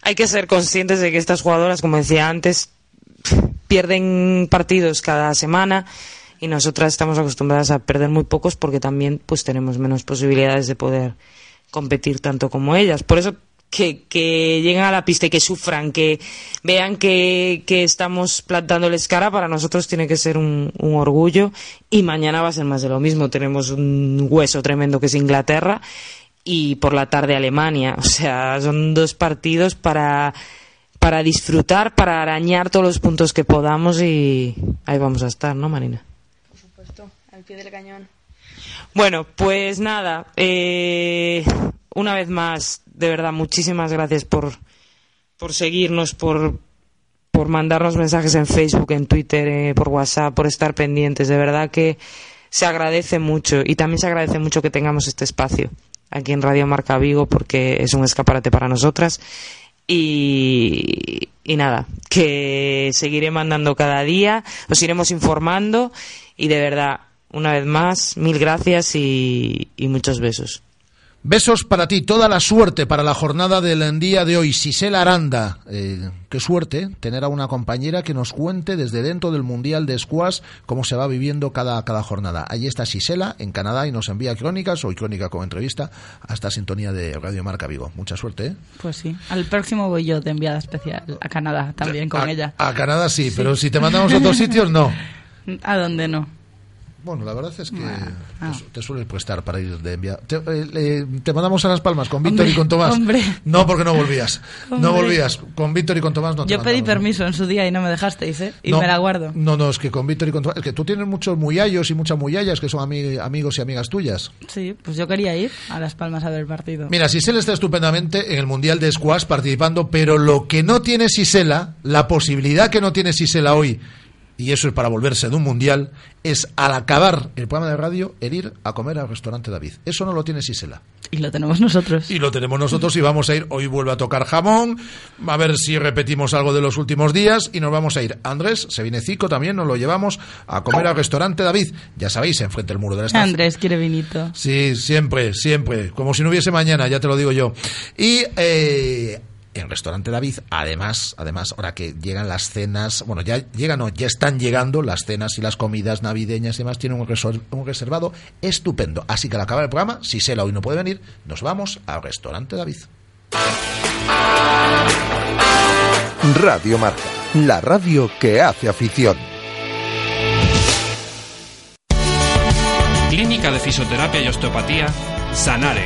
S22: Hay que ser conscientes de que estas jugadoras, como decía antes, pierden partidos cada semana y nosotras estamos acostumbradas a perder muy pocos porque también pues tenemos menos posibilidades de poder competir tanto como ellas. Por eso que, que lleguen a la pista y que sufran, que vean que, que estamos plantándoles cara, para nosotros tiene que ser un, un orgullo y mañana va a ser más de lo mismo. Tenemos un hueso tremendo que es Inglaterra y por la tarde Alemania. O sea, son dos partidos para, para disfrutar, para arañar todos los puntos que podamos y ahí vamos a estar, ¿no, Marina?
S23: Por supuesto, al pie del cañón.
S22: Bueno, pues nada, eh, una vez más, de verdad, muchísimas gracias por, por seguirnos, por, por mandarnos mensajes en Facebook, en Twitter, eh, por WhatsApp, por estar pendientes. De verdad que se agradece mucho y también se agradece mucho que tengamos este espacio aquí en Radio Marca Vigo porque es un escaparate para nosotras. Y, y nada, que seguiré mandando cada día, os iremos informando y de verdad, una vez más, mil gracias y, y muchos besos.
S2: Besos para ti, toda la suerte para la jornada del día de hoy. Sisela Aranda, eh, qué suerte tener a una compañera que nos cuente desde dentro del Mundial de Squash cómo se va viviendo cada, cada jornada. Allí está Sisela, en Canadá, y nos envía crónicas, hoy crónica con entrevista, a esta sintonía de Radio Marca Vigo. Mucha suerte, ¿eh?
S4: Pues sí. Al próximo voy yo de enviada especial a Canadá también con
S2: a,
S4: ella.
S2: A Canadá sí, pero si te mandamos a otros sitios, no. *laughs*
S4: ¿A dónde no?
S2: Bueno, la verdad es que
S4: Ah.
S2: te, te sueles prestar para ir de enviar. Te, eh, eh, te mandamos a Las Palmas con Víctor y con Tomás.
S4: hombre.
S2: No, porque no volvías. No volvías. Con Víctor y con Tomás no te
S4: Yo pedí permiso en su día y no me dejasteis, ¿eh? Y
S2: No,
S4: me la guardo.
S2: No, no, es que con Víctor y con Tomás. Es que tú tienes muchos muyallos y muchas muyallas que son ami- amigos y amigas tuyas.
S4: Sí, pues yo quería ir a Las Palmas a ver el partido.
S2: Mira, Sisela está estupendamente en el Mundial de Squash participando, pero lo que no tiene Sisela, la posibilidad que no tiene Sisela hoy, y eso es para volverse de un Mundial, es al acabar el programa de radio, el ir a comer al restaurante David. Eso no lo tiene Sisela.
S4: Y lo tenemos nosotros.
S2: Y lo tenemos nosotros y vamos a ir, hoy vuelve a tocar jamón, a ver si repetimos algo de los últimos días y nos vamos a ir. Andrés, se viene Cico también, nos lo llevamos a comer al restaurante David. Ya sabéis, enfrente del muro de la estación.
S4: Andrés quiere vinito.
S2: Sí, siempre, siempre. Como si no hubiese mañana, ya te lo digo yo. Y eh, en Restaurante David, además, además, ahora que llegan las cenas, bueno, ya llegan o ya están llegando las cenas y las comidas navideñas y demás, tienen un, resor- un reservado estupendo. Así que al acabar el programa, si Sela hoy no puede venir, nos vamos al Restaurante David.
S1: Radio Marca, la radio que hace afición.
S5: Clínica de Fisioterapia y Osteopatía, Sanare.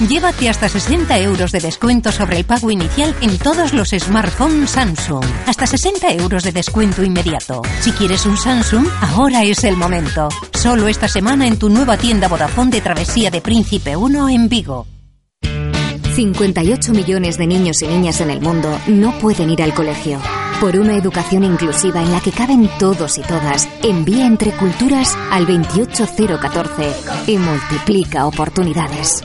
S3: Llévate hasta 60 euros de descuento sobre el pago inicial en todos los smartphones Samsung. Hasta 60 euros de descuento inmediato. Si quieres un Samsung, ahora es el momento. Solo esta semana en tu nueva tienda Vodafone de Travesía de Príncipe 1 en Vigo.
S19: 58 millones de niños y niñas en el mundo no pueden ir al colegio. Por una educación inclusiva en la que caben todos y todas, envía entre culturas al 28014 y multiplica oportunidades.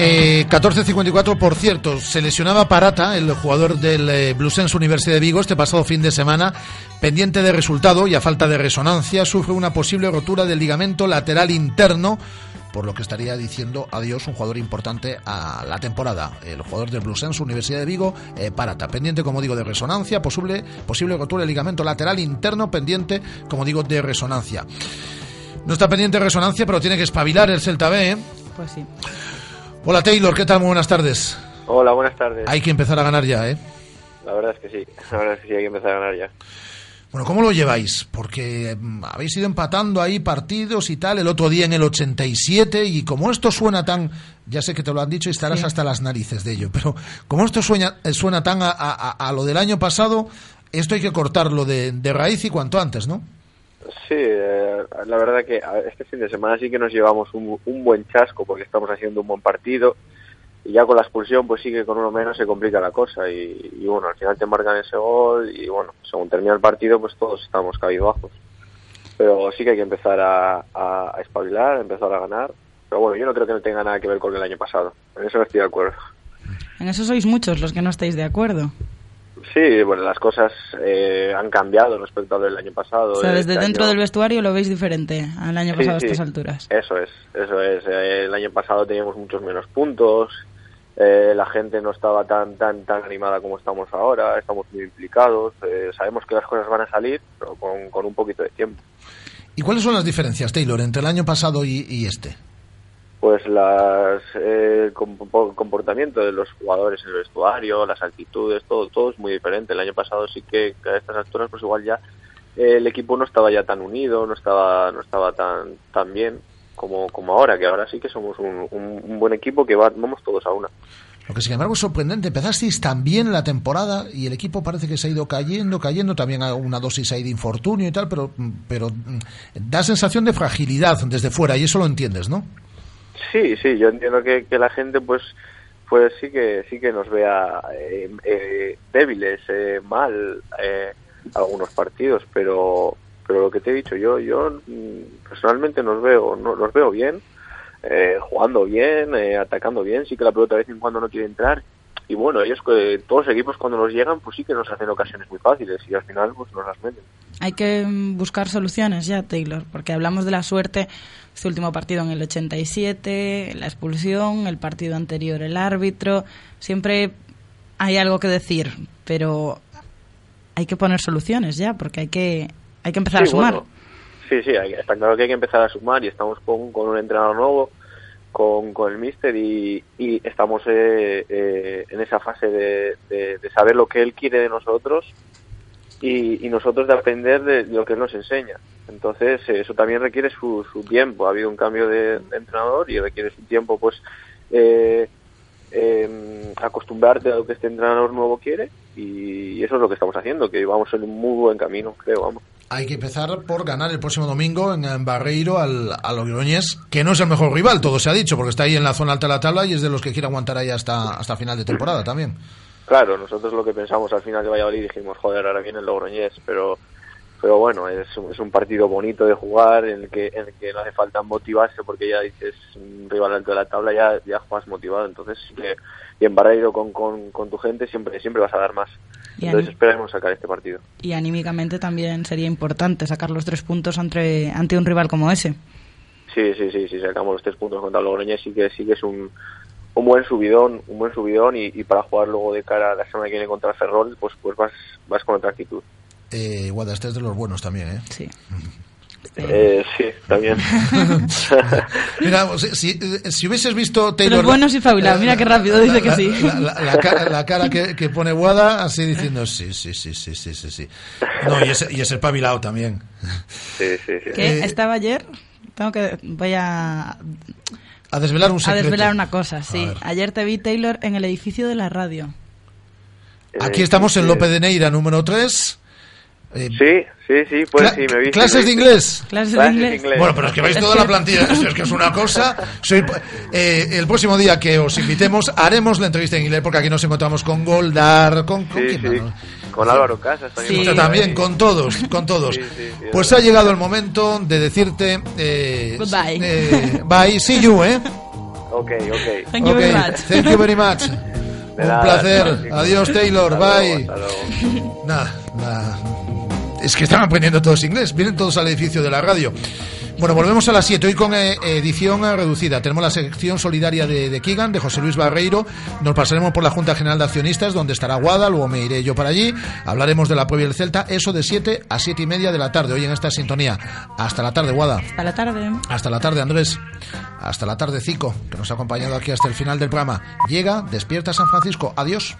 S2: Eh, 14.54, por cierto, se lesionaba Parata, el jugador del eh, Bluesense Universidad de Vigo, este pasado fin de semana, pendiente de resultado y a falta de resonancia, sufre una posible rotura del ligamento lateral interno, por lo que estaría diciendo adiós un jugador importante a la temporada. El jugador del Bluesense Universidad de Vigo, eh, Parata, pendiente, como digo, de resonancia, posible, posible rotura del ligamento lateral interno, pendiente, como digo, de resonancia. No está pendiente de resonancia, pero tiene que espabilar el Celta B, ¿eh?
S4: Pues sí.
S2: Hola Taylor, ¿qué tal? Muy buenas tardes.
S24: Hola, buenas tardes.
S2: Hay que empezar a ganar ya, ¿eh?
S24: La verdad es que sí, *laughs* la verdad es que sí, hay que empezar a ganar ya.
S2: Bueno, ¿cómo lo lleváis? Porque mm, habéis ido empatando ahí partidos y tal, el otro día en el 87, y como esto suena tan, ya sé que te lo han dicho y estarás
S4: Sí.
S2: hasta las narices de ello, pero como esto suena, eh, suena tan a, a- a lo del año pasado, esto hay que cortarlo de, de raíz y cuanto antes, ¿no?
S24: Sí, eh, la verdad que este fin de semana sí que nos llevamos un, buen chasco porque estamos haciendo un buen partido y ya con la expulsión pues sí que con uno menos se complica la cosa y, bueno, al final te marcan ese gol y bueno, según termina el partido pues todos estamos cabizbajos. Pero sí que hay que empezar a, a, a espabilar, empezar a ganar. Pero bueno, yo no creo que no tenga nada que ver con el año pasado. En eso no estoy de acuerdo.
S4: En eso sois muchos los que no estáis de acuerdo.
S24: Sí, bueno, las cosas eh, han cambiado respecto al del año pasado.
S4: O sea, desde
S24: Este
S4: dentro
S24: año-
S4: del vestuario lo veis diferente al año
S24: Sí,
S4: pasado a
S24: sí.
S4: estas alturas.
S24: Eso es, eso es. Eh, el año pasado teníamos muchos menos puntos, eh, la gente no estaba tan tan tan animada como estamos ahora, estamos muy implicados, eh, sabemos que las cosas van a salir, pero con, con un poquito de tiempo.
S2: ¿Y cuáles son las diferencias, Taylor, entre el año pasado y, y este?
S24: Pues las eh, compo- comportamiento de los jugadores en el vestuario, las actitudes, todo todo es muy diferente. El año pasado sí que a estas alturas pues igual ya eh, el equipo no estaba ya tan unido, no estaba no estaba tan tan bien como como ahora, que ahora sí que somos un, un- buen equipo que va, vamos todos a una.
S2: Lo que sin embargo es sorprendente, empezasteis tan bien la temporada y el equipo parece que se ha ido cayendo, cayendo, también a una dosis ahí de infortunio y tal, pero, pero mm, da sensación de fragilidad desde fuera y eso lo entiendes, ¿no?
S24: Sí, sí, yo entiendo que, que la gente pues pues sí que sí que nos vea eh, eh, débiles, eh, mal eh, algunos partidos, pero pero lo que te he dicho yo yo mm, personalmente nos veo no, nos veo bien, eh, jugando bien, eh, atacando bien, sí que la pelota de vez en cuando no quiere entrar y bueno ellos que todos los equipos cuando nos llegan pues sí que nos hacen ocasiones muy fáciles y al final pues nos las meten.
S4: Hay que mm, buscar soluciones ya, Taylor, porque hablamos de la suerte, este último partido en el 87, la expulsión, el partido anterior el árbitro, siempre hay algo que decir, pero hay que poner soluciones ya, porque hay que hay que empezar
S24: Sí,
S4: a sumar.
S24: bueno, sí, sí, hay- está claro que hay que empezar a sumar y estamos con, con un entrenador nuevo, con, con el míster y, estamos eh, eh, en esa fase de, saber lo que él quiere de nosotros y, y nosotros de aprender de lo que él nos enseña. Entonces, eh, eso también requiere su, su tiempo. Ha habido un cambio de, entrenador y requiere su tiempo, pues, eh, eh, acostumbrarte a lo que este entrenador nuevo quiere y eso es lo que estamos haciendo, que vamos en un muy buen camino, creo, vamos.
S2: Hay que empezar por ganar el próximo domingo en, Barreiro al, al Logroñés, que no es el mejor rival, todo se ha dicho, porque está ahí en la zona alta de la tabla y es de los que quiere aguantar ahí hasta, hasta final de temporada también.
S24: Claro, nosotros lo que pensamos al final de Valladolid dijimos, joder, ahora viene el Logroñés, pero pero bueno, es, un- es un partido bonito de jugar en el que en el que no hace falta motivarse porque ya dices un rival alto de la tabla ya ya juegas motivado, entonces sí y en Barreiro con, con, con tu gente siempre siempre vas a dar más.
S4: Y
S24: Entonces esperemos sacar este partido.
S4: Y anímicamente también sería importante sacar los tres puntos ante, ante un rival como ese.
S24: Sí, sí, sí, si sacamos los tres puntos contra Logroñés sí que sí que es un un buen subidón, un buen subidón y, y para jugar luego de cara a la semana que viene contra Ferrol, pues pues vas vas con otra actitud.
S2: Eh, Guada, este es de los buenos también, ¿eh?
S4: Sí.
S24: Eh, sí, también. *laughs*
S2: Mira, si, si- si hubieses visto Taylor...
S4: Los buenos y fabilados. Mira qué rápido dice que sí.
S2: La, la- la cara, la cara que, que pone Guada así diciendo sí, sí, sí, sí, sí, sí, sí. No, y es, y es el pabilado también.
S24: Sí, sí, sí.
S4: Que
S2: Eh,
S4: estaba ayer. Tengo que. Voy a.
S2: A desvelar un
S4: A
S2: secreto.
S4: desvelar una cosa, sí.
S2: A.
S4: Ayer te vi, Taylor, en el edificio de la radio.
S2: Aquí estamos en Lope de Neira, número 3.
S24: Sí, sí, sí, pues
S2: Cla-
S24: sí, me viste.
S2: ¿Clases de inglés?
S4: Clases
S24: de inglés.
S2: Bueno, pero es que vais toda la plantilla. Es es que es una cosa. Soy, eh, el próximo día que os invitemos haremos la entrevista en inglés porque aquí nos encontramos con Goldar, con, con
S24: Sí,
S2: quién
S24: sí. Con Álvaro Casas también.
S2: Usted también, con todos, con todos.
S24: Sí, sí, sí,
S2: Pues ha llegado el momento de decirte eh,
S4: Goodbye.
S2: eh, bye, see you, ¿eh?
S24: Ok, ok.
S4: Thank you very
S2: Ok,
S4: much.
S2: Thank you very much. Un placer. Adiós, Taylor.
S24: Hasta luego,
S2: Bye.
S24: hasta luego.
S2: Nada, nada. Es que están aprendiendo todos inglés. Vienen todos al edificio de la radio. Bueno, volvemos a las 7. Hoy con eh, edición eh, reducida. Tenemos la sección solidaria de, de Kigan, de José Luis Barreiro. Nos pasaremos por la Junta General de Accionistas, donde estará Guada. Luego me iré yo para allí. Hablaremos de la previa del Celta. Eso de 7 a 7 y media de la tarde. Hoy en esta sintonía. Hasta la tarde, Guada.
S4: A la tarde.
S2: Hasta la tarde, Andrés. Hasta la tarde, Cico, que nos ha acompañado aquí hasta el final del programa. Llega, despierta San Francisco. Adiós.